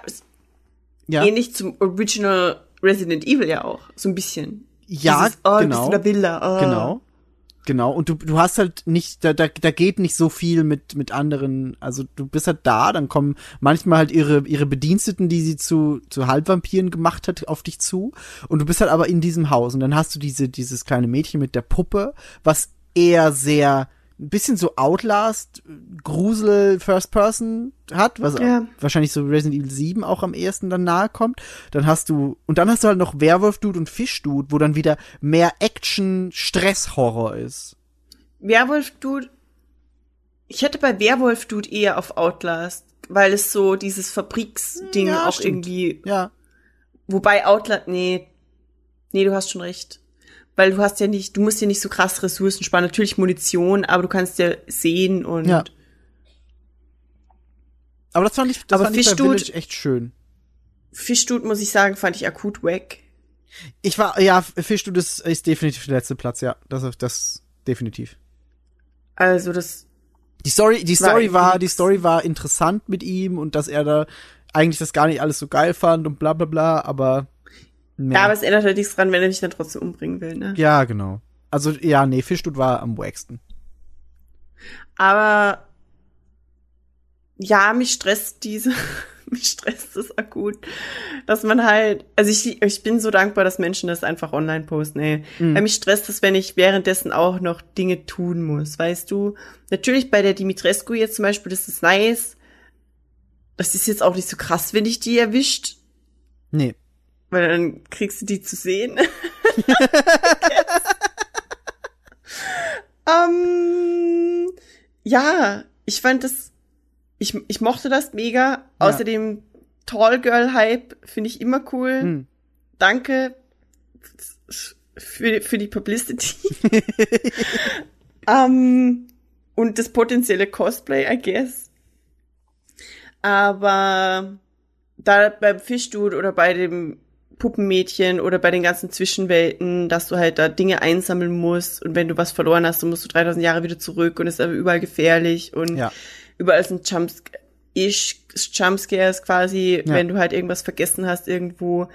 S2: ja
S3: ähnlich zum Original Resident Evil ja auch, so ein bisschen.
S2: Ja
S3: Dieses, oh,
S2: genau
S3: bist in der Villa. Oh.
S2: Genau. Genau. Und du, du hast halt nicht, da, da, da geht nicht so viel mit, mit anderen. Also du bist halt da, dann kommen manchmal halt ihre, ihre Bediensteten, die sie zu, zu Halbvampiren gemacht hat, auf dich zu. Und du bist halt aber in diesem Haus. Und dann hast du diese, dieses kleine Mädchen mit der Puppe, was eher sehr, ein bisschen so Outlast, Grusel, First Person hat, was
S3: Ja.
S2: wahrscheinlich so Resident Evil 7 auch am ehesten dann nahe kommt. Dann hast du, und dann hast du halt noch Werwolf Dude und Fisch Dude, wo dann wieder mehr Action, Stress, Horror ist.
S3: Werwolf Dude. Ich hätte bei Werwolf Dude eher auf Outlast, weil es so dieses Fabriksding
S2: Ja,
S3: auch
S2: stimmt.
S3: irgendwie.
S2: Ja.
S3: Wobei Outlast, nee. Nee, du hast schon recht. Weil du hast ja nicht, du musst ja nicht so krass Ressourcen sparen. Natürlich Munition, aber du kannst ja sehen und
S2: Ja. Aber das fand ich, das
S3: Aber
S2: fand ich bei
S3: Fisch Dude-
S2: Village echt schön.
S3: Fischdude, muss ich sagen, fand ich akut wack.
S2: Ich war, ja, Fisch Dude ist, ist definitiv der letzte Platz, ja. Das, das, definitiv.
S3: Also das,
S2: Die Story, die
S3: War
S2: Story war,
S3: nix.
S2: die Story war interessant mit ihm und dass er da eigentlich das gar nicht alles so geil fand und bla bla bla, aber nee.
S3: ja, aber es ändert halt nichts dran, wenn er mich dann trotzdem umbringen will, ne?
S2: ja, genau. Also ja, nee, Fischdude war am wacksten.
S3: Aber ja, mich stresst diese, mich stresst das akut, dass man halt, also ich, ich bin so dankbar, dass Menschen das einfach online posten, ey.
S2: Mhm.
S3: Weil mich stresst das, wenn ich währenddessen auch noch Dinge tun muss, weißt du? Natürlich bei der Dimitrescu jetzt zum Beispiel, das ist nice. Das ist jetzt auch nicht so krass, wenn ich die erwischt,
S2: Nee.
S3: Weil dann kriegst du die zu sehen. ähm, ja, ich fand das, ich, ich mochte das mega. Außerdem Tall Girl Hype finde ich immer cool.
S2: Hm.
S3: Danke für, für die Publicity. ähm, und das potenzielle Cosplay, I guess. Aber da beim Fischdude oder bei dem Puppenmädchen oder bei den ganzen Zwischenwelten, dass du halt da Dinge einsammeln musst und wenn du was verloren hast, dann musst du 3000 Jahre wieder zurück und es ist aber überall gefährlich und
S2: Ja.
S3: überall sind Jumps ich Jumpscares quasi,
S2: Ja.
S3: wenn du halt irgendwas vergessen hast irgendwo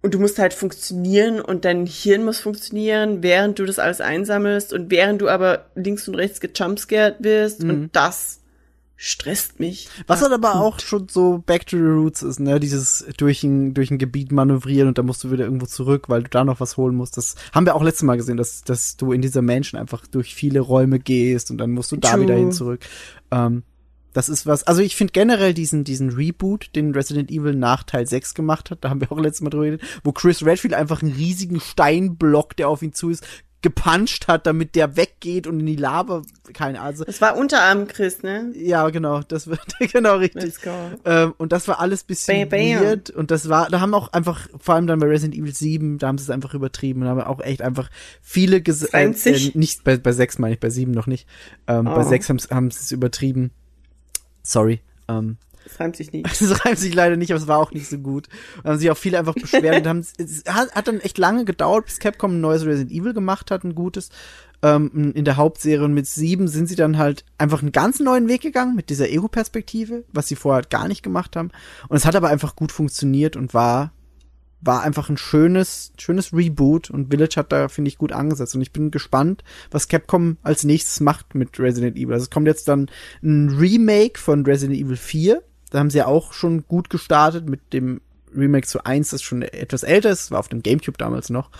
S3: und du musst halt funktionieren und dein Hirn muss funktionieren, während du das alles einsammelst und während du aber links und rechts gejumpscared wirst
S2: Mhm.
S3: und das stresst mich.
S2: Was halt aber auch schon so Back to the Roots ist, ne? Dieses durch ein, durch ein Gebiet manövrieren und dann musst du wieder irgendwo zurück, weil du da noch was holen musst. Das haben wir auch letztes Mal gesehen, dass, dass du in dieser Mansion einfach durch viele Räume gehst und dann musst du da
S3: True.
S2: wieder hin zurück. Ähm, das ist was, also ich finde generell diesen, diesen Reboot, den Resident Evil nach Teil 6 gemacht hat, da haben wir auch letztes Mal drüber geredet, wo Chris Redfield einfach einen riesigen Steinblock, der auf ihn zu ist, gepuncht hat, damit der weggeht und in die Lava, keine Ahnung. Also,
S3: Das war Unterarm Chris, ne?
S2: ja, genau, das wird, genau richtig.
S3: Let's go.
S2: Ähm, und das war alles bisschen
S3: Bam, bam.
S2: weird. Und das war, da haben auch einfach, vor allem dann bei Resident Evil 7, da haben sie es einfach übertrieben. Da haben auch echt einfach viele gesagt, äh,
S3: 20?
S2: äh, nicht bei, bei 6 meine ich, bei 7 noch nicht. Ähm, Bei
S3: Oh.
S2: 6 haben, haben sie es übertrieben. Sorry. Ähm,
S3: Das reimt sich nicht.
S2: das reimt sich leider nicht, aber es war auch nicht so gut. Und haben sich auch viele einfach beschwert und haben, es hat, dann echt lange gedauert, bis Capcom ein neues Resident Evil gemacht hat, ein gutes, ähm, in der Hauptserie. Und mit sieben sind sie dann halt einfach einen ganz neuen Weg gegangen, mit dieser Ego-Perspektive, was sie vorher halt gar nicht gemacht haben. Und es hat aber einfach gut funktioniert und war, war einfach ein schönes, schönes Reboot und Village hat da, finde ich, gut angesetzt. Und ich bin gespannt, was Capcom als nächstes macht mit Resident Evil. Also es kommt jetzt dann ein Remake von Resident Evil 4. Da haben sie ja auch schon gut gestartet mit dem Remake zu 1, das schon etwas älter ist, war auf dem Gamecube damals noch.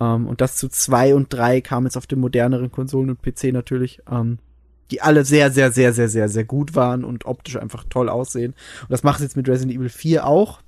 S2: Ähm, und das zu 2 und 3 kam jetzt auf den moderneren Konsolen und PC natürlich. Ähm, die alle sehr, sehr, sehr, sehr, sehr, sehr gut waren und optisch einfach toll aussehen. Und das macht es jetzt mit Resident Evil 4 auch.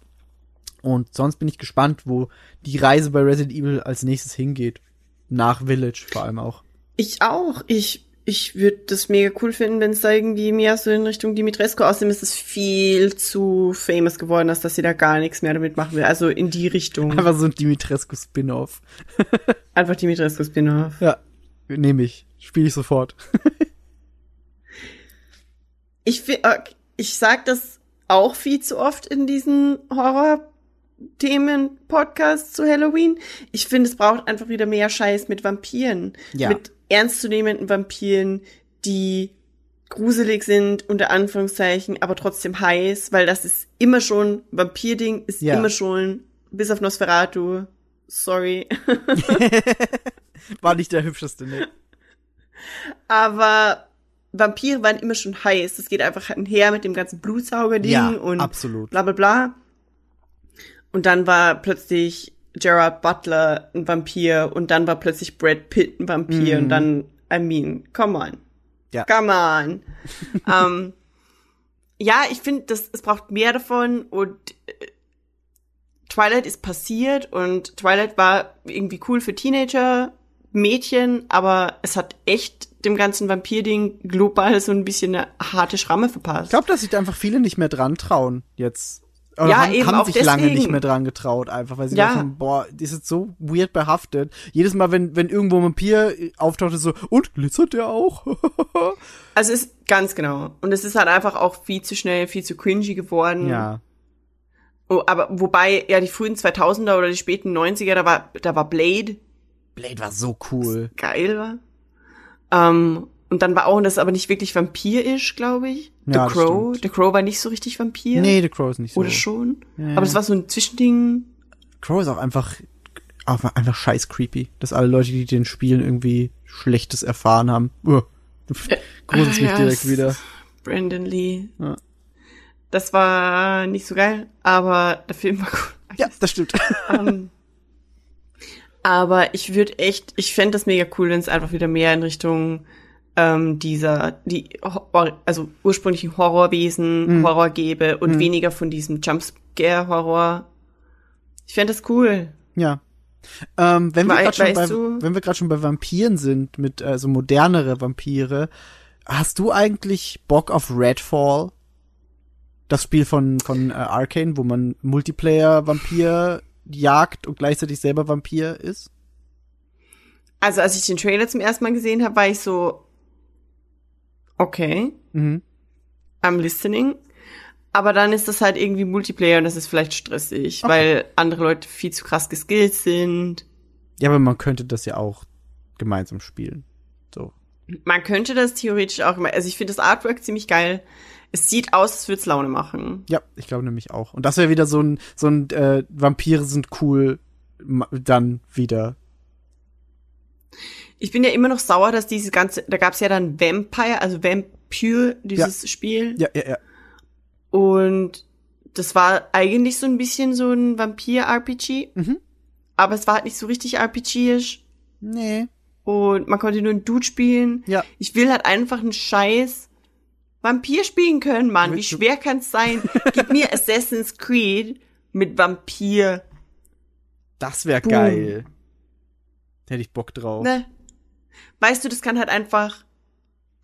S2: Und sonst bin ich gespannt, wo die Reise bei Resident Evil als nächstes hingeht. Nach Village vor allem auch.
S3: Ich auch. Ich, ich würde das mega cool finden, wenn es da irgendwie mehr so in Richtung Dimitrescu, außerdem ist es viel zu famous geworden, als dass sie da gar nichts mehr damit machen will. Also in die Richtung.
S2: Einfach so ein Dimitrescu-Spin-Off.
S3: Einfach Dimitrescu Spin-off.
S2: Ja, nehme ich. Spiele ich sofort.
S3: Ich ich sag das auch viel zu oft in diesen Horror-Themen-Podcasts zu Halloween. Ich finde, es braucht einfach wieder mehr Scheiß mit Vampiren.
S2: Ja.
S3: Mit ernstzunehmenden Vampiren, die gruselig sind, unter Anführungszeichen, aber trotzdem heiß, weil das ist immer schon, Vampir-Ding ist
S2: Ja.
S3: immer schon, bis auf Nosferatu, sorry,
S2: War nicht der hübscheste, ne?
S3: aber Vampire waren immer schon heiß. Das geht einfach einher mit dem ganzen Blutsauger-Ding
S2: Ja,
S3: und
S2: absolut.
S3: bla bla bla. Und dann war plötzlich Gerard Butler ein Vampir und dann war plötzlich Brad Pitt ein Vampir
S2: Mhm.
S3: und dann, I mean, come on.
S2: Ja.
S3: Come on. ähm, ja, ich finde, das es braucht mehr davon und äh, Twilight ist passiert und Twilight war irgendwie cool für Teenager, Mädchen, aber es hat echt dem ganzen Vampir-Ding global so ein bisschen eine harte Schramme verpasst.
S2: Ich glaube, dass sich da einfach viele nicht mehr dran trauen jetzt. Oder
S3: Ja,
S2: haben,
S3: eben
S2: haben
S3: auch
S2: sich lange
S3: deswegen.
S2: nicht mehr dran getraut, einfach, weil sie
S3: Ja.
S2: dachten, boah, die ist jetzt so weird behaftet. Jedes Mal, wenn, wenn irgendwo ein Vampir auftaucht, ist so, und glitzert der auch?
S3: Also es ist ganz genau. Und es ist halt einfach auch viel zu schnell, viel zu cringy geworden.
S2: ja.
S3: Oh, aber wobei, ja, die frühen 2000er oder die späten 90er, da war, da war Blade
S2: Blade war so cool.
S3: geil war. Ähm, und dann war auch das aber nicht wirklich vampirisch, glaube ich. The
S2: Ja,
S3: Crow. The Crow war nicht so richtig Vampir.
S2: Nee, The Crow ist nicht so.
S3: Oder schon.
S2: Ja.
S3: Aber das war so ein Zwischending.
S2: Crow ist auch einfach, auch einfach scheiß creepy. Dass alle Leute, die den spielen, irgendwie Schlechtes erfahren haben. Uh, gruselt mich
S3: Ah, ja,
S2: direkt
S3: es-
S2: wieder.
S3: Brandon Lee.
S2: Ja.
S3: Das war nicht so geil, aber der Film war gut.
S2: Ja, das stimmt.
S3: Ähm, aber ich würde echt, ich fände das mega cool, wenn es einfach wieder mehr in Richtung ähm, dieser, die, also ursprünglichen Horrorwesen,
S2: Mhm.
S3: Horror gäbe und weniger von diesem Jumpscare-Horror. Ich fände das cool.
S2: Ja. Ähm, wenn wir
S3: Wei-
S2: gerade schon, bei,
S3: du-
S2: wenn wir gerade schon bei Vampiren sind, mit äh, so modernere Vampire, hast du eigentlich Bock auf Redfall? Das Spiel von von äh, Arcane, wo man Multiplayer Vampir jagt und gleichzeitig selber Vampir ist?
S3: Also als ich den Trailer zum ersten Mal gesehen habe, war ich so, okay,
S2: Mhm.
S3: I'm listening. Aber dann ist das halt irgendwie Multiplayer und das ist vielleicht stressig, weil andere Leute viel zu krass geskillt sind.
S2: Ja, aber man könnte das ja auch gemeinsam spielen. So.
S3: Man könnte das theoretisch auch immer, also ich finde das Artwork ziemlich geil. Es sieht aus, als würde es Laune machen.
S2: Ja, ich glaube nämlich auch. Und das wäre wieder so ein so ein äh, Vampire sind cool dann wieder.
S3: Ich bin ja immer noch sauer, dass dieses ganze, da gab es ja dann Vampire, also Vampire, dieses Spiel.
S2: Ja, ja, ja.
S3: Und das war eigentlich so ein bisschen so ein Vampir-RPG.
S2: Mhm.
S3: Aber es war halt nicht so richtig RPG-isch.
S2: Nee.
S3: Und man konnte nur einen Dude spielen.
S2: Ja.
S3: Ich will halt einfach einen Scheiß Vampir spielen können, Mann. Wie schwer kann's sein? Gib mir Assassin's Creed mit Vampir.
S2: Das wäre geil. Da hätte ich Bock drauf.
S3: Ne? Weißt du, das kann halt einfach,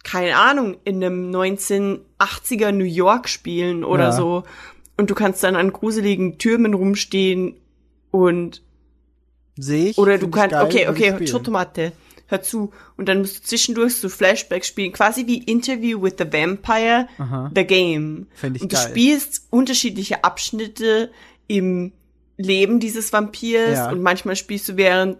S3: keine Ahnung, in einem 1980er New York spielen oder
S2: Ja.
S3: so. Und du kannst dann an gruseligen Türmen rumstehen und
S2: Sehe ich.
S3: Oder
S2: find
S3: du kannst,
S2: geil,
S3: okay, okay,
S2: spielen.
S3: Schotomate, hör zu. Und dann musst du zwischendurch so Flashbacks spielen, quasi wie Interview with the Vampire,
S2: Aha.
S3: the Game.
S2: Fänd ich
S3: Und du
S2: geil.
S3: spielst unterschiedliche Abschnitte im Leben dieses Vampirs
S2: Ja.
S3: und manchmal spielst du während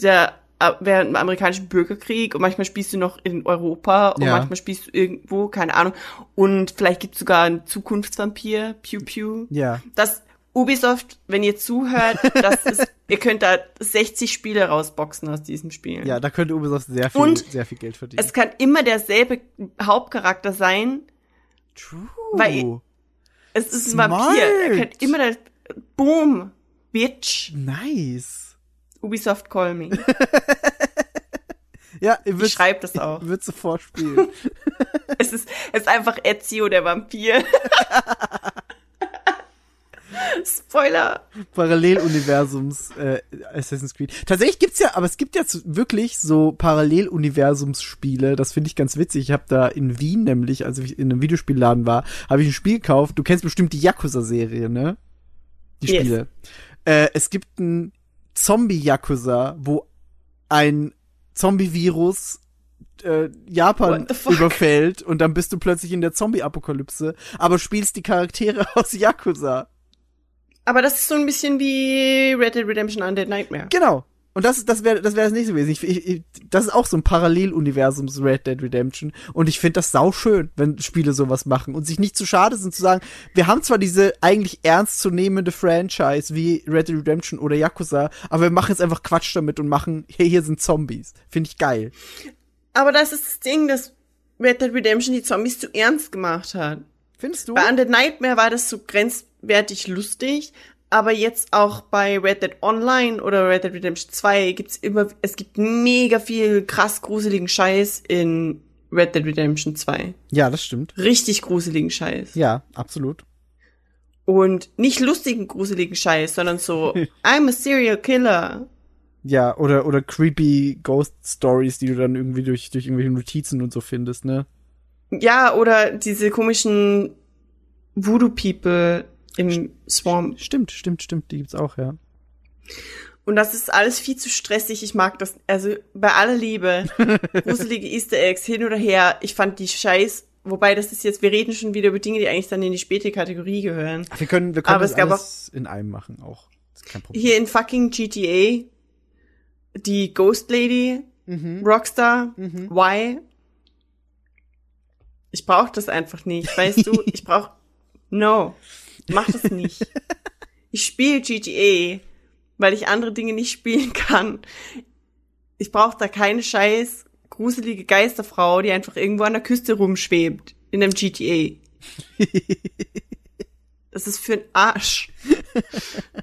S3: der während dem amerikanischen Bürgerkrieg und manchmal spielst du noch in Europa und
S2: Ja.
S3: manchmal spielst du irgendwo, keine Ahnung. Und vielleicht gibt's sogar einen Zukunftsvampir, Pew Pew
S2: Ja.
S3: das Ubisoft, wenn ihr zuhört, das ist, ihr könnt da 60 Spiele rausboxen aus diesem Spiel.
S2: Ja, da könnte Ubisoft sehr viel,
S3: Und
S2: sehr viel Geld verdienen.
S3: Es kann immer derselbe Hauptcharakter sein.
S2: True.
S3: weil- Es ist
S2: Smart.
S3: ein Vampir. Er kann immer der, boom, bitch.
S2: nice.
S3: Ubisoft call me.
S2: Ja, ihr
S3: Ich
S2: würdet
S3: schreib das auch.
S2: wird sofort spielen.
S3: Es ist, es ist einfach Ezio, der Vampir. Spoiler.
S2: Paralleluniversums äh, Assassin's Creed. Tatsächlich gibt's ja, aber es gibt ja wirklich so Paralleluniversumsspiele. Das finde ich ganz witzig. Ich habe da in Wien nämlich, als ich in einem Videospielladen war, habe ich ein Spiel gekauft. Du kennst bestimmt die Yakuza-Serie, ne? Die
S3: Yes.
S2: Spiele. Äh, es gibt ein Zombie-Yakuza, wo ein Zombie-Virus äh, Japan überfällt und dann bist du plötzlich in der Zombie-Apokalypse, aber spielst die Charaktere aus Yakuza.
S3: Aber das ist so ein bisschen wie Red Dead Redemption Undead Nightmare.
S2: Genau. Und das, das wäre das, wär das nächste gewesen. Ich, ich, ich, das ist auch so ein Paralleluniversum, so Red Dead Redemption. Und ich finde das sauschön, wenn Spiele sowas machen und sich nicht zu schade sind zu sagen, wir haben zwar diese eigentlich ernstzunehmende Franchise wie Red Dead Redemption oder Yakuza, aber wir machen jetzt einfach Quatsch damit und machen, hey, hier sind Zombies. Finde ich geil.
S3: Aber das ist das Ding, dass Red Dead Redemption die Zombies zu ernst gemacht hat.
S2: Findest du?
S3: Bei Undead Nightmare war das so grenzwertig lustig, aber jetzt auch bei Red Dead Online oder Red Dead Redemption 2 gibt's immer, es gibt mega viel krass gruseligen Scheiß in Red Dead Redemption 2.
S2: Ja, das stimmt.
S3: Richtig gruseligen Scheiß.
S2: Ja, absolut.
S3: Und nicht lustigen gruseligen Scheiß, sondern so, I'm a serial killer.
S2: Ja, oder, oder creepy Ghost Stories, die du dann irgendwie durch, durch irgendwelche Notizen und so findest, ne?
S3: Ja, oder diese komischen Voodoo People im Swamp.
S2: Stimmt, stimmt, stimmt, die gibt's auch, ja.
S3: Und das ist alles viel zu stressig. Ich mag das, also bei aller Liebe, gruselige Easter Eggs hin oder her. Ich fand die Scheiß, wobei das ist jetzt, wir reden schon wieder über Dinge, die eigentlich dann in die späte Kategorie gehören.
S2: Wir können, wir können
S3: Aber
S2: das alles in einem machen auch. Kein Problem.
S3: Hier in fucking GTA, die Ghost Lady, Rockstar, why? Ich brauch das einfach nicht, weißt du? Ich brauch, no, mach das nicht. Ich spiele GTA, weil ich andere Dinge nicht spielen kann. Ich brauch da keine scheiß gruselige Geisterfrau, die einfach irgendwo an der Küste rumschwebt in einem GTA. Das ist für ein Arsch.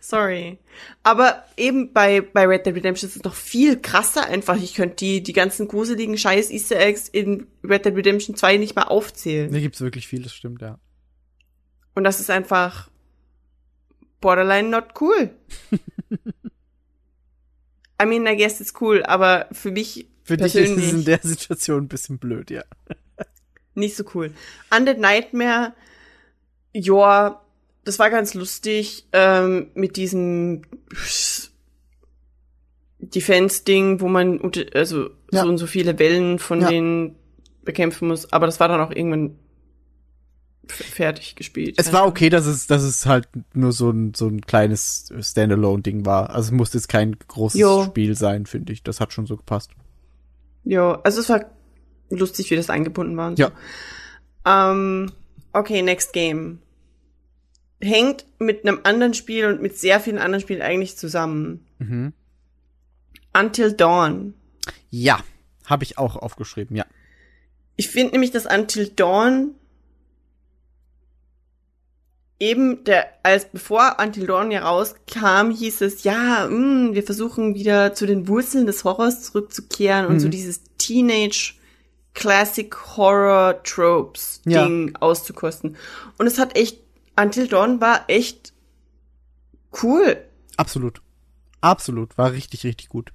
S3: Sorry. Aber eben bei, bei Red Dead Redemption ist es noch viel krasser einfach. Ich könnte die, die ganzen gruseligen scheiß Easter Eggs in Red Dead Redemption 2 nicht mal aufzählen.
S2: Da gibt's wirklich viel, das stimmt, ja.
S3: Und das ist einfach borderline not cool. I mean, I guess it's cool, aber für mich
S2: Für dich ist es in der Situation ein bisschen blöd, ja.
S3: nicht so cool. Undead Nightmare, ja, das war ganz lustig ähm, mit diesem Defense-Ding, wo man unter, also
S2: Ja.
S3: so und so viele Wellen von
S2: Ja.
S3: denen bekämpfen muss. Aber das war dann auch irgendwann fertig gespielt.
S2: Es war okay, dass es, dass es halt nur so ein, so ein kleines Standalone-Ding war. Also es musste jetzt kein großes
S3: Jo.
S2: Spiel sein, finde ich. Das hat schon so gepasst.
S3: Ja, also es war lustig, wie das eingebunden war. So.
S2: Ja.
S3: Ähm, okay, next game. Hängt mit einem anderen Spiel und mit sehr vielen anderen Spielen eigentlich zusammen.
S2: Mhm.
S3: Until Dawn.
S2: Ja, habe ich auch aufgeschrieben, ja.
S3: Ich finde nämlich, dass Until Dawn eben der, als bevor Until Dawn ja rauskam, hieß es, ja, mh, wir versuchen wieder zu den Wurzeln des Horrors zurückzukehren und so
S2: Mhm.
S3: dieses Teenage Classic Horror Tropes
S2: Ja.
S3: Ding auszukosten. Und es hat echt, Until Dawn war echt cool
S2: Absolut. Absolut. War richtig, richtig gut.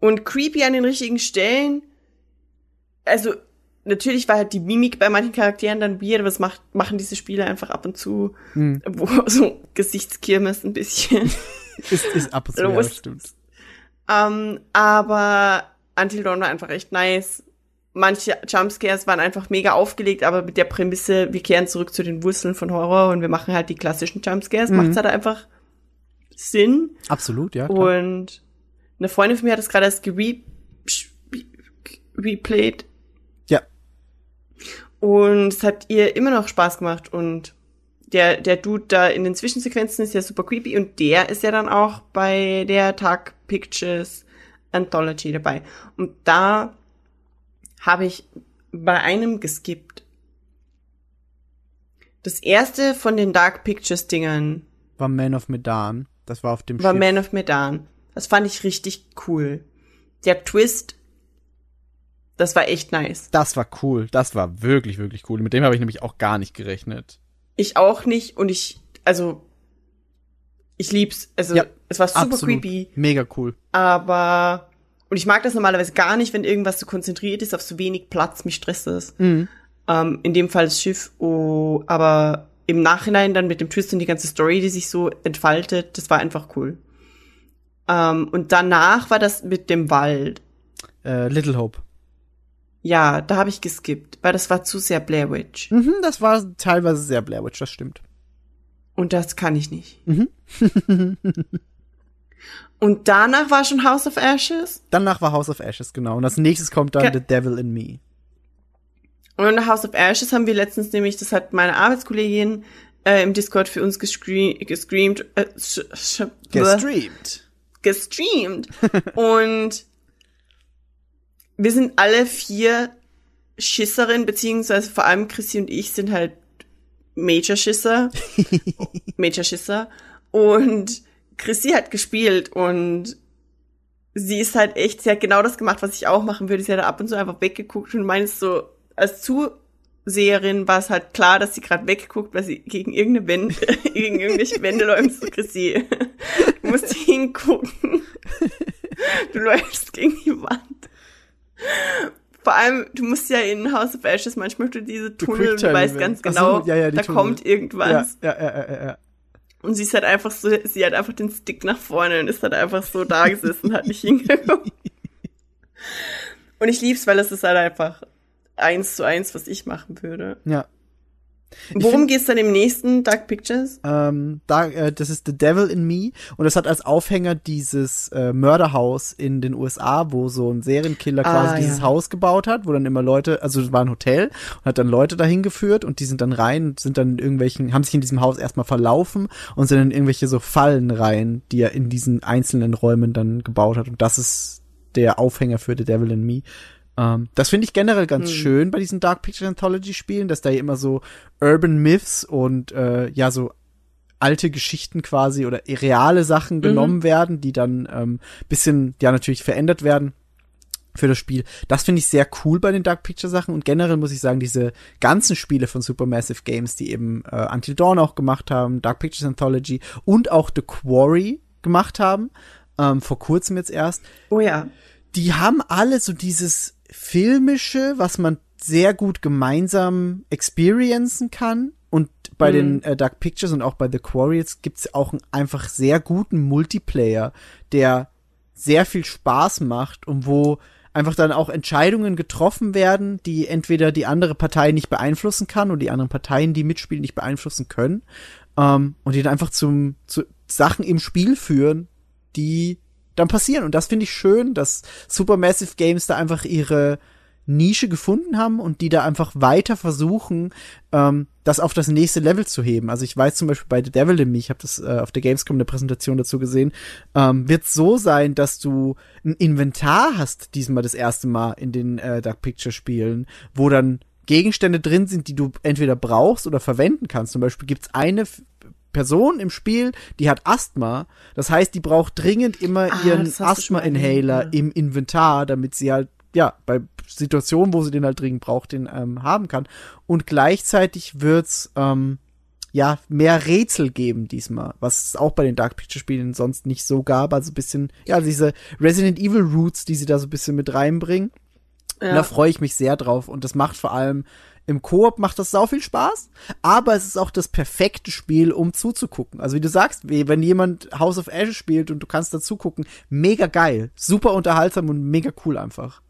S3: und creepy an den richtigen Stellen. Also, natürlich war halt die Mimik bei manchen Charakteren dann weird, aber das macht, machen diese Spiele einfach ab und zu,
S2: Hm.
S3: wo so Gesichtskirmes ein bisschen.
S2: Ist, ist ab und zu, ja, stimmt.
S3: ähm, aber Until Dawn war einfach echt nice. Manche Jumpscares waren einfach mega aufgelegt, aber mit der Prämisse, wir kehren zurück zu den Wurzeln von Horror und wir machen halt die klassischen Jumpscares,
S2: Mhm.
S3: macht's halt einfach Sinn.
S2: Absolut, ja. Klar.
S3: Und eine Freundin von mir hat das gerade erst gere replayed
S2: Ja.
S3: Und es hat ihr immer noch Spaß gemacht und der, der Dude da in den Zwischensequenzen ist ja super creepy und der ist ja dann auch bei der Tag Pictures Anthology dabei. Und da habe ich bei einem geskippt. Das erste von den Dark Pictures Dingern
S2: War Man of Medan. Das war auf dem
S3: war
S2: Schiff.
S3: Man of Medan. Das fand ich richtig cool. Der Twist, das war echt nice.
S2: Das war cool. Das war wirklich, wirklich cool. Mit dem habe ich nämlich auch gar nicht gerechnet.
S3: Ich auch nicht und ich, also, ich lieb's. Also,
S2: Ja,
S3: es war super
S2: Absolut.
S3: creepy,
S2: Mega cool.
S3: aber, und ich mag das normalerweise gar nicht, wenn irgendwas so konzentriert ist auf so wenig Platz, mich stresst das.
S2: Mhm.
S3: Ähm, in dem Fall das Schiff, oh, aber im Nachhinein dann mit dem Twist und die ganze Story, die sich so entfaltet, das war einfach cool. Ähm, und danach war das mit dem Wald.
S2: Äh, Little Hope.
S3: Ja, da habe ich geskippt, weil das war zu sehr Blair Witch.
S2: Mhm, das war teilweise sehr Blair Witch, das stimmt.
S3: Und das kann ich nicht.
S2: Mhm.
S3: Und danach war schon House of Ashes.
S2: Danach war House of Ashes, genau. Und als nächstes kommt dann
S3: Ge-
S2: The Devil in Me.
S3: Und in House of Ashes haben wir letztens nämlich, das hat meine Arbeitskollegin äh, im Discord für uns gescreamt, äh,
S2: Gestreamt.
S3: gestreamt. Und wir sind alle vier Schisserinnen, beziehungsweise vor allem Chrissy und ich sind halt Major-Schisser. Major-Schisser. Und Chrissy hat gespielt und sie ist halt echt, sie hat genau das gemacht, was ich auch machen würde. Sie hat ab und zu einfach weggeguckt und meint so, als Zuseherin war es halt klar, dass sie gerade wegguckt, weil sie gegen irgendeine Wände, gegen irgendwelche Wände läuft. So, Chrissy, du musst hingucken. Du läufst gegen die Wand. Vor allem, du musst ja in House of Ashes manchmal durch diese Tunnel du weißt ganz
S2: Ach so,
S3: genau,
S2: ja, ja,
S3: da
S2: Tunnel.
S3: kommt irgendwas.
S2: Ja, ja, ja, ja, ja.
S3: Und sie ist halt einfach so, sie hat einfach den Stick nach vorne und ist halt einfach so da gesessen und hat nicht hingeguckt. Und ich lieb's, weil es ist halt einfach eins zu eins, was ich machen würde.
S2: ja.
S3: Worum geht's dann im nächsten Dark Pictures?
S2: Ähm, da, äh, das ist The Devil in Me und das hat als Aufhänger dieses äh, Mörderhaus in den USA, wo so ein Serienkiller
S3: Ah,
S2: quasi dieses
S3: ja.
S2: Haus gebaut hat, wo dann immer Leute, also es war ein Hotel und hat dann Leute dahin geführt und die sind dann rein, sind dann in irgendwelchen, haben sich in diesem Haus erstmal verlaufen und sind in irgendwelche so Fallen rein, die er in diesen einzelnen Räumen dann gebaut hat und das ist der Aufhänger für The Devil in Me. Ähm, das finde ich generell ganz
S3: Hm.
S2: schön bei diesen Dark Picture Anthology Spielen, dass da ja immer so Urban Myths und äh, ja so alte Geschichten quasi oder reale Sachen genommen werden, die dann ähm, bisschen ja natürlich verändert werden für das Spiel. Das finde ich sehr cool bei den Dark Picture Sachen und generell muss ich sagen, diese ganzen Spiele von Supermassive Games, die eben äh, Until Dawn auch gemacht haben, Dark Pictures Anthology und auch The Quarry gemacht haben, ähm, vor kurzem jetzt erst,
S3: Oh ja.
S2: die haben alle so dieses filmische, was man sehr gut gemeinsam experiencen kann. Und bei
S3: Mhm.
S2: den äh, Dark Pictures und auch bei The Quarry jetzt gibt's auch einen einfach sehr guten Multiplayer, der sehr viel Spaß macht und wo einfach dann auch Entscheidungen getroffen werden, die entweder die andere Partei nicht beeinflussen kann und die anderen Parteien, die mitspielen, nicht beeinflussen können. Ähm, und die dann einfach zum, zu Sachen im Spiel führen, die dann passieren. Und das finde ich schön, dass Supermassive Games da einfach ihre Nische gefunden haben und die da einfach weiter versuchen, ähm, das auf das nächste Level zu heben. Also ich weiß zum Beispiel bei The Devil in Me, ich habe das äh, auf der Gamescom eine Präsentation dazu gesehen, ähm, wird so sein, dass du ein Inventar hast, diesmal das erste Mal in den äh, Dark Picture Spielen, wo dann Gegenstände drin sind, die du entweder brauchst oder verwenden kannst. Zum Beispiel gibt's eine Person im Spiel, die hat Asthma. Das heißt, die braucht dringend immer
S3: Ah,
S2: ihren Asthma-Inhaler
S3: ja.
S2: im Inventar, damit sie halt, ja, bei Situationen, wo sie den halt dringend braucht, den ähm, haben kann. Und gleichzeitig wird's, ähm, ja, mehr Rätsel geben diesmal, was es auch bei den Dark Picture Spielen sonst nicht so gab. Also ein bisschen, ja, diese Resident Evil Roots, die sie da so ein bisschen mit reinbringen. Und da
S3: Ja.
S2: freue ich mich sehr drauf. Und das macht vor allem im Koop macht das sau viel Spaß, aber es ist auch das perfekte Spiel, um zuzugucken. Also wie du sagst, wenn jemand House of Ashes spielt und du kannst dazu gucken, mega geil, super unterhaltsam und mega cool einfach.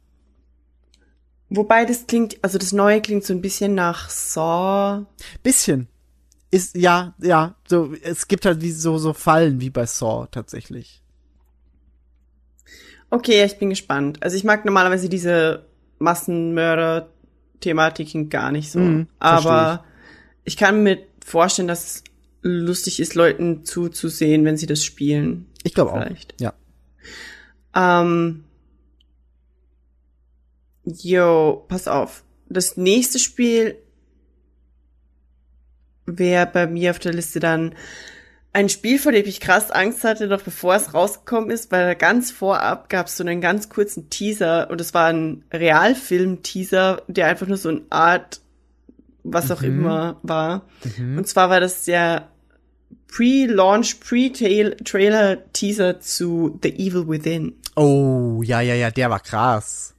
S3: Wobei das klingt, also das Neue klingt so ein bisschen nach Saw.
S2: Bisschen. Ist, ja, ja, so, es gibt halt wie so, so Fallen wie bei Saw tatsächlich.
S3: Okay, ich bin gespannt. Also ich mag normalerweise diese Massenmörder-Thematiken gar nicht so.
S2: Mhm,
S3: Aber ich kann mir vorstellen, dass es lustig ist, Leuten zuzusehen, wenn sie das spielen.
S2: Ich glaube auch. Ja.
S3: Ähm, yo, pass auf. Das nächste Spiel wäre bei mir auf der Liste dann ein Spiel, vor dem ich krass Angst hatte, noch bevor es rausgekommen ist, weil da ganz vorab gab es so einen ganz kurzen Teaser und es war ein Realfilm-Teaser, der einfach nur so eine Art, was auch
S2: Mhm.
S3: immer war. Und zwar war das der Pre-Launch, Pre-Trailer-Teaser zu The Evil Within.
S2: Oh, ja, ja, ja, der war krass.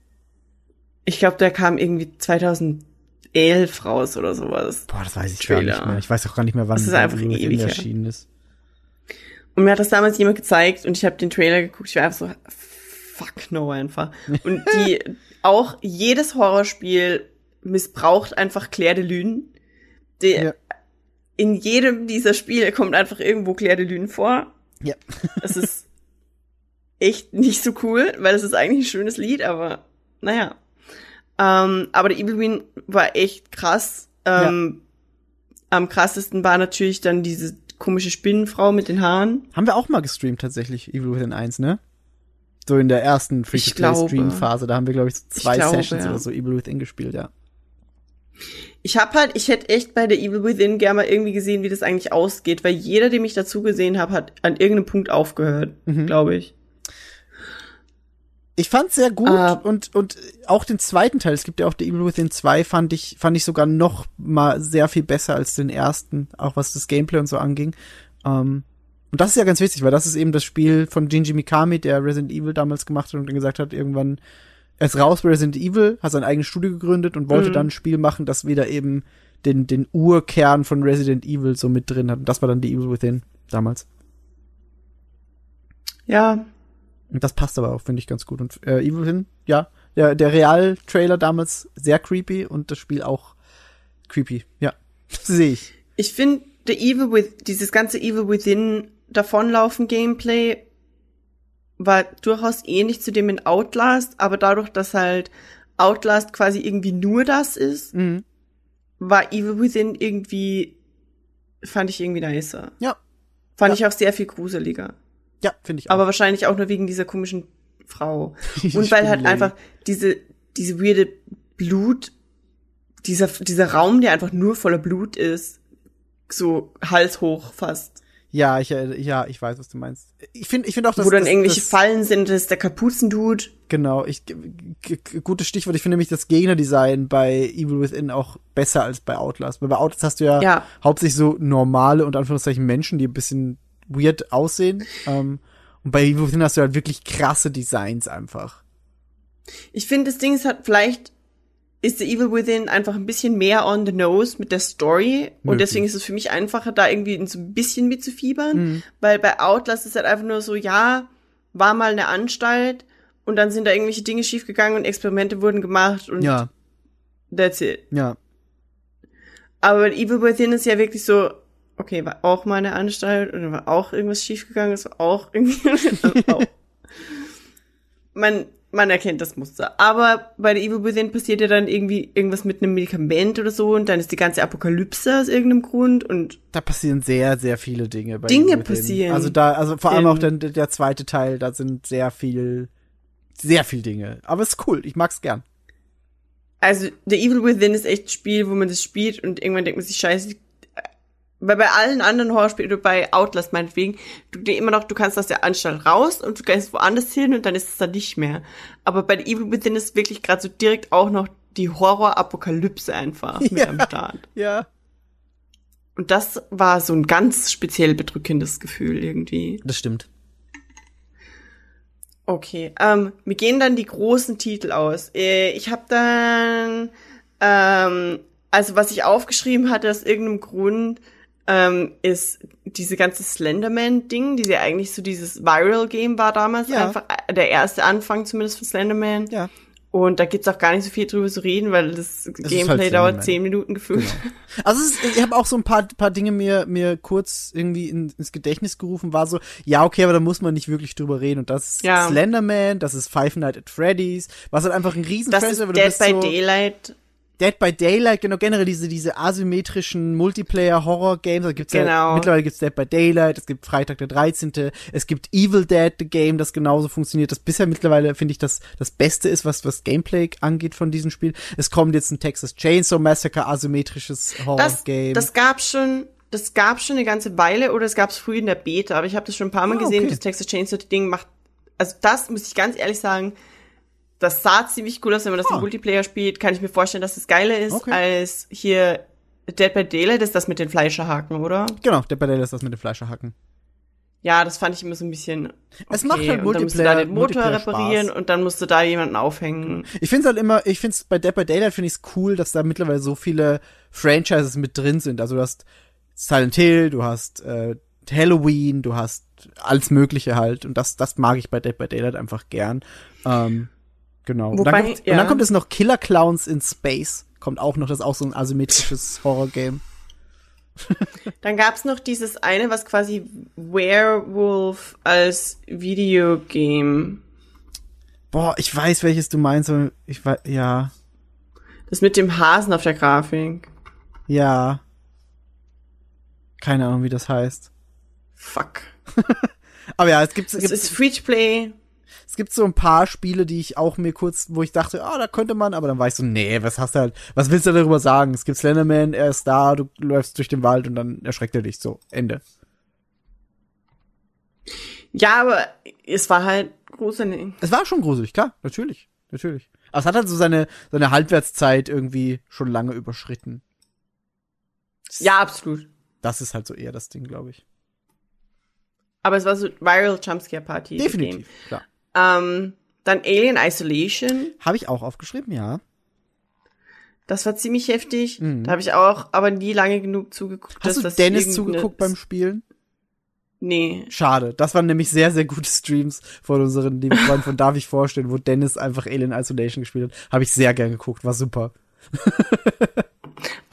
S3: Ich glaube, der kam irgendwie 2011 raus oder sowas.
S2: Boah, das weiß ich gar
S3: Trailer.
S2: nicht mehr. Ich weiß auch gar nicht mehr, wann
S3: Das ist einfach her.
S2: erschienen ist.
S3: Und mir hat das damals jemand gezeigt und ich habe den Trailer geguckt. Ich war einfach so, fuck no einfach. Und die, auch jedes Horrorspiel missbraucht einfach Claire de Lune. Die,
S2: Ja.
S3: In jedem dieser Spiele kommt einfach irgendwo Claire de Lune vor.
S2: Ja.
S3: Das ist echt nicht so cool, weil es ist eigentlich ein schönes Lied, aber naja. Ähm, aber der Evil Queen war echt krass. Ähm, Am krassesten war natürlich dann diese komische Spinnenfrau mit den Haaren.
S2: Haben wir auch mal gestreamt tatsächlich, Evil Within 1, ne? So in der ersten. Free-to-Play-Stream-Phase, da haben wir, glaube ich, so zwei
S3: Ich glaube,
S2: Sessions
S3: ja.
S2: oder so Evil Within gespielt, ja.
S3: Ich hab halt, ich hätte echt bei der Evil Within gerne mal irgendwie gesehen, wie das eigentlich ausgeht, weil jeder, dem ich dazu gesehen habe, hat an irgendeinem Punkt aufgehört,
S2: Mhm.
S3: glaube ich.
S2: Ich fand's sehr gut
S3: Ah.
S2: und, und auch den zweiten Teil, es gibt ja auch die Evil Within 2, fand ich, fand ich sogar noch mal sehr viel besser als den ersten, auch was das Gameplay und so anging. Ähm, und das ist ja ganz wichtig, weil das ist eben das Spiel von Jinji Mikami, der Resident Evil damals gemacht hat und dann gesagt hat, irgendwann, er ist raus bei Resident Evil, hat sein eigenes Studio gegründet und wollte
S3: Mhm.
S2: dann ein Spiel machen, das wieder eben den, den Urkern von Resident Evil so mit drin hat. Und das war dann die Evil Within damals.
S3: Ja,
S2: Und das passt aber auch, finde ich, ganz gut. Und äh, Evil Within, ja, der, der Real-Trailer damals sehr creepy und das Spiel auch creepy. Ja, sehe ich.
S3: ich finde, Evil with dieses ganze Evil Within davonlaufen Gameplay war durchaus ähnlich zu dem in Outlast, aber dadurch, dass halt Outlast quasi irgendwie nur das ist,
S2: Mhm.
S3: war Evil Within irgendwie, fand ich irgendwie nicer.
S2: Ja,
S3: Fand
S2: Ja.
S3: ich auch sehr viel gruseliger.
S2: Ja, finde ich auch.
S3: Aber wahrscheinlich auch nur wegen dieser komischen Frau. Und weil halt einfach diese, diese weirde Blut, dieser, dieser Raum, der einfach nur voller Blut ist, so halshoch fast.
S2: Ja, ich, äh, ja, ich weiß, was du meinst. Ich finde, ich finde auch, dass
S3: wo dann
S2: das,
S3: irgendwelche
S2: das,
S3: Fallen sind, das ist der Kapuzendude.
S2: Genau, ich gutes Stichwort. Ich finde nämlich das Gegnerdesign bei Evil Within auch besser als bei Outlast. Weil bei Outlast hast du ja,
S3: Ja.
S2: hauptsächlich so normale und Anführungszeichen Menschen, die ein bisschen weird aussehen. Ähm, und bei Evil Within hast du halt wirklich krasse Designs einfach.
S3: Ich finde, das Ding ist halt, vielleicht ist The Evil Within einfach ein bisschen mehr on the nose mit der Story. Und
S2: Möglich.
S3: deswegen ist es für mich einfacher, da irgendwie so ein bisschen mitzufiebern.
S2: Mhm.
S3: Weil bei Outlast ist halt einfach nur so, ja, war mal eine Anstalt und dann sind da irgendwelche Dinge schiefgegangen und Experimente wurden gemacht und
S2: Ja,
S3: that's it.
S2: ja.
S3: Aber Evil Within ist ja wirklich so, okay, war auch mal eine Anstalt und dann war auch irgendwas schiefgegangen, war auch irgendwie. also auch. Man, man erkennt das Muster. Aber bei der Evil Within passiert ja dann irgendwie irgendwas mit einem Medikament oder so und dann ist die ganze Apokalypse aus irgendeinem Grund und
S2: Da passieren sehr, sehr viele Dinge. Bei
S3: Dinge
S2: Within.
S3: passieren.
S2: Also da, also vor allem auch der, der zweite Teil, da sind sehr viel, sehr viel Dinge. Aber es ist cool, ich mag's gern.
S3: Also, The Evil Within ist echt ein Spiel, wo man das spielt und irgendwann denkt man sich, scheiße, weil bei allen anderen Horrorspielen, bei Outlast meinetwegen, du dir immer noch, du kannst aus der Anstalt raus und du gehst woanders hin und dann ist es da nicht mehr. Aber bei The Evil Within ist wirklich gerade so direkt auch noch die Horror-Apokalypse einfach mit
S2: Ja.
S3: am Start.
S2: Ja.
S3: Und das war so ein ganz speziell bedrückendes Gefühl irgendwie.
S2: Das stimmt.
S3: Okay, ähm, mir gehen dann die großen Titel aus. Äh, ich habe dann, ähm, also was ich aufgeschrieben hatte aus irgendeinem Grund, ähm, ist diese ganze Slenderman-Ding, die ja eigentlich so dieses Viral-Game war damals,
S2: Ja.
S3: einfach äh, der erste Anfang zumindest von Slenderman.
S2: Ja.
S3: Und da gibt's auch gar nicht so viel drüber zu reden, weil das Gameplay
S2: halt
S3: dauert zehn Minuten gefühlt.
S2: Also es ist, ich habe auch so ein paar, paar Dinge mir, mir kurz irgendwie in, ins Gedächtnis gerufen, war so, ja, okay, aber da muss man nicht wirklich drüber reden. Und das ist
S3: Ja.
S2: Slenderman, das ist Five Nights at Freddy's, was halt einfach ein riesen
S3: Das ist Dead by
S2: so,
S3: Daylight.
S2: Dead by Daylight, genau, generell diese, diese asymmetrischen Multiplayer-Horror-Games, da gibt's ja,
S3: Genau.
S2: mittlerweile gibt's Dead by Daylight, es gibt Freitag der 13., es gibt Evil Dead, the Game, das genauso funktioniert, das bisher mittlerweile, finde ich, das, das Beste ist, was, was Gameplay angeht von diesem Spiel. Es kommt jetzt ein Texas Chainsaw Massacre, asymmetrisches
S3: Das,
S2: Horror-Game.
S3: das gab's schon, das gab's schon eine ganze Weile oder es gab's früh in der Beta, aber ich habe das schon ein paar Mal
S2: Ah,
S3: gesehen,
S2: okay.
S3: das Texas Chainsaw Ding macht, also das muss ich ganz ehrlich sagen, das sah ziemlich cool aus, wenn man das
S2: Ah.
S3: im Multiplayer spielt, kann ich mir vorstellen, dass das geiler ist
S2: Okay.
S3: als hier Dead by Daylight ist das mit den Fleischerhaken, oder?
S2: genau, Dead by Daylight ist das mit dem Fleischerhacken.
S3: Ja, das fand ich immer so ein bisschen.
S2: Es macht halt
S3: und dann musst du da
S2: Multiplayer-
S3: den Motor
S2: Multiplayer
S3: reparieren
S2: Spaß.
S3: und dann musst du da jemanden aufhängen.
S2: Ich finde es halt immer, ich finde es bei Dead by Daylight finde ich es cool, dass da mittlerweile so viele Franchises mit drin sind. Also du hast Silent Hill, du hast äh, Halloween, du hast alles Mögliche halt. Und das, das mag ich bei Dead by Daylight einfach gern. Ähm, genau. und,
S3: Wobei,
S2: dann kommt, und
S3: ja.
S2: dann kommt es noch Killer Clowns in Space. Kommt auch noch, das ist auch so ein asymmetrisches Horror-Game.
S3: Dann gab's noch dieses eine, was quasi Werewolf als Videogame.
S2: Boah, ich weiß, welches du meinst. aber Ich weiß, ja.
S3: Das mit dem Hasen auf der Grafik.
S2: Ja. Keine Ahnung, wie das heißt.
S3: Fuck.
S2: Aber ja, es gibt, es gibt,
S3: ist Free-to-Play.
S2: Es gibt so ein paar Spiele, die ich auch mir kurz, wo ich dachte, ah, da könnte man, aber dann war ich so, nee, was hast du halt, was willst du darüber sagen? Es gibt Slenderman, er ist da, du läufst durch den Wald und dann erschreckt er dich so. Ende.
S3: Ja, aber es war halt gruselig.
S2: Es war schon gruselig, klar, natürlich, natürlich. Aber es hat halt so seine, seine Halbwertszeit irgendwie schon lange überschritten.
S3: Ja, absolut.
S2: Das ist halt so eher das Ding, glaube ich.
S3: Aber es war so Viral Jumpscare Party.
S2: Definitiv, klar.
S3: Ähm, dann Alien Isolation.
S2: Habe ich auch aufgeschrieben, ja.
S3: Das war ziemlich heftig.
S2: Mhm.
S3: Da habe ich auch aber nie lange genug zugeguckt.
S2: Hast du Dennis zugeguckt beim Spielen?
S3: Nee.
S2: Schade. Das waren nämlich sehr, sehr gute Streams von unseren lieben Freunden von Darf ich vorstellen, wo Dennis einfach Alien Isolation gespielt hat. Habe ich sehr gern geguckt, war super.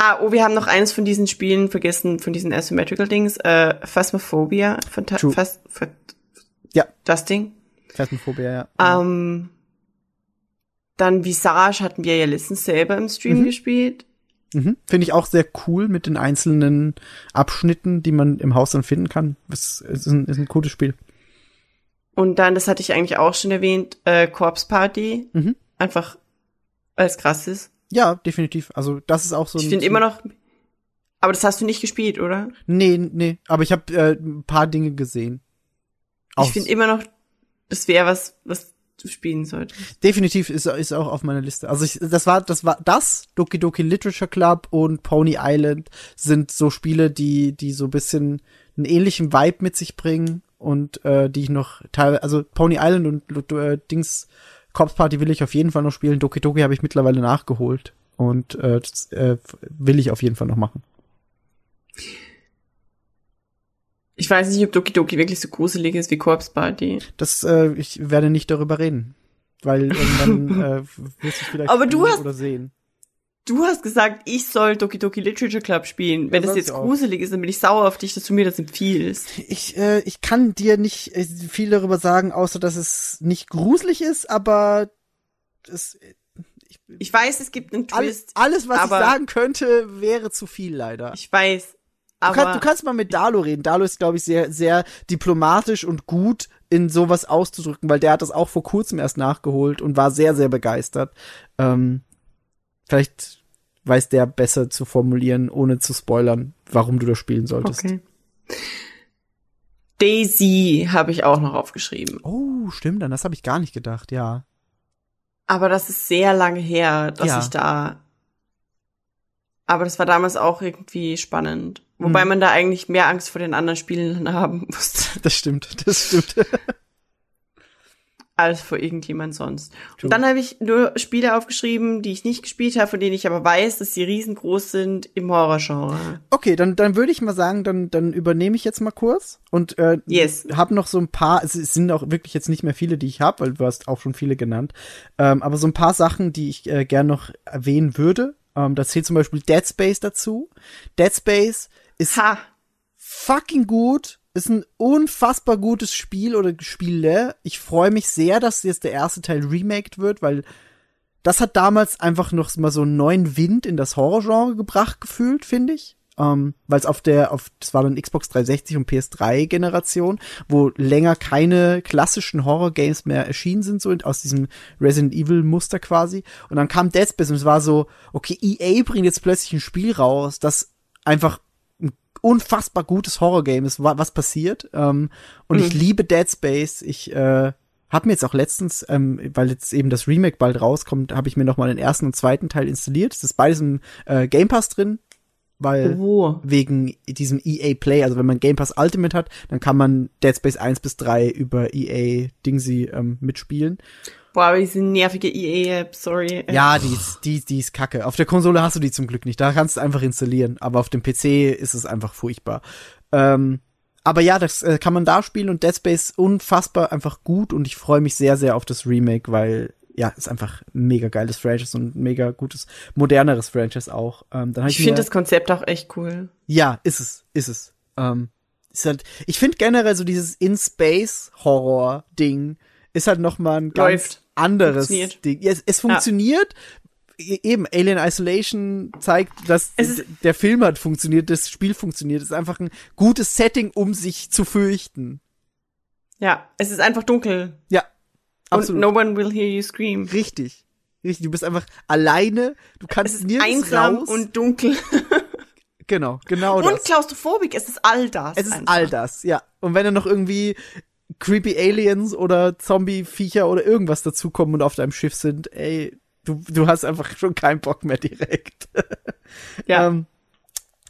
S3: Ah, oh, wir haben noch eines von diesen Spielen vergessen, von diesen Asymmetrical Dings. Äh, Phasmophobia.
S2: True.
S3: Phas Ph
S2: Ja.
S3: Das Ding.
S2: Phasmophobia, ja.
S3: Ähm, dann Visage hatten wir ja letztens selber im Stream
S2: Mhm.
S3: gespielt.
S2: Mhm. Finde ich auch sehr cool mit den einzelnen Abschnitten, die man im Haus dann finden kann. Das ist ein, ist ein cooles Spiel.
S3: Und dann, das hatte ich eigentlich auch schon erwähnt, äh, Corpse Party.
S2: Mhm.
S3: Einfach, weil es krass ist.
S2: Ja, definitiv. Also das ist auch so ein.
S3: Ich finde immer noch. Aber das hast du nicht gespielt, oder?
S2: Nee, nee. Aber ich habe äh, ein paar Dinge gesehen.
S3: Ich
S2: Aus-
S3: finde immer noch, das wäre was, was du spielen solltest.
S2: Definitiv ist, ist auch auf meiner Liste. Also ich, das war, das war das, Doki Doki Literature Club und Pony Island sind so Spiele, die, die so ein bisschen einen ähnlichen Vibe mit sich bringen und äh, die ich noch teilweise, also Pony Island und äh, Dings Corpse Party will ich auf jeden Fall noch spielen. Doki Doki habe ich mittlerweile nachgeholt und äh, das, äh, will ich auf jeden Fall noch machen.
S3: Ich weiß nicht, ob Doki Doki wirklich so gruselig ist wie Corpse Party.
S2: Das, äh, ich werde nicht darüber reden, weil irgendwann äh, wirst du vielleicht
S3: Aber du hast-
S2: oder sehen.
S3: Du hast gesagt, ich soll Doki Doki Literature Club spielen. Wenn
S2: Ja,
S3: das jetzt gruselig ist, dann bin ich sauer auf dich, dass du mir das empfiehlst.
S2: Ich, äh, ich kann dir nicht äh, viel darüber sagen, außer dass es nicht gruselig ist, aber es,
S3: Ich weiß, es gibt einen
S2: alles,
S3: Twist.
S2: alles, was
S3: aber-
S2: ich sagen könnte, wäre zu viel leider.
S3: Ich weiß.
S2: Du, kannst, du kannst mal mit Dalo reden. Dalo ist, glaube ich, sehr, sehr diplomatisch und gut in sowas auszudrücken, weil der hat das auch vor kurzem erst nachgeholt und war sehr, sehr begeistert. Ähm, vielleicht weiß der besser zu formulieren, ohne zu spoilern, warum du das spielen solltest.
S3: okay. Daisy habe ich auch noch aufgeschrieben.
S2: Oh, stimmt, an das habe ich gar nicht gedacht, ja.
S3: Aber das ist sehr lange her, dass
S2: Ja.
S3: ich da. Aber das war damals auch irgendwie spannend. Wobei
S2: Mhm.
S3: man da eigentlich mehr Angst vor den anderen Spielen haben musste,
S2: Das stimmt, das stimmt.
S3: als vor irgendjemand sonst.
S2: True.
S3: Und dann habe ich nur Spiele aufgeschrieben, die ich nicht gespielt habe, von denen ich aber weiß, dass sie riesengroß sind im Horrorgenre.
S2: Okay, dann, dann würde ich mal sagen, dann, dann übernehme ich jetzt mal kurz und äh,
S3: Yes.
S2: habe noch so ein paar, es es sind auch wirklich jetzt nicht mehr viele, die ich habe, weil du hast auch schon viele genannt, ähm, aber so ein paar Sachen, die ich äh, gern noch erwähnen würde. Ähm, da zählt zum Beispiel Dead Space dazu. Dead Space ist
S3: Ha!
S2: fucking gut. Ist ein unfassbar gutes Spiel oder Spiele. Ich freue mich sehr, dass jetzt der erste Teil remaked wird, weil das hat damals einfach noch mal so einen neuen Wind in das Horrorgenre gebracht gefühlt, finde ich. Ähm, weil es auf der, auf, das war dann Xbox 360 und PS3 Generation, wo länger keine klassischen Horror-Games mehr erschienen sind, so aus diesem Resident Evil Muster quasi. Und dann kam Dead Space und es war so, okay, EA bringt jetzt plötzlich ein Spiel raus, das einfach ein unfassbar gutes Horror-Game ist, wa- was passiert. Ähm, und ich liebe Dead Space. Ich äh, habe mir jetzt auch letztens, ähm, weil jetzt eben das Remake bald rauskommt, habe ich mir noch mal den ersten und zweiten Teil installiert. Es ist beides im äh, Game Pass drin, weil
S3: Wo?
S2: wegen diesem EA Play, also wenn man Game Pass Ultimate hat, dann kann man Dead Space 1 bis 3 über EA Dingsy ähm, mitspielen.
S3: Boah, aber diese nervige EA-App, sorry.
S2: Ja, die ist, die, die ist kacke. Auf der Konsole hast du die zum Glück nicht. Da kannst du einfach installieren. Aber auf dem PC ist es einfach furchtbar. Ähm, aber ja, das äh, kann man da spielen und Dead Space unfassbar einfach gut und ich freue mich sehr, sehr auf das Remake, weil ja, ist einfach ein mega geiles Franchise und ein mega gutes, moderneres Franchise auch. Ähm, dann
S3: Ich
S2: mir-
S3: finde das Konzept auch echt cool.
S2: Ja, ist es, ist es. Ähm, ist halt, ich finde generell so dieses In-Space-Horror-Ding ist halt noch mal ein ganz anderes
S3: Funktioniert.
S2: Ding. Ja, es, es funktioniert. E- Eben, Alien Isolation zeigt, dass der Film hat funktioniert, das Spiel funktioniert. Es ist einfach ein gutes Setting, um sich zu fürchten.
S3: Ja, es ist einfach dunkel.
S2: Ja, absolut.
S3: Und no one will hear you scream.
S2: Richtig. Richtig, du bist einfach alleine, du kannst
S3: Es ist
S2: nirgends
S3: einsam
S2: raus.
S3: und dunkel.
S2: genau, genau
S3: Und
S2: das.
S3: klaustrophobik. Es ist all das.
S2: Es ist
S3: einfach.
S2: all das, ja. Und wenn dann noch irgendwie creepy Aliens oder Zombie-Viecher oder irgendwas dazukommen und auf deinem Schiff sind, ey, du, du hast einfach schon keinen Bock mehr direkt.
S3: Ja.
S2: Ähm,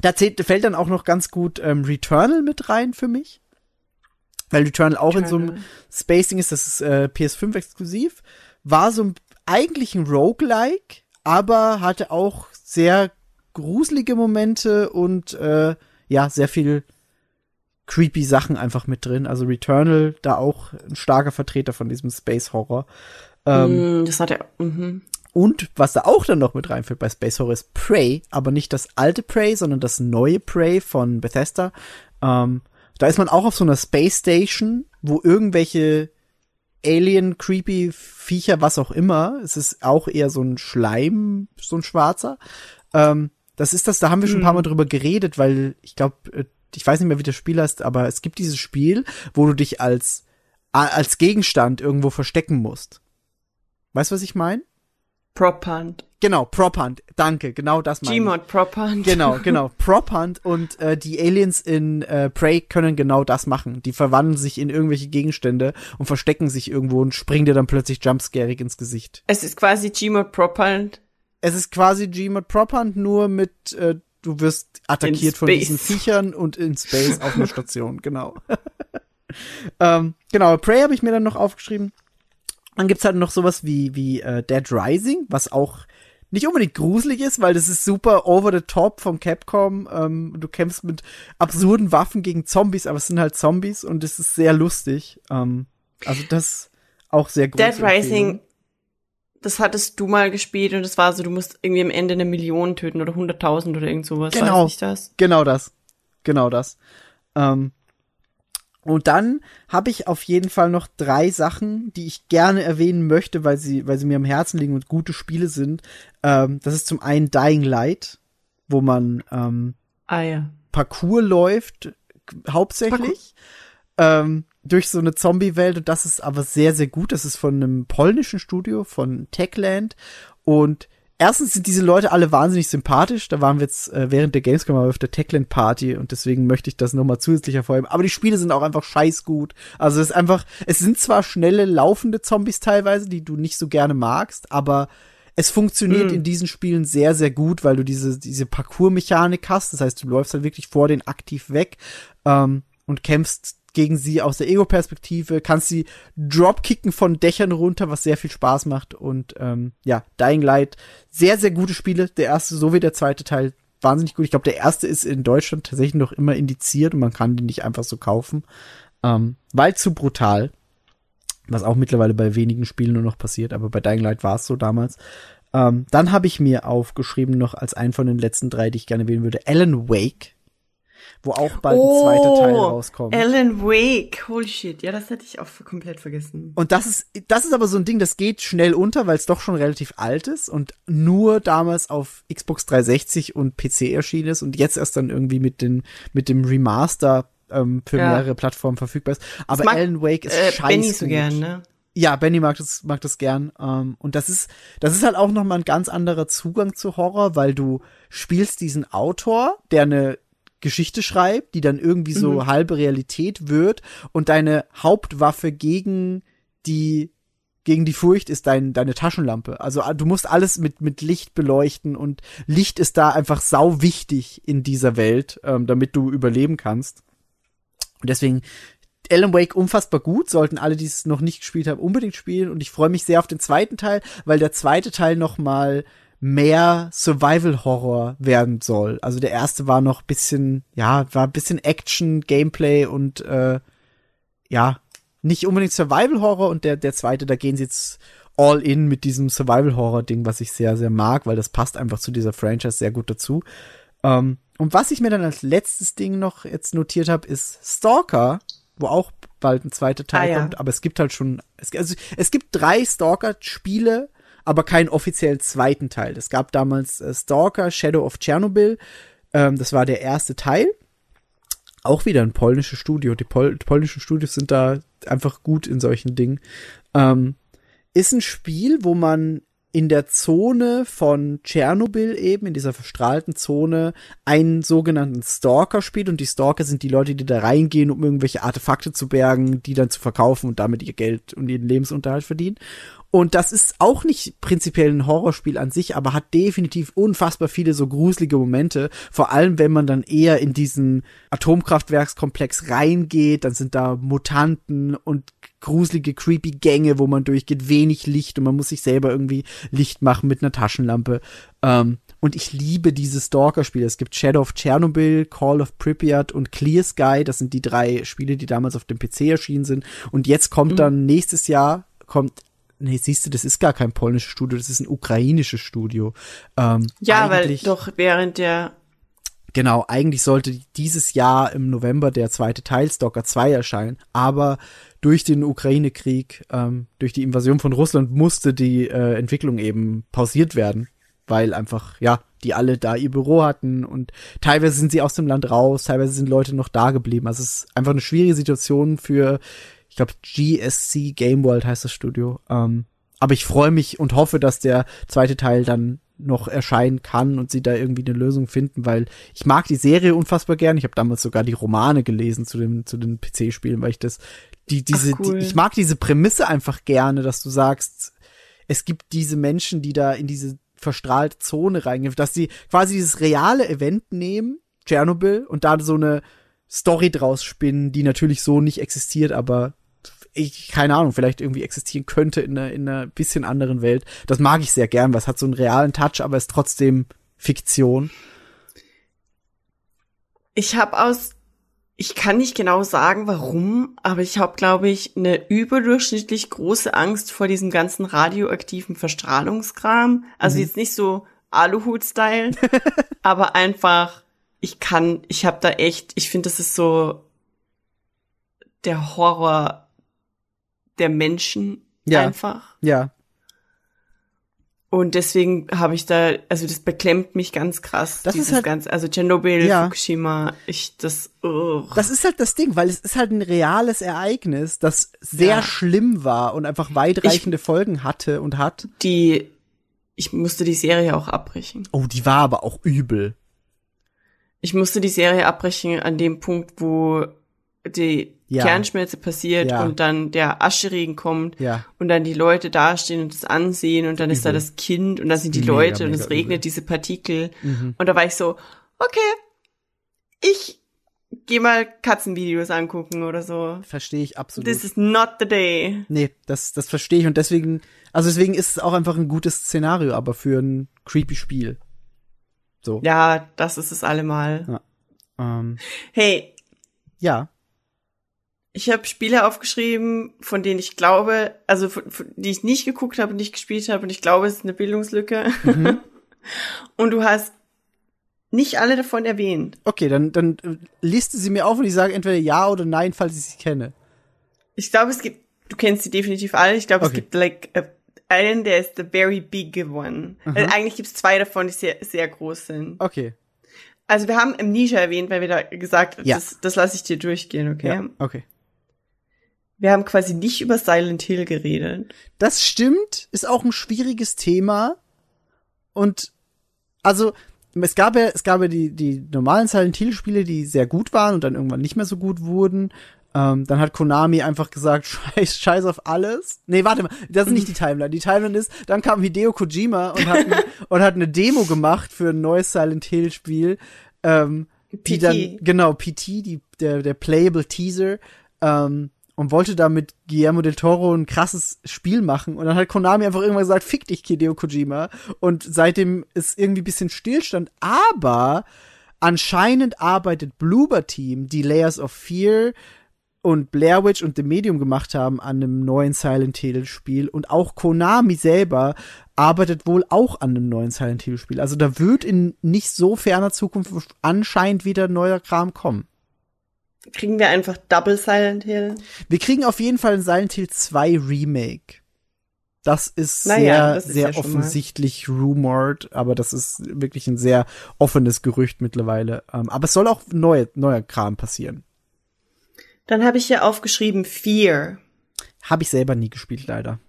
S2: da zählt, fällt dann auch noch ganz gut ähm, Returnal mit rein für mich. Weil Returnal auch in so einem
S3: Returnal.
S2: Spacing ist, das ist äh, PS5 exklusiv. War so ein, eigentlich ein Roguelike, aber hatte auch sehr gruselige Momente und äh, ja, sehr viel creepy Sachen einfach mit drin. Also Returnal, da auch ein starker Vertreter von diesem Space Horror. Ähm,
S3: Mm, das hat er. Mhm.
S2: und was da auch dann noch mit reinfällt bei Space Horror ist Prey, aber nicht das alte Prey, sondern das neue Prey von Bethesda. Ähm, da ist man auch auf so einer Space Station, wo irgendwelche Alien, creepy Viecher, was auch immer, es ist auch eher so ein Schleim, so ein schwarzer. Ähm, das ist das, da haben wir schon ein paar Mal drüber geredet, weil ich glaube, ich weiß nicht mehr, wie das Spiel heißt, aber es gibt dieses Spiel, wo du dich als, als Gegenstand irgendwo verstecken musst. Weißt du, was ich meine?
S3: Prop Hunt.
S2: Genau, Prop Hunt. Danke, genau das meine ich.
S3: Gmod Prop Hunt.
S2: Genau, genau. Prop Hunt und äh, die Aliens in äh, Prey können genau das machen. Die verwandeln sich in irgendwelche Gegenstände und verstecken sich irgendwo und springen dir dann plötzlich jumpscarig ins Gesicht.
S3: Es ist quasi Gmod Prop Hunt.
S2: Es ist quasi Gmod Prop Hunt, nur mit, äh, du wirst attackiert von diesen Viechern und in Space auf einer Station, genau. ähm, genau, Prey habe ich mir dann noch aufgeschrieben. Dann gibt's halt noch sowas wie, wie äh, Dead Rising, was auch nicht unbedingt gruselig ist, weil das ist super over the top vom Capcom. Ähm, du kämpfst mit absurden Waffen gegen Zombies, aber es sind halt Zombies und es ist sehr lustig. Ähm, also das auch sehr groß.
S3: Dead Rising, das hattest du mal gespielt und es war so, du musst irgendwie am Ende eine Million töten oder 100.000 oder irgend sowas.
S2: Genau.
S3: Das?
S2: Genau das. Genau das. Ähm, und dann habe ich auf jeden Fall noch drei Sachen, die ich gerne erwähnen möchte, weil sie, weil sie mir am Herzen liegen und gute Spiele sind. Ähm, das ist zum einen Dying Light, wo man ähm,
S3: Ah ja.
S2: Parcours läuft, hauptsächlich. Ähm, durch so eine Zombie-Welt und das ist aber sehr, sehr gut. Das ist von einem polnischen Studio, von Techland. Und erstens sind diese Leute alle wahnsinnig sympathisch. Da waren wir jetzt äh, während der Gamescom auf der Techland Party und deswegen möchte ich das nochmal zusätzlich hervorheben. Aber die Spiele sind auch einfach scheiß gut. Also es ist einfach, es sind zwar schnelle, laufende Zombies teilweise, die du nicht so gerne magst, aber es funktioniert
S3: Mm.
S2: in diesen Spielen sehr, sehr gut, weil du diese, diese Parcours-Mechanik hast. Das heißt, du läufst halt wirklich vor den aktiv weg ähm, und kämpfst gegen sie aus der Ego-Perspektive, kannst sie dropkicken von Dächern runter, was sehr viel Spaß macht. Und ähm, ja, Dying Light, sehr, sehr gute Spiele. Der erste sowie der zweite Teil wahnsinnig gut. Ich glaube, der erste ist in Deutschland tatsächlich noch immer indiziert und man kann den nicht einfach so kaufen. Ähm, weil zu brutal. Was auch mittlerweile bei wenigen Spielen nur noch passiert, aber bei Dying Light war es so damals. Ähm, dann habe ich mir aufgeschrieben, noch als einen von den letzten drei, die ich gerne wählen würde, Alan Wake, wo auch bald ein zweiter Teil rauskommt.
S3: Alan Wake. Holy shit. Ja, das hätte ich auch komplett vergessen.
S2: Und das ist, das ist aber so ein Ding, das geht schnell unter, weil es doch schon relativ alt ist und nur damals auf Xbox 360 und PC erschienen ist und jetzt erst dann irgendwie mit den, mit dem Remaster ähm, für
S3: Ja.
S2: mehrere Plattformen verfügbar ist. Aber
S3: mag,
S2: Alan Wake ist
S3: äh,
S2: scheiße.
S3: Benny so gern, ne?
S2: Ja, Benny mag das, mag das gern. Ähm, und das ist, das ist halt auch nochmal ein ganz anderer Zugang zu Horror, weil du spielst diesen Autor, der eine Geschichte schreibt, die dann irgendwie so halbe Realität wird und deine Hauptwaffe gegen die gegen die Furcht ist dein, deine Taschenlampe. Also ah, du musst alles mit, mit Licht beleuchten und Licht ist da einfach sau wichtig in dieser Welt, ähm, damit du überleben kannst. Und deswegen Alan Wake unfassbar gut, sollten alle, die es noch nicht gespielt haben, unbedingt spielen. Und ich freue mich sehr auf den zweiten Teil, weil der zweite Teil noch mal mehr Survival Horror werden soll. Also der erste war noch bisschen, ja, war ein bisschen Action, Gameplay und äh, ja, nicht unbedingt Survival Horror und der der zweite, da gehen sie jetzt all in mit diesem Survival Horror Ding, was ich sehr sehr mag, weil das passt einfach zu dieser Franchise sehr gut dazu. Ähm, und was ich mir dann als letztes Ding noch jetzt notiert habe, ist Stalker, wo auch bald ein zweiter Teil
S3: Ah, ja.
S2: kommt, aber es gibt halt schon, es, also, es gibt drei Stalker-Spiele, aber keinen offiziellen zweiten Teil. Es gab damals äh, Stalker, Shadow of Chernobyl, ähm, das war der erste Teil. Auch wieder ein polnisches Studio. Die, Pol die polnischen Studios sind da einfach gut in solchen Dingen. Ähm, ist ein Spiel, wo man in der Zone von Tschernobyl eben, in dieser verstrahlten Zone, einen sogenannten Stalker spielt. Und die Stalker sind die Leute, die da reingehen, um irgendwelche Artefakte zu bergen, die dann zu verkaufen und damit ihr Geld und ihren Lebensunterhalt verdienen. Und das ist auch nicht prinzipiell ein Horrorspiel an sich, aber hat definitiv unfassbar viele so gruselige Momente. Vor allem, wenn man dann eher in diesen Atomkraftwerkskomplex reingeht, dann sind da Mutanten und gruselige, creepy Gänge, wo man durchgeht, wenig Licht und man muss sich selber irgendwie Licht machen mit einer Taschenlampe. Ähm, und ich liebe diese Stalker-Spiele. Es gibt Shadow of Chernobyl, Call of Pripyat und Clear Sky. Das sind die drei Spiele, die damals auf dem PC erschienen sind. Und jetzt kommt dann nächstes Jahr, kommt Nee, siehst du, das ist gar kein polnisches Studio, das ist ein ukrainisches Studio. Ähm,
S3: Ja, weil doch während der
S2: Genau, eigentlich sollte dieses Jahr im November der zweite Teil Stalker 2 erscheinen, aber durch den Ukraine-Krieg, ähm, durch die Invasion von Russland musste die äh, Entwicklung eben pausiert werden, weil einfach, ja, die alle da ihr Büro hatten und teilweise sind sie aus dem Land raus, teilweise sind Leute noch da geblieben. Also es ist einfach eine schwierige Situation für, ich glaube, GSC Game World heißt das Studio. Ähm, aber ich freue mich und hoffe, dass der zweite Teil dann noch erscheinen kann und sie da irgendwie eine Lösung finden, weil ich mag die Serie unfassbar gern. Ich habe damals sogar die Romane gelesen zu dem zu den PC-Spielen, weil ich das die diese
S3: Ach, cool.
S2: die, ich mag diese Prämisse einfach gerne, dass du sagst, es gibt diese Menschen, die da in diese verstrahlte Zone reingehen, dass sie quasi dieses reale Event nehmen, Tschernobyl, und da so eine Story draus spinnen, die natürlich so nicht existiert, aber ich, keine Ahnung, vielleicht irgendwie existieren könnte in einer, in einer bisschen anderen Welt. Das mag ich sehr gern, weil es hat so einen realen Touch, aber ist trotzdem Fiktion.
S3: Ich habe aus, ich kann nicht genau sagen, warum, aber ich habe, glaube ich, eine überdurchschnittlich große Angst vor diesem ganzen radioaktiven Verstrahlungskram. Also
S2: Mhm.
S3: jetzt nicht so Aluhut-Style, aber einfach, ich kann, ich habe da echt, ich finde, das ist so der Horror der Menschen
S2: Ja.
S3: einfach.
S2: Ja,
S3: Und deswegen habe ich da, also das beklemmt mich ganz krass.
S2: Das ist halt-
S3: ganze, also Tschernobyl,
S2: Ja.
S3: Fukushima, ich das. Oh.
S2: das ist halt das Ding, weil es ist halt ein reales Ereignis, das sehr
S3: Ja.
S2: schlimm war und einfach weitreichende Folgen hatte und hat.
S3: die, ich musste die Serie auch abbrechen.
S2: Oh, die war aber auch übel.
S3: Ich musste die Serie abbrechen an dem Punkt, wo die
S2: Ja.
S3: Kernschmelze passiert
S2: Ja.
S3: und dann der Ascheregen kommt
S2: Ja.
S3: und dann die Leute dastehen und das ansehen und dann ist da
S2: Übel.
S3: das Kind und dann sind die
S2: Mega,
S3: Leute und es regnet
S2: übel.
S3: diese Partikel
S2: Mhm.
S3: und da war ich so, okay, ich geh mal Katzenvideos angucken oder so.
S2: Verstehe ich absolut.
S3: This is not the day.
S2: Nee, das, das verstehe ich und deswegen, also deswegen ist es auch einfach ein gutes Szenario, aber für ein creepy Spiel. So.
S3: Ja, das ist es allemal.
S2: Ähm,
S3: Hey,
S2: ja.
S3: Ich habe Spiele aufgeschrieben, von denen ich glaube, also von, von, die ich nicht geguckt habe und nicht gespielt habe und ich glaube, es ist eine Bildungslücke.
S2: Mhm.
S3: und du hast nicht alle davon erwähnt.
S2: Okay, dann, dann äh, liste sie mir auf und ich sage entweder ja oder nein, falls ich sie kenne.
S3: Ich glaube, es gibt, du kennst sie definitiv alle. Ich glaube,
S2: Okay.
S3: es gibt like a, einen, der ist the very big one. Also eigentlich gibt es zwei davon, die sehr, sehr groß sind.
S2: Okay.
S3: Also wir haben Amnesia erwähnt, weil wir da gesagt,
S2: Ja.
S3: das, das lasse ich dir durchgehen, okay?
S2: Ja, okay.
S3: Wir haben quasi nicht über Silent Hill geredet.
S2: Das stimmt, ist auch ein schwieriges Thema. Und also, es gab ja, es gab ja die, die normalen Silent Hill-Spiele, die sehr gut waren und dann irgendwann nicht mehr so gut wurden. Ähm, dann hat Konami einfach gesagt, scheiß, scheiß auf alles. Nee, warte mal, das ist nicht die Timeline. Die Timeline ist, dann kam Hideo Kojima und hat, und hat eine Demo gemacht für ein neues Silent Hill-Spiel. Ähm, die
S3: PT.
S2: dann, genau, PT, die, der, der Playable Teaser. Ähm, und wollte da mit Guillermo del Toro ein krasses Spiel machen und dann hat Konami einfach irgendwann gesagt, fick dich Hideo Kojima und seitdem ist irgendwie ein bisschen Stillstand, aber anscheinend arbeitet Bloober Team, die Layers of Fear und Blair Witch und The Medium gemacht haben an einem neuen Silent Hill Spiel und auch Konami selber arbeitet wohl auch an einem neuen Silent Hill Spiel. Also da wird in nicht so ferner Zukunft anscheinend wieder neuer Kram kommen.
S3: Kriegen wir einfach Double Silent Hill?
S2: Wir kriegen auf jeden Fall ein Silent Hill 2 Remake. Das ist
S3: Naja,
S2: sehr,
S3: das ist
S2: sehr
S3: ja mal.
S2: offensichtlich rumored, aber das ist wirklich ein sehr offenes Gerücht mittlerweile. Ähm, aber es soll auch neue, neuer Kram passieren.
S3: Dann habe ich hier aufgeschrieben Fear.
S2: Habe ich selber nie gespielt, leider.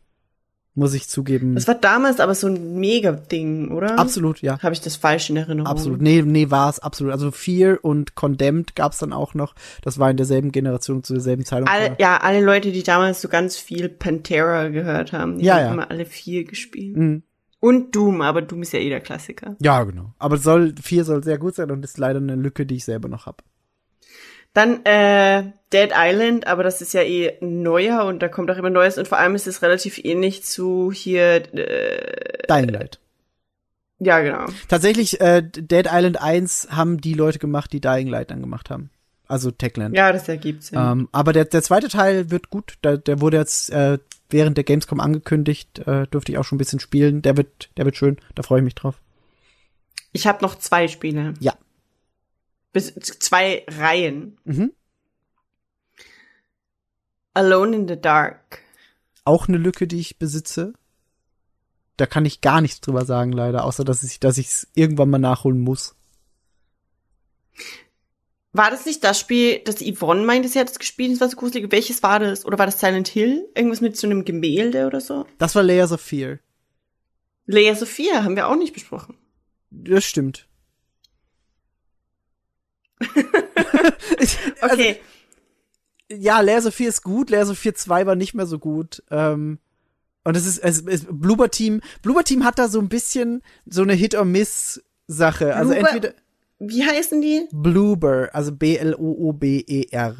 S2: Muss ich zugeben.
S3: Das war damals aber so ein Mega-Ding, oder?
S2: absolut, ja.
S3: Habe ich das falsch in Erinnerung?
S2: Absolut. Nee, nee, war es absolut. Also Fear und Condemned gab's dann auch noch. Das war in derselben Generation zu derselben Zeit.
S3: Alle, ja, alle Leute, die damals so ganz viel Pantera gehört haben, die
S2: Ja,
S3: haben
S2: ja.
S3: immer alle vier gespielt.
S2: Mhm.
S3: Und Doom, aber Doom ist ja eh der Klassiker.
S2: Ja, genau. Aber soll, Fear soll sehr gut sein und ist leider eine Lücke, die ich selber noch hab.
S3: Dann äh, Dead Island, aber das ist ja eh neuer und da kommt auch immer Neues und vor allem ist es relativ ähnlich zu hier, äh,
S2: Dying Light.
S3: ja genau.
S2: Tatsächlich, äh, Dead Island 1 haben die Leute gemacht, die Dying Light dann gemacht haben. Also Techland.
S3: Ja, das ergibt Sinn.
S2: Ähm, aber der, der zweite Teil wird gut. Der, der wurde jetzt äh, während der Gamescom angekündigt. Äh, dürfte ich auch schon ein bisschen spielen. Der wird, der wird schön. Da freue ich mich drauf.
S3: Ich habe noch zwei Spiele.
S2: Ja.
S3: Bis zwei Reihen.
S2: Mhm.
S3: Alone in the Dark.
S2: Auch eine Lücke, die ich besitze. Da kann ich gar nichts drüber sagen, leider, außer dass ich, dass ich es irgendwann mal nachholen muss.
S3: War das nicht das Spiel, das Yvonne meinte, sie hat es gespielt, das war so gruselig. Welches war das? Oder war das Silent Hill? Irgendwas mit so einem Gemälde oder so?
S2: Das war Layers of Fear.
S3: Lea Sophia haben wir auch nicht besprochen.
S2: Das stimmt. ich, also,
S3: Okay,
S2: ja, Layers of 4 ist gut, Layers of 4 2 war nicht mehr so gut. Ähm, und es ist, es ist Bloober Team, Bloober Team hat da so ein bisschen so eine Hit-or-Miss-Sache. Also
S3: Bloober-
S2: entweder
S3: wie heißen die?
S2: Bloober, also B-L-O-O-B-E-R.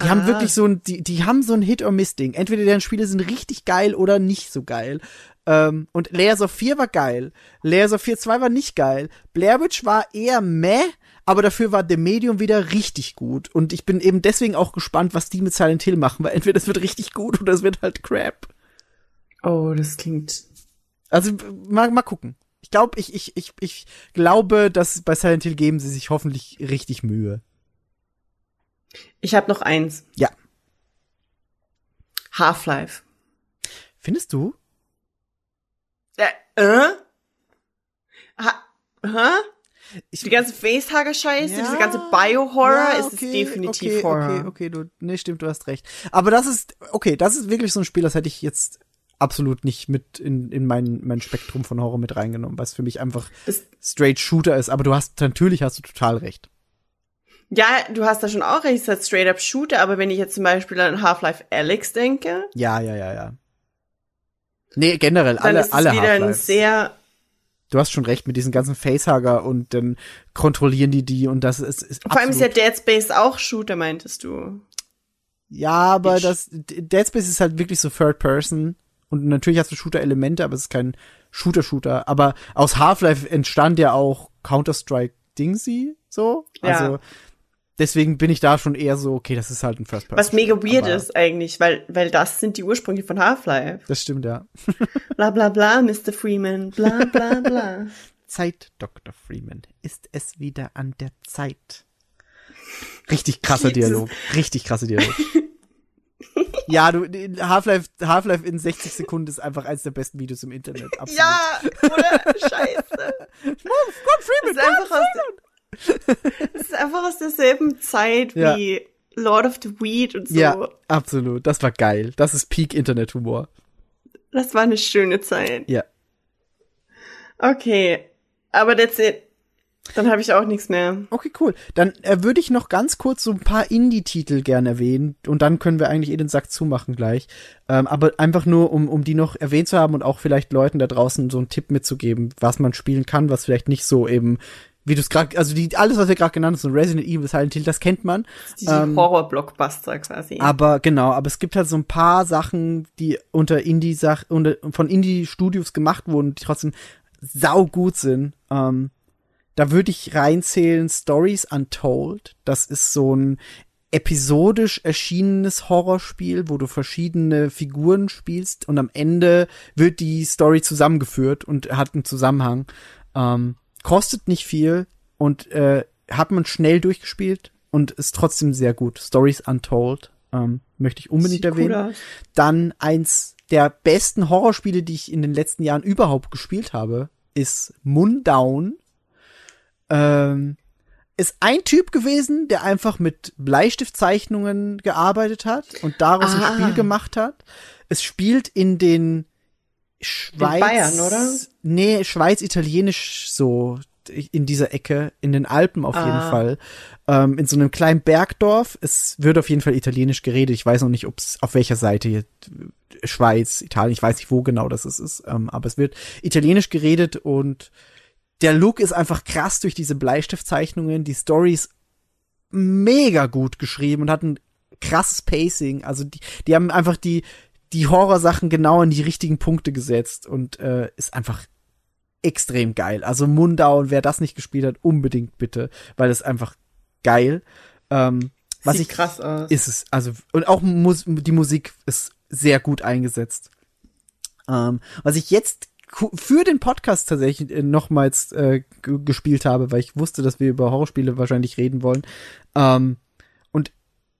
S2: Die
S3: Ah.
S2: haben wirklich so ein, die, die haben so ein Hit-or-Miss-Ding. Entweder deren Spiele sind richtig geil oder nicht so geil. Ähm, und Layers of 4 war geil. Layers of 4 2 war nicht geil. Blair Witch war eher meh, aber dafür war The Medium wieder richtig gut. Und ich bin eben deswegen auch gespannt, was die mit Silent Hill machen, weil entweder es wird richtig gut oder es wird halt crap.
S3: Oh, das klingt.
S2: Also mal, mal gucken. Ich glaube, ich, ich, ich, ich glaube, dass bei Silent Hill geben sie sich hoffentlich richtig Mühe.
S3: Ich habe noch eins.
S2: Ja.
S3: Half-Life.
S2: Findest du?
S3: Äh, äh? Ha Hä?
S2: Ich,
S3: Die ganze Facehugger-Scheiße,
S2: Ja.
S3: diese ganze Bio-Horror
S2: Ja,
S3: ist
S2: okay,
S3: definitiv
S2: okay,
S3: Horror.
S2: Okay, okay, du, nee, stimmt, du hast recht. Aber das ist, okay, das ist wirklich so ein Spiel, das hätte ich jetzt absolut nicht mit in, in mein, mein Spektrum von Horror mit reingenommen, weil es für mich einfach
S3: Das-
S2: straight Shooter ist. Aber du hast, natürlich hast du total recht.
S3: Ja, du hast da schon auch recht, es ist halt straight up Shooter, aber wenn ich jetzt zum Beispiel an Half-Life Alex denke,
S2: Ja, ja, ja, ja. Nee, generell,
S3: dann
S2: alle,
S3: ist es
S2: alle
S3: wieder ein sehr,
S2: Du hast schon recht mit diesen ganzen Facehugger und dann kontrollieren die die und das ist, ist
S3: vor allem ist ja Dead Space auch Shooter, meintest du.
S2: Ja, aber
S3: Ich-
S2: das Dead Space ist halt wirklich so Third Person und natürlich hast du Shooter-Elemente, aber es ist kein Shooter-Shooter. Aber aus Half-Life entstand ja auch Counter-Strike Dingsy, so.
S3: Ja.
S2: Also deswegen bin ich da schon eher so, okay, das ist halt ein First Person.
S3: Was mega weird
S2: aber
S3: ist eigentlich, weil, weil das sind die Ursprünge von Half-Life.
S2: Das stimmt ja.
S3: Bla bla bla, Mr. Freeman, bla bla bla.
S2: Zeit, Dr. Freeman. Ist es wieder an der Zeit? Richtig krasser
S3: Jesus.
S2: Dialog. Richtig krasser Dialog. ja, du, Half-Life, Half-Life in 60 Sekunden ist einfach eines der besten Videos im Internet. Absolut.
S3: ja, oder? Scheiße.
S2: Gott, Freeman,
S3: aus, der- es ist einfach aus derselben Zeit
S2: Ja.
S3: wie Lord of the Weed und so.
S2: Ja, absolut. Das war geil. Das ist Peak Internet-Humor.
S3: Das war eine schöne Zeit.
S2: Ja.
S3: Okay, aber that's it. Dann habe ich auch nichts mehr.
S2: Okay, cool. Dann äh, würde ich noch ganz kurz so ein paar Indie-Titel gerne erwähnen und dann können wir eigentlich eh den Sack zumachen gleich. Ähm, aber einfach nur, um, um die noch erwähnt zu haben und auch vielleicht Leuten da draußen so einen Tipp mitzugeben, was man spielen kann, was vielleicht nicht so eben wie du es gerade, also die, alles, was wir gerade genannt haben, so Resident Evil, Silent Hill, das kennt man.
S3: Diese
S2: Ähm,
S3: Horror-Blockbuster quasi.
S2: Aber genau, aber es gibt halt so ein paar Sachen, die unter Indie Sach unter, von Indie Studios gemacht wurden, die trotzdem saugut sind. Ähm, da würde ich reinzählen Stories Untold. Das ist so ein episodisch erschienenes Horrorspiel, wo du verschiedene Figuren spielst und am Ende wird die Story zusammengeführt und hat einen Zusammenhang. Ähm, kostet nicht viel und äh, hat man schnell durchgespielt und ist trotzdem sehr gut. Stories Untold ähm, möchte ich unbedingt
S3: Sieht cool
S2: erwähnen.
S3: aus.
S2: Dann eins der besten Horrorspiele, die ich in den letzten Jahren überhaupt gespielt habe, ist Mundown. Ähm, ist ein Typ gewesen, der einfach mit Bleistiftzeichnungen gearbeitet hat und daraus
S3: Ah.
S2: ein Spiel gemacht hat. Es spielt in den Schweiz.
S3: Bayern, oder?
S2: Nee, Schweiz-Italienisch so in dieser Ecke, in den Alpen auf jeden
S3: Ah.
S2: Fall. Ähm, in so einem kleinen Bergdorf. Es wird auf jeden Fall Italienisch geredet. Ich weiß noch nicht, ob es auf welcher Seite hier Schweiz, Italien, ich weiß nicht, wo genau das ist, ist ähm, aber es wird Italienisch geredet und der Look ist einfach krass durch diese Bleistiftzeichnungen. Die Story ist mega gut geschrieben und hat ein krasses Pacing. Also die, die haben einfach die, die Horrorsachen genau an die richtigen Punkte gesetzt und äh, ist einfach extrem geil. Also Mundown, wer das nicht gespielt hat, unbedingt bitte, weil es einfach geil. Ähm, was
S3: Sieht
S2: ich
S3: krass aus.
S2: ist es. Also, und auch Mus die Musik ist sehr gut eingesetzt. Ähm, was ich jetzt für den Podcast tatsächlich äh, nochmals äh, gespielt habe, weil ich wusste, dass wir über Horrorspiele wahrscheinlich reden wollen. Ähm, und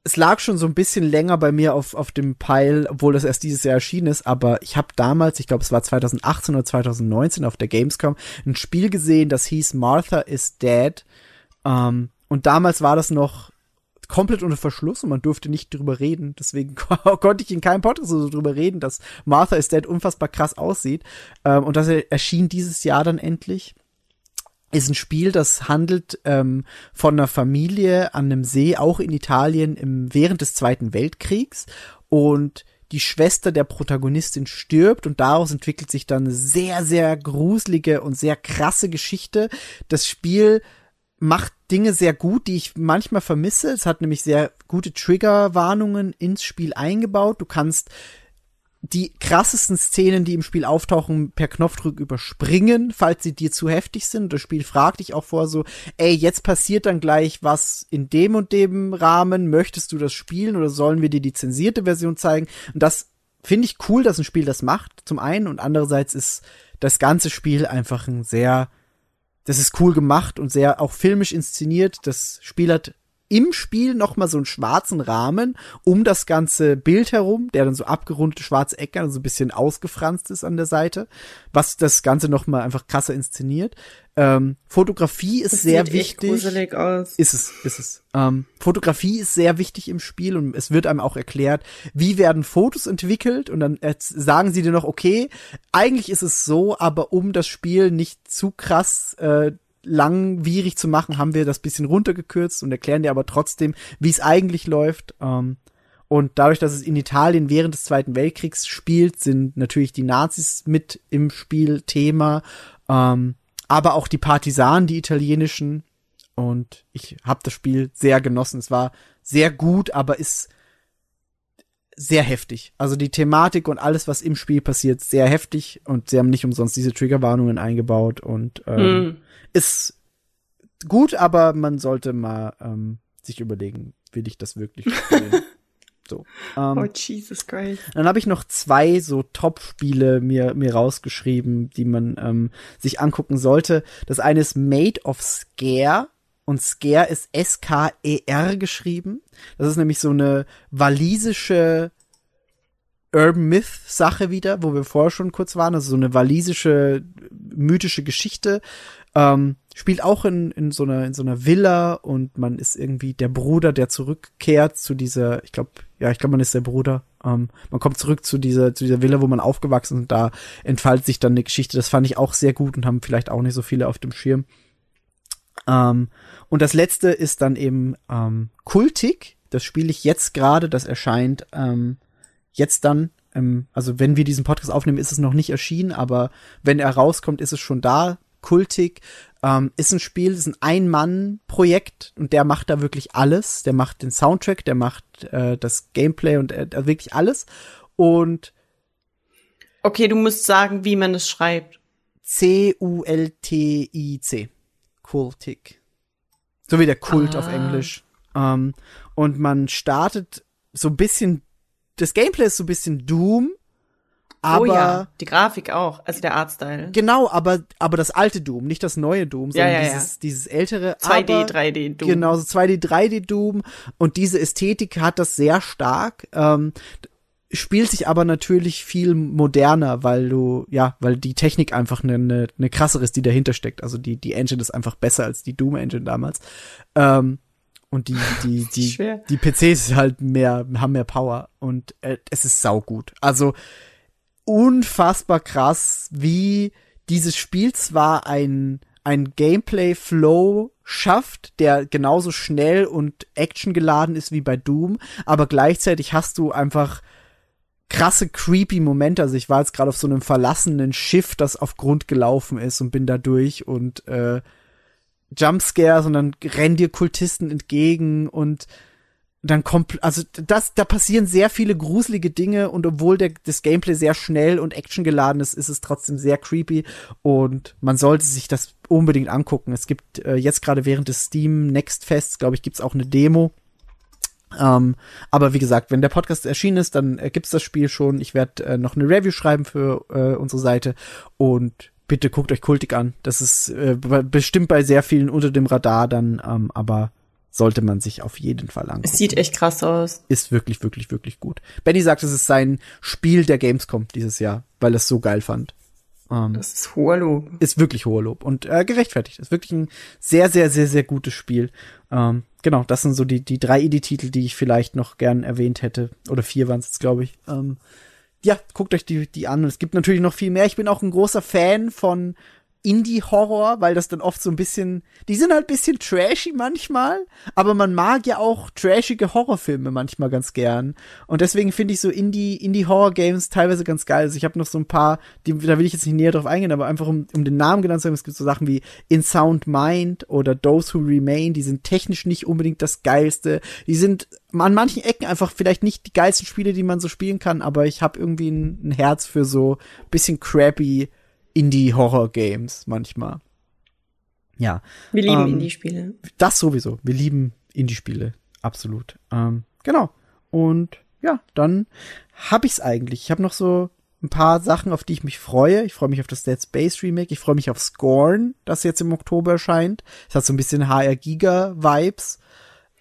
S2: es lag schon so ein bisschen länger bei mir auf, auf dem Pile, obwohl das erst dieses Jahr erschienen ist, aber ich habe damals, ich glaube es war 2018 oder 2019 auf der Gamescom, ein Spiel gesehen, das hieß Martha is Dead. Ähm, und damals war das noch komplett unter Verschluss und man durfte nicht drüber reden. Deswegen ko- konnte ich in keinem Podcast so drüber reden, dass Martha is Dead unfassbar krass aussieht. Ähm, und das erschien dieses Jahr dann endlich. Ist ein Spiel, das handelt ähm, von einer Familie an einem See, auch in Italien, im, während des Zweiten Weltkriegs. Und die Schwester der Protagonistin stirbt und daraus entwickelt sich dann eine sehr, sehr gruselige und sehr krasse Geschichte. Das Spiel macht Dinge sehr gut, die ich manchmal vermisse. Es hat nämlich sehr gute Triggerwarnungen ins Spiel eingebaut. Du kannst die krassesten Szenen, die im Spiel auftauchen, per Knopfdruck überspringen, falls sie dir zu heftig sind. Das Spiel fragt dich auch vor so, ey, jetzt passiert dann gleich was in dem und dem Rahmen. Möchtest du das spielen oder sollen wir dir die zensierte Version zeigen? Und das finde ich cool, dass ein Spiel das macht, zum einen. Und andererseits ist das ganze Spiel einfach ein sehr das ist cool gemacht und sehr auch filmisch inszeniert. Das Spiel hat im Spiel noch mal so einen schwarzen Rahmen um das ganze Bild herum, der dann so abgerundete schwarze Ecken, also ein bisschen ausgefranst ist an der Seite, was das Ganze noch mal einfach krasser inszeniert. Ähm, Fotografie ist
S3: Das
S2: sehr
S3: sieht echt
S2: wichtig.
S3: gruselig aus.
S2: Ist es, ist es. Ähm, Fotografie ist sehr wichtig im Spiel und es wird einem auch erklärt, wie werden Fotos entwickelt und dann sagen sie dir noch, okay, eigentlich ist es so, aber um das Spiel nicht zu krass äh, langwierig zu machen, haben wir das bisschen runtergekürzt und erklären dir aber trotzdem, wie es eigentlich läuft. Ähm, und dadurch, dass es in Italien während des Zweiten Weltkriegs spielt, sind natürlich die Nazis mit im Spiel Thema, ähm, aber auch die Partisanen, die italienischen. Und ich habe das Spiel sehr genossen. Es war sehr gut, aber ist sehr heftig. Also die Thematik und alles, was im Spiel passiert, sehr heftig. Und sie haben nicht umsonst diese Triggerwarnungen eingebaut und ähm,
S3: Hm.
S2: ist gut, aber man sollte mal ähm, sich überlegen, will ich das wirklich spielen? so. Ähm,
S3: Oh, Jesus Christ.
S2: dann habe ich noch zwei so Top-Spiele mir, mir rausgeschrieben, die man ähm, sich angucken sollte. Das eine ist Made of Scare. Und Scare ist S-K-E-R geschrieben. Das ist nämlich so eine walisische Urban Myth Sache wieder, wo wir vorher schon kurz waren. Also so eine walisische mythische Geschichte. Ähm, spielt auch in, in so einer in so einer Villa und man ist irgendwie der Bruder, der zurückkehrt zu dieser, ich glaube, ja, ich glaube, man ist der Bruder. Ähm, man kommt zurück zu dieser zu dieser Villa, wo man aufgewachsen ist und da entfaltet sich dann eine Geschichte. Das fand ich auch sehr gut und haben vielleicht auch nicht so viele auf dem Schirm. Ähm, und das letzte ist dann eben ähm, Kultik. Das spiele ich jetzt gerade. Das erscheint ähm, jetzt dann. Ähm, also wenn wir diesen Podcast aufnehmen, ist es noch nicht erschienen, aber wenn er rauskommt, ist es schon da. kultig. Ähm, ist ein Spiel, ist ein Ein-Mann-Projekt und der macht da wirklich alles. Der macht den Soundtrack, der macht äh, das Gameplay und äh, wirklich alles. Und
S3: Okay, du musst sagen, wie man es schreibt.
S2: C-U-L-T-I-C. Kultig. So wie der Kult
S3: Ah.
S2: auf Englisch. Ähm, und man startet so ein bisschen, das Gameplay ist so ein bisschen Doom, aber
S3: oh ja, die Grafik auch, also der Artstyle.
S2: genau, aber, aber das alte Doom, nicht das neue Doom,
S3: Ja,
S2: sondern
S3: ja, ja.
S2: dieses, dieses ältere.
S3: 2D,
S2: aber,
S3: 3D, du.
S2: Genau, so 2D, 3D Doom und diese Ästhetik hat das sehr stark. Ähm, spielt sich aber natürlich viel moderner, weil du, ja, weil die Technik einfach eine, eine, eine krassere ist, die dahinter steckt. Also die, die Engine ist einfach besser als die Doom Engine damals. Ähm, und die, die, die,
S3: Schwer.
S2: die PCs halt mehr, haben mehr Power und äh, es ist saugut. Also unfassbar krass, wie dieses Spiel zwar ein, ein Gameplay-Flow schafft, der genauso schnell und actiongeladen ist wie bei Doom, aber gleichzeitig hast du einfach krasse creepy Momente. Also ich war jetzt gerade auf so einem verlassenen Schiff, das auf Grund gelaufen ist und bin da durch und äh, Jumpscares und dann rennen dir Kultisten entgegen und dann kommt, also das, da passieren sehr viele gruselige Dinge und obwohl der, das Gameplay sehr schnell und actiongeladen ist, ist es trotzdem sehr creepy und man sollte sich das unbedingt angucken. Es gibt äh, jetzt gerade während des Steam Next Fests, glaube ich, gibt's auch eine Demo. Ähm, aber wie gesagt, wenn der Podcast erschienen ist, dann äh, gibt's das Spiel schon. Ich werde äh, noch eine Review schreiben für äh, unsere Seite und bitte guckt euch Kultik an. Das ist äh, be- bestimmt bei sehr vielen unter dem Radar dann, ähm, aber sollte man sich auf jeden Fall angucken.
S3: Es sieht echt krass aus.
S2: ist wirklich, wirklich, wirklich gut. Benny sagt, es ist sein Spiel der Gamescom dieses Jahr, weil er es so geil fand. Ähm,
S3: Das ist hoher Lob.
S2: ist wirklich hoher Lob und äh, gerechtfertigt. Ist wirklich ein sehr, sehr, sehr, sehr gutes Spiel. Ähm, genau, das sind so die, die drei Indie-Titel, die ich vielleicht noch gern erwähnt hätte. Oder vier waren es jetzt, glaube ich. Ähm, ja, guckt euch die, die an. Es gibt natürlich noch viel mehr. Ich bin auch ein großer Fan von Indie-Horror, weil das dann oft so ein bisschen, die sind halt ein bisschen trashy manchmal, aber man mag ja auch trashige Horrorfilme manchmal ganz gern. Und deswegen finde ich so Indie, Indie-Horror-Games teilweise ganz geil. Also ich habe noch so ein paar, die, da will ich jetzt nicht näher drauf eingehen, aber einfach um, um den Namen genannt zu haben, es gibt so Sachen wie In Sound Mind oder Those Who Remain, die sind technisch nicht unbedingt das geilste. Die sind an manchen Ecken einfach vielleicht nicht die geilsten Spiele, die man so spielen kann, aber ich habe irgendwie ein, ein Herz für so bisschen crappy Indie-Horror-Games manchmal. Ja,
S3: Wir lieben
S2: Ähm,
S3: Indie-Spiele.
S2: das sowieso. Wir lieben Indie-Spiele. Absolut. Ähm, genau. Und ja, dann hab ich's eigentlich. Ich habe noch so ein paar Sachen, auf die ich mich freue. Ich freue mich auf das Dead Space Remake. Ich freue mich auf Scorn, das jetzt im Oktober erscheint. Es hat so ein bisschen HR Giga Vibes.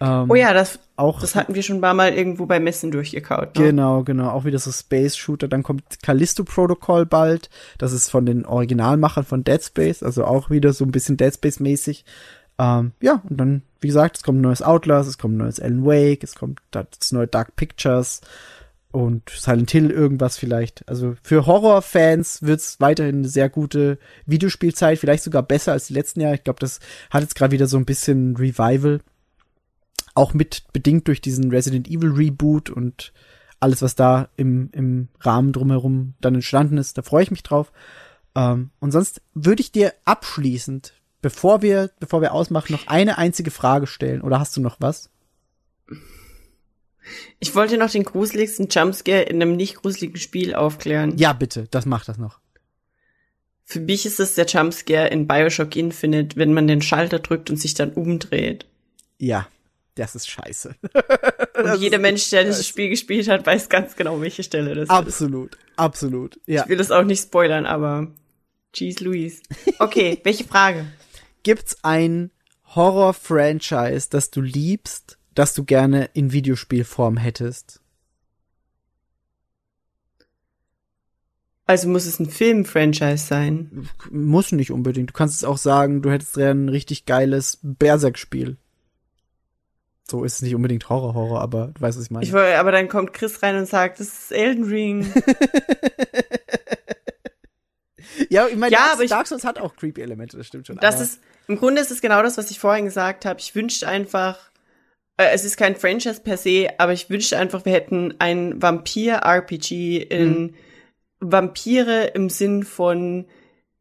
S2: Ähm,
S3: Oh ja, das,
S2: auch
S3: das hatten wir schon ein paar Mal irgendwo bei Messen durchgekaut. Ne?
S2: Genau, genau. Auch wieder so Space Shooter. Dann kommt Callisto Protocol bald. Das ist von den Originalmachern von Dead Space. Also auch wieder so ein bisschen Dead Space mäßig. Ähm, ja, und dann, wie gesagt, es kommt ein neues Outlast, es kommt ein neues Alan Wake, es kommt das neue Dark Pictures und Silent Hill irgendwas vielleicht. Also für Horrorfans wird's weiterhin eine sehr gute Videospielzeit, vielleicht sogar besser als die letzten Jahre. Ich glaube, das hat jetzt gerade wieder so ein bisschen Revival auch mit bedingt durch diesen Resident Evil Reboot und alles, was da im, im Rahmen drumherum dann entstanden ist, da freue ich mich drauf. Ähm, und sonst würde ich dir abschließend, bevor wir, bevor wir ausmachen, noch eine einzige Frage stellen. Oder hast du noch was?
S3: Ich wollte noch den gruseligsten Jumpscare in einem nicht gruseligen Spiel aufklären.
S2: Ja, bitte, das macht das noch.
S3: Für mich ist es der Jumpscare in Bioshock Infinite, wenn man den Schalter drückt und sich dann umdreht.
S2: Ja, das ist scheiße.
S3: Und jeder Mensch, der dieses Spiel gespielt hat, weiß ganz genau, welche Stelle das ist.
S2: absolut, absolut. Ja.
S3: Ich will das auch nicht spoilern, aber Jeez Louise. Okay, welche Frage?
S2: Gibt's ein Horror-Franchise, das du liebst, das du gerne in Videospielform hättest?
S3: Also muss es ein Film-Franchise sein.
S2: Muss nicht unbedingt. Du kannst es auch sagen, du hättest gerne ein richtig geiles Berserk-Spiel. So ist es nicht unbedingt Horror-Horror, aber du weißt, was ich meine.
S3: Ich aber dann kommt Chris rein und sagt, das ist Elden Ring.
S2: ja, ich meine,
S3: Ja,
S2: Dark,
S3: aber ich-
S2: Dark Souls hat auch creepy Elemente, das stimmt schon.
S3: Das
S2: aber
S3: ist, im Grunde ist es genau das, was ich vorhin gesagt habe. Ich wünschte einfach, äh, es ist kein Franchise per se, aber ich wünschte einfach, wir hätten ein Vampir-RPG in Vampire im Sinn von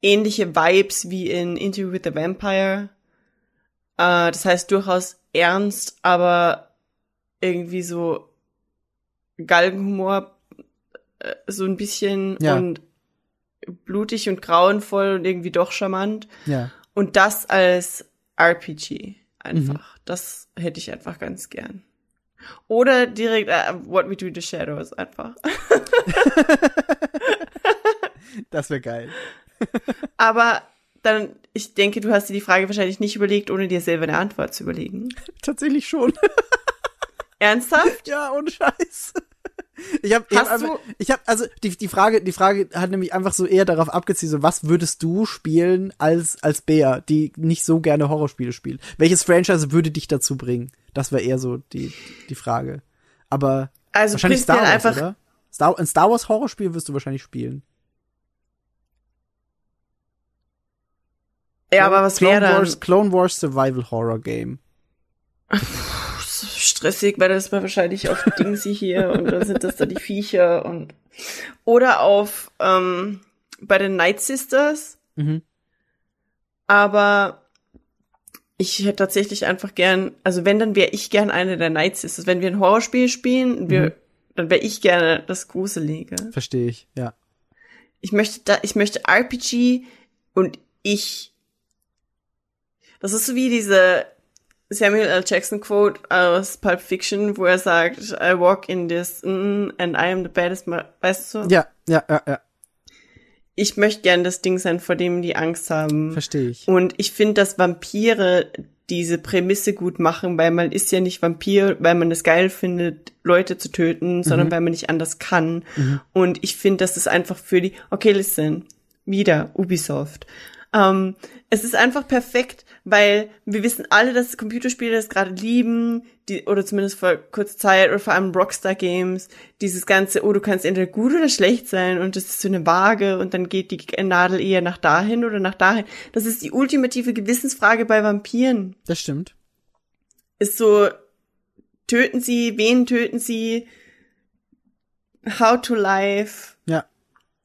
S3: ähnliche Vibes wie in Interview with the Vampire. Äh, das heißt durchaus ernst, aber irgendwie so Galgenhumor, äh, so ein bisschen
S2: Ja.
S3: und blutig und grauenvoll und irgendwie doch charmant.
S2: Ja.
S3: Und das als RPG einfach.
S2: Mhm.
S3: Das hätte ich einfach ganz gern. Oder direkt äh, What We Do in the Shadows einfach.
S2: Das wäre geil.
S3: Aber dann, ich denke, du hast dir die Frage wahrscheinlich nicht überlegt, ohne dir selber eine Antwort zu überlegen.
S2: Tatsächlich schon.
S3: Ernsthaft?
S2: ja, ohne Scheiß. Ich habe ich hab,
S3: Hast
S2: einfach-
S3: du-
S2: ich hab also die die Frage die Frage hat nämlich einfach so eher darauf abgezielt so was würdest du spielen als als Bea die nicht so gerne Horrorspiele spielt welches Franchise würde dich dazu bringen das wäre eher so die die Frage aber
S3: Also
S2: wahrscheinlich Star Wars
S3: einfach,
S2: oder Star, ein Star Wars Horrorspiel wirst du wahrscheinlich spielen
S3: ja, aber was wäre dann?
S2: Wars Clone Wars Survival Horror Game
S3: stressig, weil das war wahrscheinlich auf Dingsy hier und dann sind das da die Viecher und oder auf ähm, bei den Night Sisters.
S2: Mhm.
S3: Aber ich hätte tatsächlich einfach gern, also wenn, dann wäre ich gern eine der Night Sisters. Wenn wir ein Horrorspiel spielen, wir,
S2: Mhm.
S3: dann wäre ich gerne das Gruselige.
S2: verstehe ich ja
S3: Ich möchte da, ich möchte RPG und ich. Das ist so wie diese Samuel L. Jackson Quote aus Pulp Fiction, wo er sagt, I walk in this mm, and I am the baddest, weißt du?
S2: ja ja ja, ja
S3: Ich möchte gern das Ding sein, vor dem die Angst haben.
S2: verstehe ich
S3: Und ich finde, dass Vampire diese Prämisse gut machen, weil man ist ja nicht Vampir, weil man es geil findet, Leute zu töten, sondern weil man nicht anders kann. Und ich finde, dass es einfach für die, okay, listen, wieder Ubisoft. Ähm, es ist einfach perfekt, weil wir wissen alle, dass Computerspiele das gerade lieben, die, oder zumindest vor kurzer Zeit, oder vor allem Rockstar Games, dieses ganze, oh, du kannst entweder gut oder schlecht sein und das ist so eine Waage und dann geht die Nadel eher nach dahin oder nach dahin. Das ist die ultimative Gewissensfrage bei Vampiren.
S2: das stimmt
S3: Ist so, töten sie, wen töten sie, how to life,
S2: ja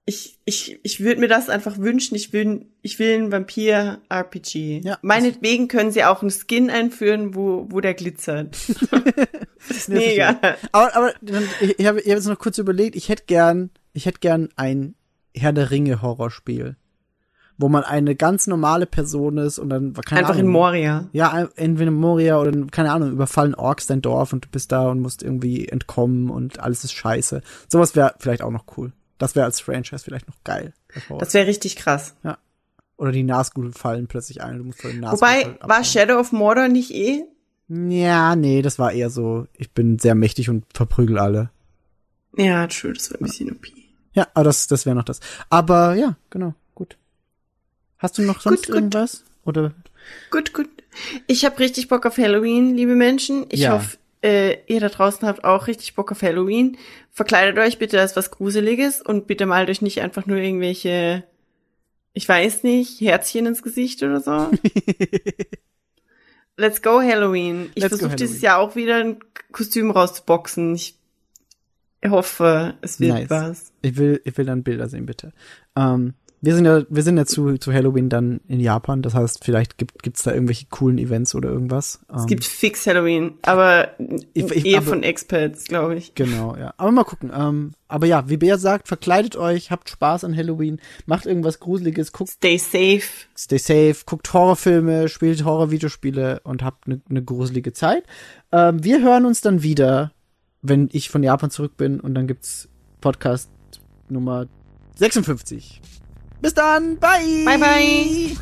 S3: ich, ich, ich würde mir das einfach wünschen. Ich will, ich will ein Vampir-RPG.
S2: Ja.
S3: Meinetwegen können sie auch einen Skin einführen, wo, wo der glitzert. das ist mega.
S2: Aber, aber ich, habe ich hab jetzt noch kurz überlegt, ich hätte gern, ich hätte gern ein Herr der Ringe Horrorspiel, wo man eine ganz normale Person ist und dann keine
S3: Einfach
S2: Ahnung,
S3: in Moria.
S2: Ja, entweder in Moria oder keine Ahnung, überfallen Orks dein Dorf und du bist da und musst irgendwie entkommen und alles ist scheiße. Sowas wäre vielleicht auch noch cool. Das wäre als Franchise vielleicht noch geil. Das
S3: wäre richtig krass.
S2: oder die Nazgul fallen plötzlich ein, du musst den Nazgul
S3: Wobei,
S2: abhauen.
S3: war Shadow of Mordor nicht eh?
S2: Ja, nee, das war eher so, ich bin sehr mächtig und verprügel alle.
S3: Ja, true, das war ein bisschen OP.
S2: Ja, aber das, das wäre noch das. Aber ja, genau, gut. Hast du noch sonst
S3: gut.
S2: irgendwas? Oder?
S3: Gut, gut. Ich habe richtig Bock auf Halloween, liebe Menschen. Ich
S2: Ja.
S3: hoffe, äh, ihr da draußen habt auch richtig Bock auf Halloween. Verkleidet euch bitte als was Gruseliges und bitte malt euch nicht einfach nur irgendwelche, ich weiß nicht, Herzchen ins Gesicht oder so. Let's go Halloween. Ich versuche dieses. Jahr auch wieder ein Kostüm rauszuboxen. Ich hoffe, es wird
S2: Nice.
S3: was.
S2: Ich will, ich will dann Bilder sehen, bitte. Ähm, wir sind ja, wir sind ja zu, zu Halloween dann in Japan. Das heißt, vielleicht gibt, gibt's da irgendwelche coolen Events oder irgendwas.
S3: Es
S2: Ähm,
S3: gibt fix Halloween, aber
S2: Ich- ich-
S3: eher
S2: aber-
S3: von Experts, glaube ich.
S2: Genau, ja. Aber mal gucken. Ähm, aber ja, wie Bea sagt, verkleidet euch, habt Spaß an Halloween, macht irgendwas Gruseliges, guckt,
S3: Stay safe.
S2: stay safe, guckt Horrorfilme, spielt Horror-Videospiele und habt eine ne gruselige Zeit. Ähm, wir hören uns dann wieder, wenn ich von Japan zurück bin und dann gibt's Podcast Nummer 56. Bis dann. Bye.
S3: Bye, bye.